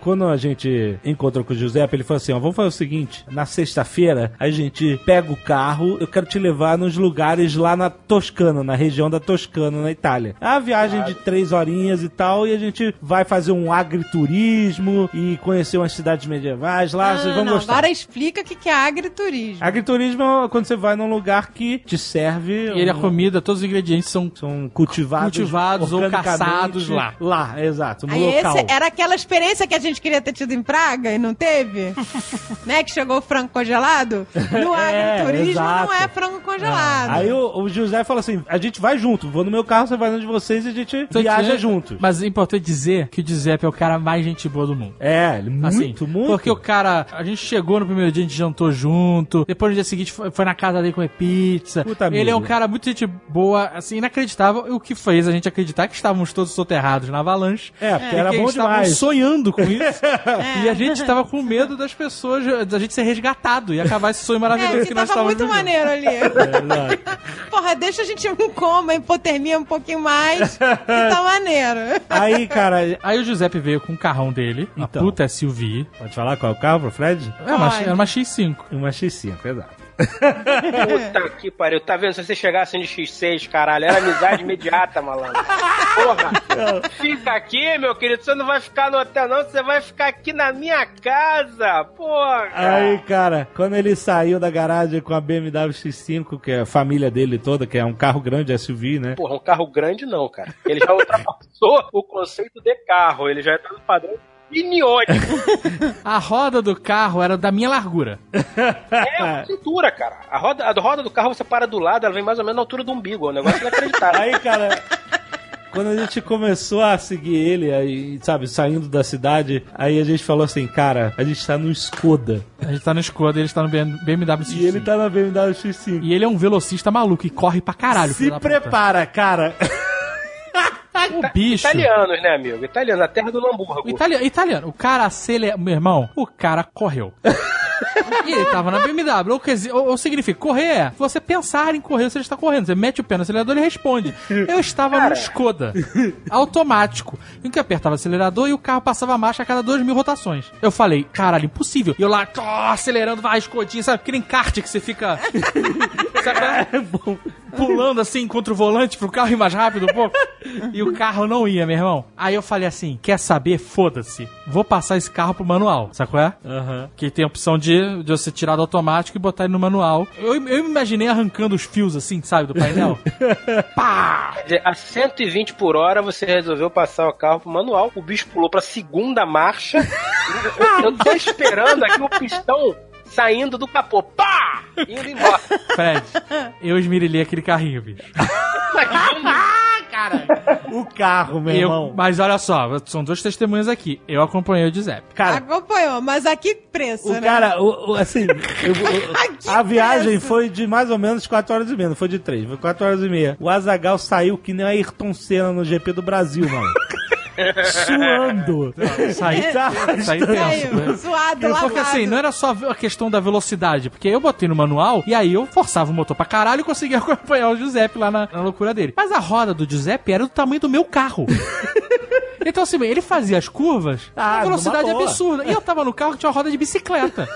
B: Quando a gente encontrou com o Giuseppe, ele falou assim: ó, vamos fazer o seguinte: na sexta-feira a gente pega o carro, eu quero te levar nos lugares lá na Toscana, na região da Toscana, na Itália. É uma viagem de três horinhas e tal, e a gente vai fazer um agriturismo e conhecer umas cidades medievais lá, vocês vão
E: Ah, não,
B: gostar.
E: Agora explica o que que é agriturismo.
B: Agriturismo é quando você vai num lugar que te serve.
F: E ele, a
B: um-
F: comida, todos os ingredientes são
B: são cultivados,
F: Cultivados ou caçados lá.
B: Lá, exato, no
E: Aí
B: local.
E: esse era aquela experiência que a gente queria ter tido em Praga e não teve? né? Que chegou o frango congelado? No
B: É,
E: agriturismo
B: exato.
E: não é frango congelado.
B: Aí o, o José falou assim: a gente vai junto, vou no meu carro, você vai no de vocês e a gente
F: Então,
B: viaja juntos.
F: Mas é importante dizer que o Giuseppe é o cara mais gente boa do mundo.
B: É, ele muito,
F: Assim,
B: muito.
F: Porque o cara, a gente chegou no primeiro dia, a gente jantou junto. Depois no dia seguinte foi, foi na casa dele comer pizza.
B: Puta
F: ele é um cara muito gente boa, assim, inacreditável. O que fez a gente acreditar que estávamos todos soterrados na avalanche.
B: É, porque era bom demais.
F: sonhando com isso. E a gente tava com medo das pessoas, da gente ser resgatado e acabar esse sonho maravilhoso
E: É,
F: que,
E: que
F: nós
E: tava
F: estávamos
E: muito
F: vivendo.
E: maneiro ali.
B: Exato.
E: Porra, deixa a gente em coma, hipotermia um pouquinho mais, que tá maneiro.
B: Aí, cara,
F: Aí o Giuseppe veio com o carrão dele,
B: Então.
F: puta SUV.
B: pode falar qual é o carro pro Fred?
F: É uma, era uma X5.
B: Uma X5, exato.
C: Puta que pariu. Tá vendo? Se você chegasse de X6, caralho, era amizade imediata, malandro. Porra. Fica aqui, meu querido. Você não vai ficar no hotel, não. Você vai ficar aqui na minha casa. Porra.
B: Aí, cara, quando ele saiu da garagem com a BMW X5, que é a família dele toda, que é um carro grande SUV, né?
C: Porra, um carro grande não, cara. Ele já ultrapassou o conceito de carro. Ele já tá no padrão miniônico.
F: A roda do carro era da minha largura.
C: É uma cintura, cara. A roda, a roda do carro você para do lado, ela vem mais ou menos na altura do umbigo. É um negócio inacreditável.
B: Aí, cara, quando a gente começou a seguir ele, aí, sabe, saindo da cidade, aí a gente falou assim, cara, a gente tá no Skoda.
F: A gente tá no Skoda e ele está no BMW X5.
B: E ele tá na BMW X5.
F: E ele é um velocista maluco e corre pra caralho.
B: Se prepara, cara.
F: O bicho.
C: Italianos, né, amigo? Italiano, a terra do Hamburgo.
F: Italiano, italiano, o cara acelera. Meu irmão, o cara correu. e ele tava na BMW. Ou, quer dizer, ou, ou significa, correr é você pensar em correr, você está correndo. Você mete o pé no acelerador e responde. Eu estava no Skoda. Automático. Em que apertava o acelerador e o carro passava a marcha a cada 2 mil rotações. Eu falei, caralho, impossível. E eu lá, ó, acelerando, vai, escodinho, sabe? Que nem kart que você fica. sabe? né? Pulando assim contra o volante pro carro ir mais rápido um pouco. E o carro não ia, meu irmão. Aí eu falei assim: quer saber? Foda-se. Vou passar esse carro pro manual. Sabe qual é?
B: Aham.
F: Que tem a opção de, de você tirar do automático e botar ele no manual. Eu, eu me imaginei arrancando os fios assim, sabe, do painel. Pá!
C: Quer dizer, a 120 por hora você resolveu passar o carro pro manual. O bicho pulou pra segunda marcha. eu, eu tô esperando aqui o pistão saindo do capô. Pá! Indo embora.
F: Fred, eu esmerilhei aquele carrinho, bicho.
B: O carro, meu
F: Eu-
B: irmão.
F: mas olha só, são duas testemunhas aqui. Eu acompanhei o Giuseppe.
B: Cara,
E: Acompanhou, mas a que preço,
B: o
E: né?
B: cara, o, o- assim, eu- o- a viagem
E: preço.
B: foi de mais ou menos 4 horas e meia, não foi de 3, foi 4 horas e meia. O Azagal saiu que nem a Ayrton Senna no GP do Brasil, mano. suando.
F: Saí,
B: Tá
F: saí tenso, né?
E: Suado, lavado.
F: Porque assim, não era só a questão da velocidade, porque eu botei no manual e aí eu forçava o motor pra caralho e conseguia acompanhar o Giuseppe lá na, na loucura dele. Mas a roda do Giuseppe era do tamanho do meu carro. Então, assim, ele fazia as curvas
B: Ah,
F: a velocidade absurda. E eu tava no carro que tinha uma roda de bicicleta.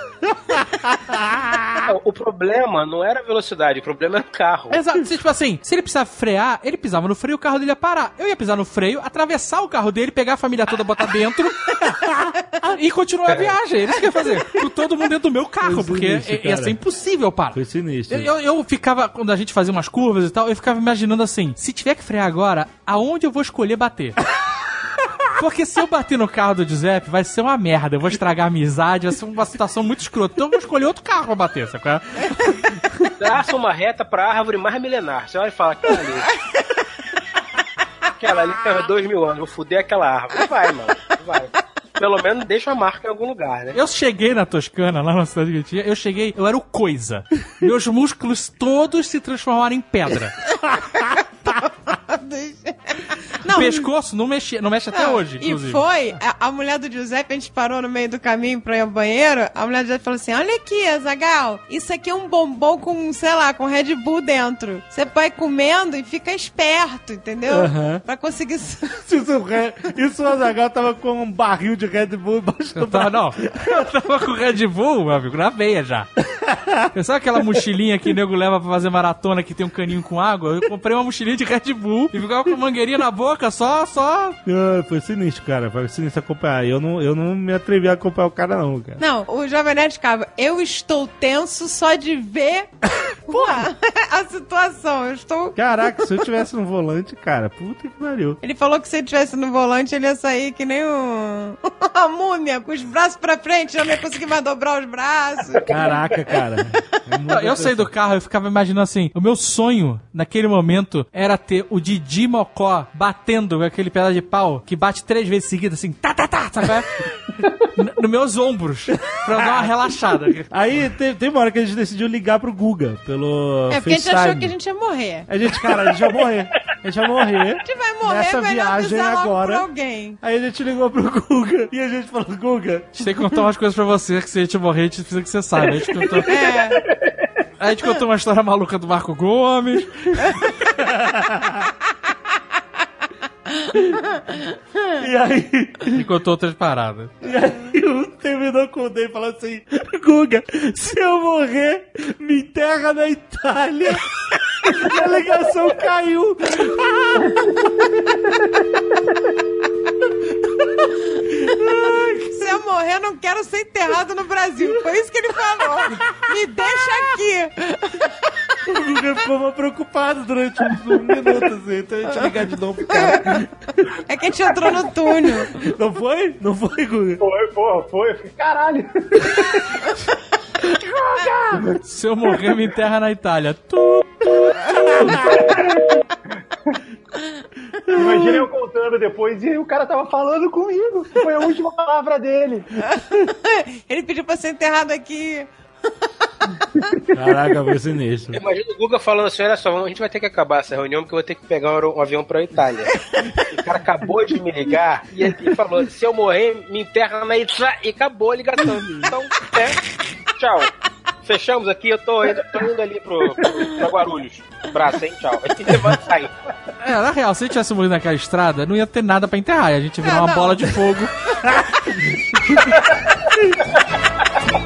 C: O problema não era a velocidade, o problema era o carro.
F: Exato. Tipo assim, se ele precisava frear, ele pisava no freio, o carro dele ia parar. Eu ia pisar no freio, atravessar o carro dele, pegar a família toda, botar dentro e continuar a viagem. Era isso que eu ia fazer. Com todo mundo dentro do meu carro,
B: Foi
F: porque
B: sinistro,
F: ia- ia ser impossível parar.
B: Foi sinistro.
F: Eu, eu, eu ficava, quando a gente fazia umas curvas e tal, eu ficava imaginando assim: se tiver que frear agora, aonde eu vou escolher bater? Porque se eu bater no carro do Giuseppe, vai ser uma merda. Eu vou estragar a amizade, vai ser uma situação muito escrota. Então eu vou escolher outro carro pra bater, qual é?
C: Traça uma reta pra árvore mais milenar. Você olha e fala, ali. Aquela ali tem dois mil anos, vou foder aquela árvore. Vai, mano. Vai. Pelo menos deixa a marca em algum lugar, né?
F: Eu cheguei na Toscana, lá na cidade que eu tinha, eu cheguei, eu era o coisa. Meus músculos todos se transformaram em pedra.
E: Não,
F: Pescoço não mexe, não mexe até
E: não,
F: hoje,
E: E
F: inclusive.
E: foi, a, a mulher do Giuseppe, a gente parou no meio do caminho pra ir ao banheiro, a mulher do Giuseppe falou assim, olha aqui, Azagal, isso aqui é um bombom com, sei lá, com Red Bull dentro. Você vai comendo e fica esperto, entendeu?
B: Aham.
E: Pra conseguir...
B: Isso, isso o Azagal tava com um barril de Red Bull embaixo do
F: Eu tava,
B: braço.
F: não, eu tava com Red Bull, meu amigo, na veia já. Sabe aquela mochilinha que o nego leva pra fazer maratona que tem um caninho com água? Eu comprei uma mochilinha de Red Bull e ficava com mangueirinha na boca, só, só.
B: Ah, foi sinistro, cara. Foi sinistro acompanhar. Eu não, eu não me atrevi a acompanhar o cara, não, cara.
E: Não, o Jovem Nerd ficava, eu estou tenso só de ver a, a situação. Eu estou...
B: Caraca, se eu tivesse no volante, cara, puta que pariu.
E: Ele falou que se ele tivesse no volante, ele ia sair que nem um... uma múmia, com os braços pra frente, eu não ia conseguir mais dobrar os braços.
B: Caraca, cara. É
F: Eu saí do carro e ficava imaginando assim: o meu sonho naquele momento era ter o Didi Mocó batendo com aquele pedaço de pau que bate três vezes seguidas, assim, tá, tá, tá, sabe? é? Nos meus ombros, pra dar uma relaxada.
B: Aí tem, tem uma hora que a gente decidiu ligar pro Guga pelo
E: É porque a gente
B: FaceTime.
E: achou que a gente ia morrer.
B: A gente, cara, a gente vai morrer. A gente vai morrer.
E: A gente vai morrer,
B: Nessa viagem agora.
E: alguém.
B: Aí a gente ligou pro Guga e a gente falou, Guga,
F: A gente tem que contar umas coisas pra você que se a gente morrer, a gente precisa que você saiba. A gente contou,
E: É,
F: a gente contou uma história maluca do Marco Gomes.
B: e aí,
F: E contou outras paradas.
B: e aí o terminou com o Dei falando assim, Guga, se eu morrer, me enterra na Itália. E a ligação caiu.
E: se eu morrer, eu não quero ser enterrado no Brasil. Foi isso que ele falou. Me deixa aqui.
B: O Guga ficou preocupado durante uns um minuto, assim. Então a gente ligar de novo pro cara.
E: É que a gente entrou no túnel.
B: Não foi? Não foi, Guga?
D: Foi, porra, foi. Eu
F: Se eu morrer, me enterra na Itália. Tu,
D: Imagina eu contando depois e o cara tava falando comigo. Foi a última palavra dele.
E: Ele pediu pra ser enterrado aqui.
B: Caraca, foi sinistro.
C: Imagina o Guga falando assim: olha só, a gente vai ter que acabar essa reunião porque eu vou ter que pegar um, um avião pra Itália. o cara acabou de me ligar e ele falou: se eu morrer, me enterra na Itália. E acabou a ligação. Então, é. Tchau. Fechamos aqui, eu tô indo, tô indo ali pro, pro, pra Guarulhos. Braço, hein? Tchau. Aí levanta e sai.
F: É, na real, se a gente tivesse morrido naquela estrada, não ia ter nada pra enterrar. A gente virar
E: É,
F: uma
E: não.
F: bola de fogo.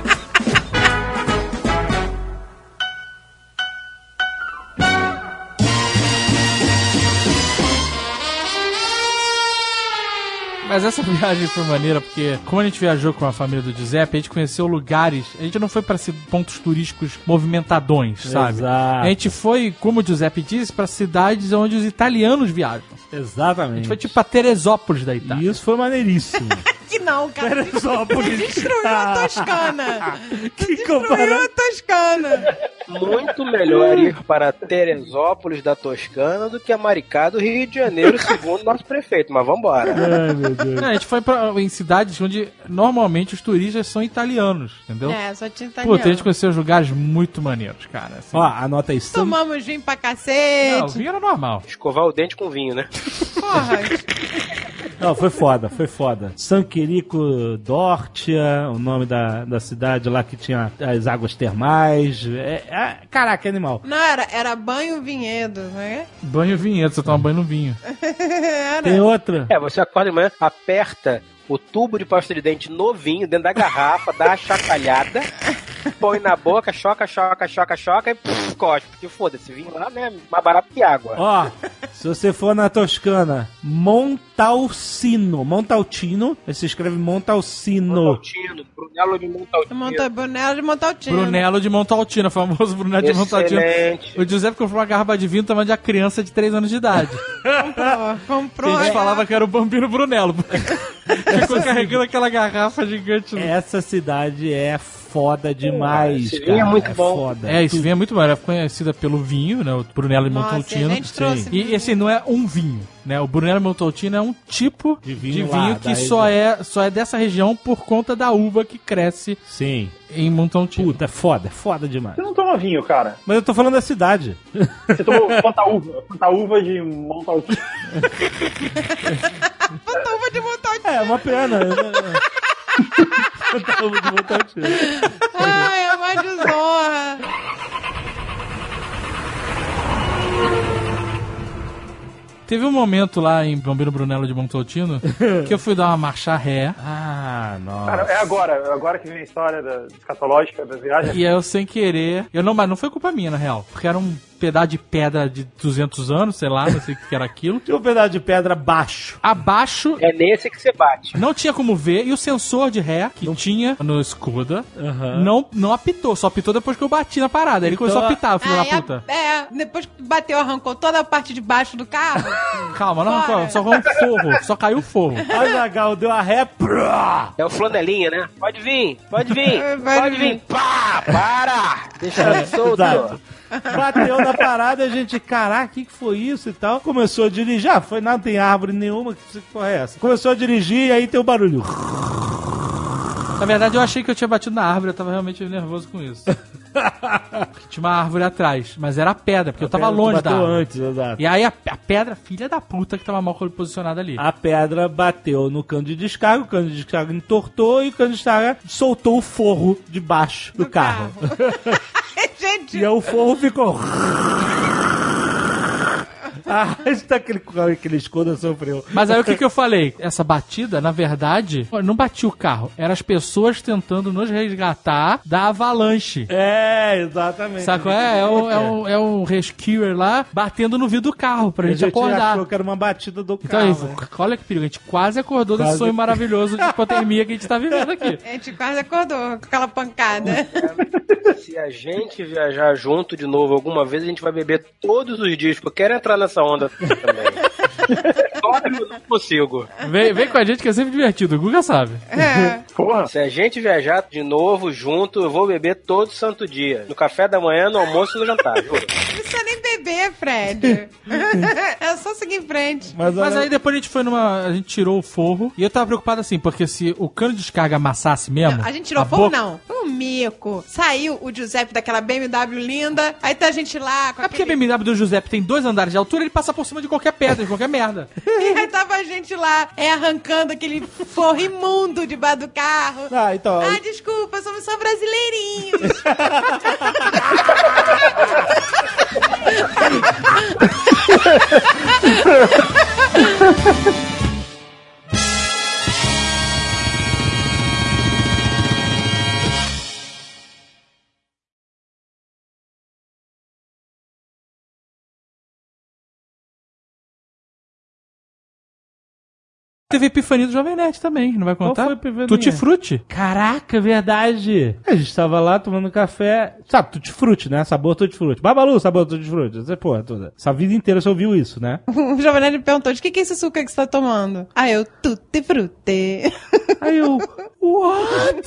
F: Mas essa viagem foi maneira porque, como a gente viajou com a família do Giuseppe, a gente conheceu lugares. A gente não foi para pontos turísticos movimentadões, sabe?
B: Exato.
F: A gente foi, como o Giuseppe disse, para cidades onde os italianos viajam. A
B: Exatamente.
F: gente foi tipo a Teresópolis da Itália.
B: E isso foi maneiríssimo.
E: que não, cara.
B: Teresópolis.
E: Destruiu a Toscana.
B: Que
E: Destruiu
B: comparação.
E: a Toscana.
C: Muito melhor ir para Teresópolis da Toscana do que a Maricá do Rio de Janeiro, segundo nosso prefeito. Mas vambora.
B: Ai, meu Deus.
F: Não, a gente foi pra, em cidades onde normalmente os turistas são italianos, entendeu?
E: É, só tinha italiano.
F: Puta, a gente conheceu lugares muito maneiros, cara. assim.
B: Ó, anota aí.
E: Tomamos vinho pra
F: Não, o
E: cacete.
F: vinho era normal.
C: Escovar o dente com vinho, né?
E: Porra.
B: Não, foi foda, foi foda. San Quirico Dortia, o nome da, da cidade lá que tinha as águas termais. É, é- caraca, animal.
E: Não, era, era banho vinhedo, né?
F: Banho vinhedo, você toma banho no vinho.
B: Tem outra?
C: É, você acorda de manhã, aperta o tubo de pasta de dente novinho dentro da garrafa, dá uma chacalhada, põe na boca, choca, choca, choca, choca e pff, cospe. Porque foda-se, vinho lá, né? Mais barato que água.
B: Ó, se você for na Toscana, Montalcino. Montaltino, aí se escreve Montalcino.
C: Montaltino, Brunello de Montaltino.
E: Monta, Brunello de Montaltino.
F: Brunello de Montaltina, famoso Brunello de Montaltina.
C: Excelente.
F: O Giuseppe comprou uma garrafa de vinho tamanho de uma criança de 3 anos de idade.
E: Comprou, comprou.
F: a gente
E: é.
F: falava que era o Bambino Brunello. Ficou carregando aquela garrafa gigante. no-
B: Essa cidade é foda demais,
C: esse
B: cara.
C: vinho é muito bom.
B: Foda.
F: É, esse vinho é muito bom. Ela é conhecida pelo vinho, né? O Brunello de
E: Nossa,
F: Montaltino.
E: a gente trouxe
F: E
E: vinho.
F: esse não é um vinho, né? O Brunello Montaltino é um tipo
B: De
F: de
B: vinho
F: vinho,
B: lá,
F: que só
B: região.
F: é, só é dessa região por conta da uva que cresce
B: Sim.
F: em Montaltino.
B: Puta, é foda, é foda demais.
D: Você não toma vinho, cara.
B: Mas eu tô falando da cidade.
D: Você tomou quanta uva? Quanta uva de Montaltino?
E: Uva de Montaltino.
B: É, uma pena. Tava de Montaltino.
E: Ai, é uma desonra.
F: Teve um momento lá em Bambino Brunello de Montaltino que eu fui dar uma marcha ré
B: Ah, nossa.
D: Cara, é agora, é agora que vem a história da escatológica das viagens.
F: e aí eu sem querer. Eu não, mas não foi culpa minha, na real. Porque era um pedaço de pedra de 200 anos, sei lá, não sei o que era aquilo.
B: Tinha um pedaço de pedra baixo.
F: Abaixo
C: É nesse que você bate.
F: Não tinha como ver, e o sensor de ré que tinha no Skoda
B: Aham.
F: não, não apitou, só apitou depois que eu bati na parada. Aí Ele começou a apitar, filho
E: Aí
F: da
E: a-
F: puta.
E: é, depois que bateu, arrancou toda a parte de baixo do carro.
F: Calma, não,
E: Bora.
F: só, só foi um forro, só caiu o forro.
B: Azagal deu a ré. prá.
C: É o flanelinha, né? Pode vir, pode vir, pode
E: vir.
C: vir. Pá, para! Deixa ele solto.
B: Exato. Bateu na parada, a gente, caraca, o que, que foi isso e tal? Começou a dirigir, ah, foi nada, tem árvore nenhuma, que porra é essa? Começou a dirigir e aí tem o barulho.
F: Na verdade, eu achei que eu tinha batido na árvore, eu tava realmente nervoso com isso. tinha uma árvore atrás, mas era pedra, porque eu tava longe da árvore.
B: antes, exato.
F: E aí a, a pedra, filha da puta, que tava mal posicionada ali.
B: A pedra bateu no cano de descarga, o cano de descarga entortou e o cano de descarga soltou o forro de baixo do, carro.
E: Gente,
B: E o forro ficou. Ah, está aquele, aquele escudo sofreu.
F: Mas aí o que, que eu falei? Essa batida, na verdade, não batia o carro. Eram as pessoas tentando nos resgatar da avalanche.
B: É, exatamente.
F: Saco? É, é um, é, um, é um rescuer lá batendo no vidro do carro pra
B: A
F: gente
B: gente
F: acordar.
B: achou que era uma batida do
F: Então,
B: carro.
F: aí,
B: né?
F: olha que perigo, a gente quase acordou desse
B: Quase.
F: sonho maravilhoso de hipotermia que a gente tá vivendo aqui.
E: a gente quase acordou com aquela pancada.
C: Se a gente viajar junto de novo alguma vez, a gente vai beber todos os dias, porque eu quero entrar nessa onda também. Só que eu não consigo.
F: Vem, vem com a gente que é sempre divertido, o Guga sabe.
E: É.
D: Porra.
C: Se a gente viajar de novo junto, eu vou beber todo santo dia. No café da manhã, no almoço e no jantar, juro.
E: Não precisa nem beber, Fred. é só seguir em frente.
B: Mas,
F: Mas aí depois a gente foi numa. A gente tirou o forro. E eu tava preocupado assim, porque se o cano de descarga amassasse mesmo.
E: A gente tirou
F: a
E: fogo,
F: boca-
E: não. Foi um mico. Saiu o Giuseppe daquela BMW linda. Aí tá a gente lá com
F: É porque a
E: aquele...
F: BMW do Giuseppe tem dois andares de altura, ele passa por cima de qualquer pedra, de qualquer qualquer merda.
E: E aí tava a gente lá, é, arrancando aquele forro imundo debaixo do carro.
B: Ah, então.
E: Ah, desculpa, somos só brasileirinhos.
F: Teve Epifania do Jovem Nerd também, não vai
B: Qual
F: contar?
B: foi a epifania?
F: Tutti Frutti.
B: Caraca, é verdade. A gente tava lá tomando café. Sabe, tutti frutti, né? Sabor tutti frutti. Babalu, sabor tutti frutti. Essa porra toda. Essa vida inteira você ouviu isso, né?
E: O Jovem Nerd me perguntou, de que que é esse suco que você tá tomando? Ah, eu, tutti frutti.
B: Aí eu. What?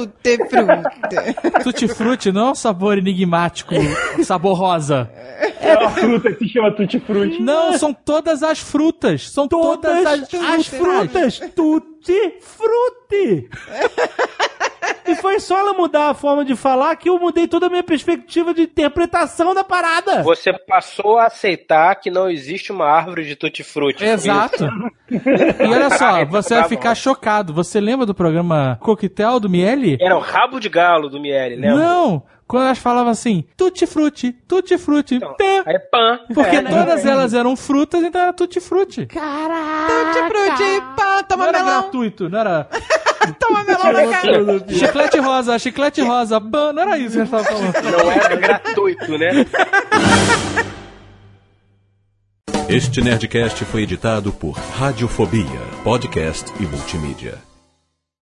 E: Tutti frutti.
F: Tutti Frutti não é um sabor enigmático, sabor rosa.
D: É uma fruta que se chama Tutti Frutti.
F: Não, são todas as frutas. São todas,
B: Todas
F: as,
B: as frutas. Tutti frutti. E foi só ela mudar a forma de falar que eu mudei toda a minha perspectiva de interpretação da parada.
C: Você passou a aceitar que não existe uma árvore de tutti-frutti.
F: Exato. E olha só, você vai ficar chocado. Você lembra do programa Coquetel do Miele?
C: Era o rabo de galo do Miele, lembra?
F: Não! Quando elas falavam assim, tutti frutti, tutti frutti,
C: Então,
F: pé.
C: Aí pã.
F: Porque
C: É, né?
F: todas elas eram frutas, então era tutti frutti.
E: tutti frutti, pá,
F: Não
E: toma
F: era
E: melão.
F: gratuito, não era
E: Toma melão na cara.
F: chiclete rosa, chiclete rosa, ban, não era isso que eles estavam falando.
C: Não era gratuito, né?
A: Este Nerdcast foi editado por Radiofobia, podcast e multimídia.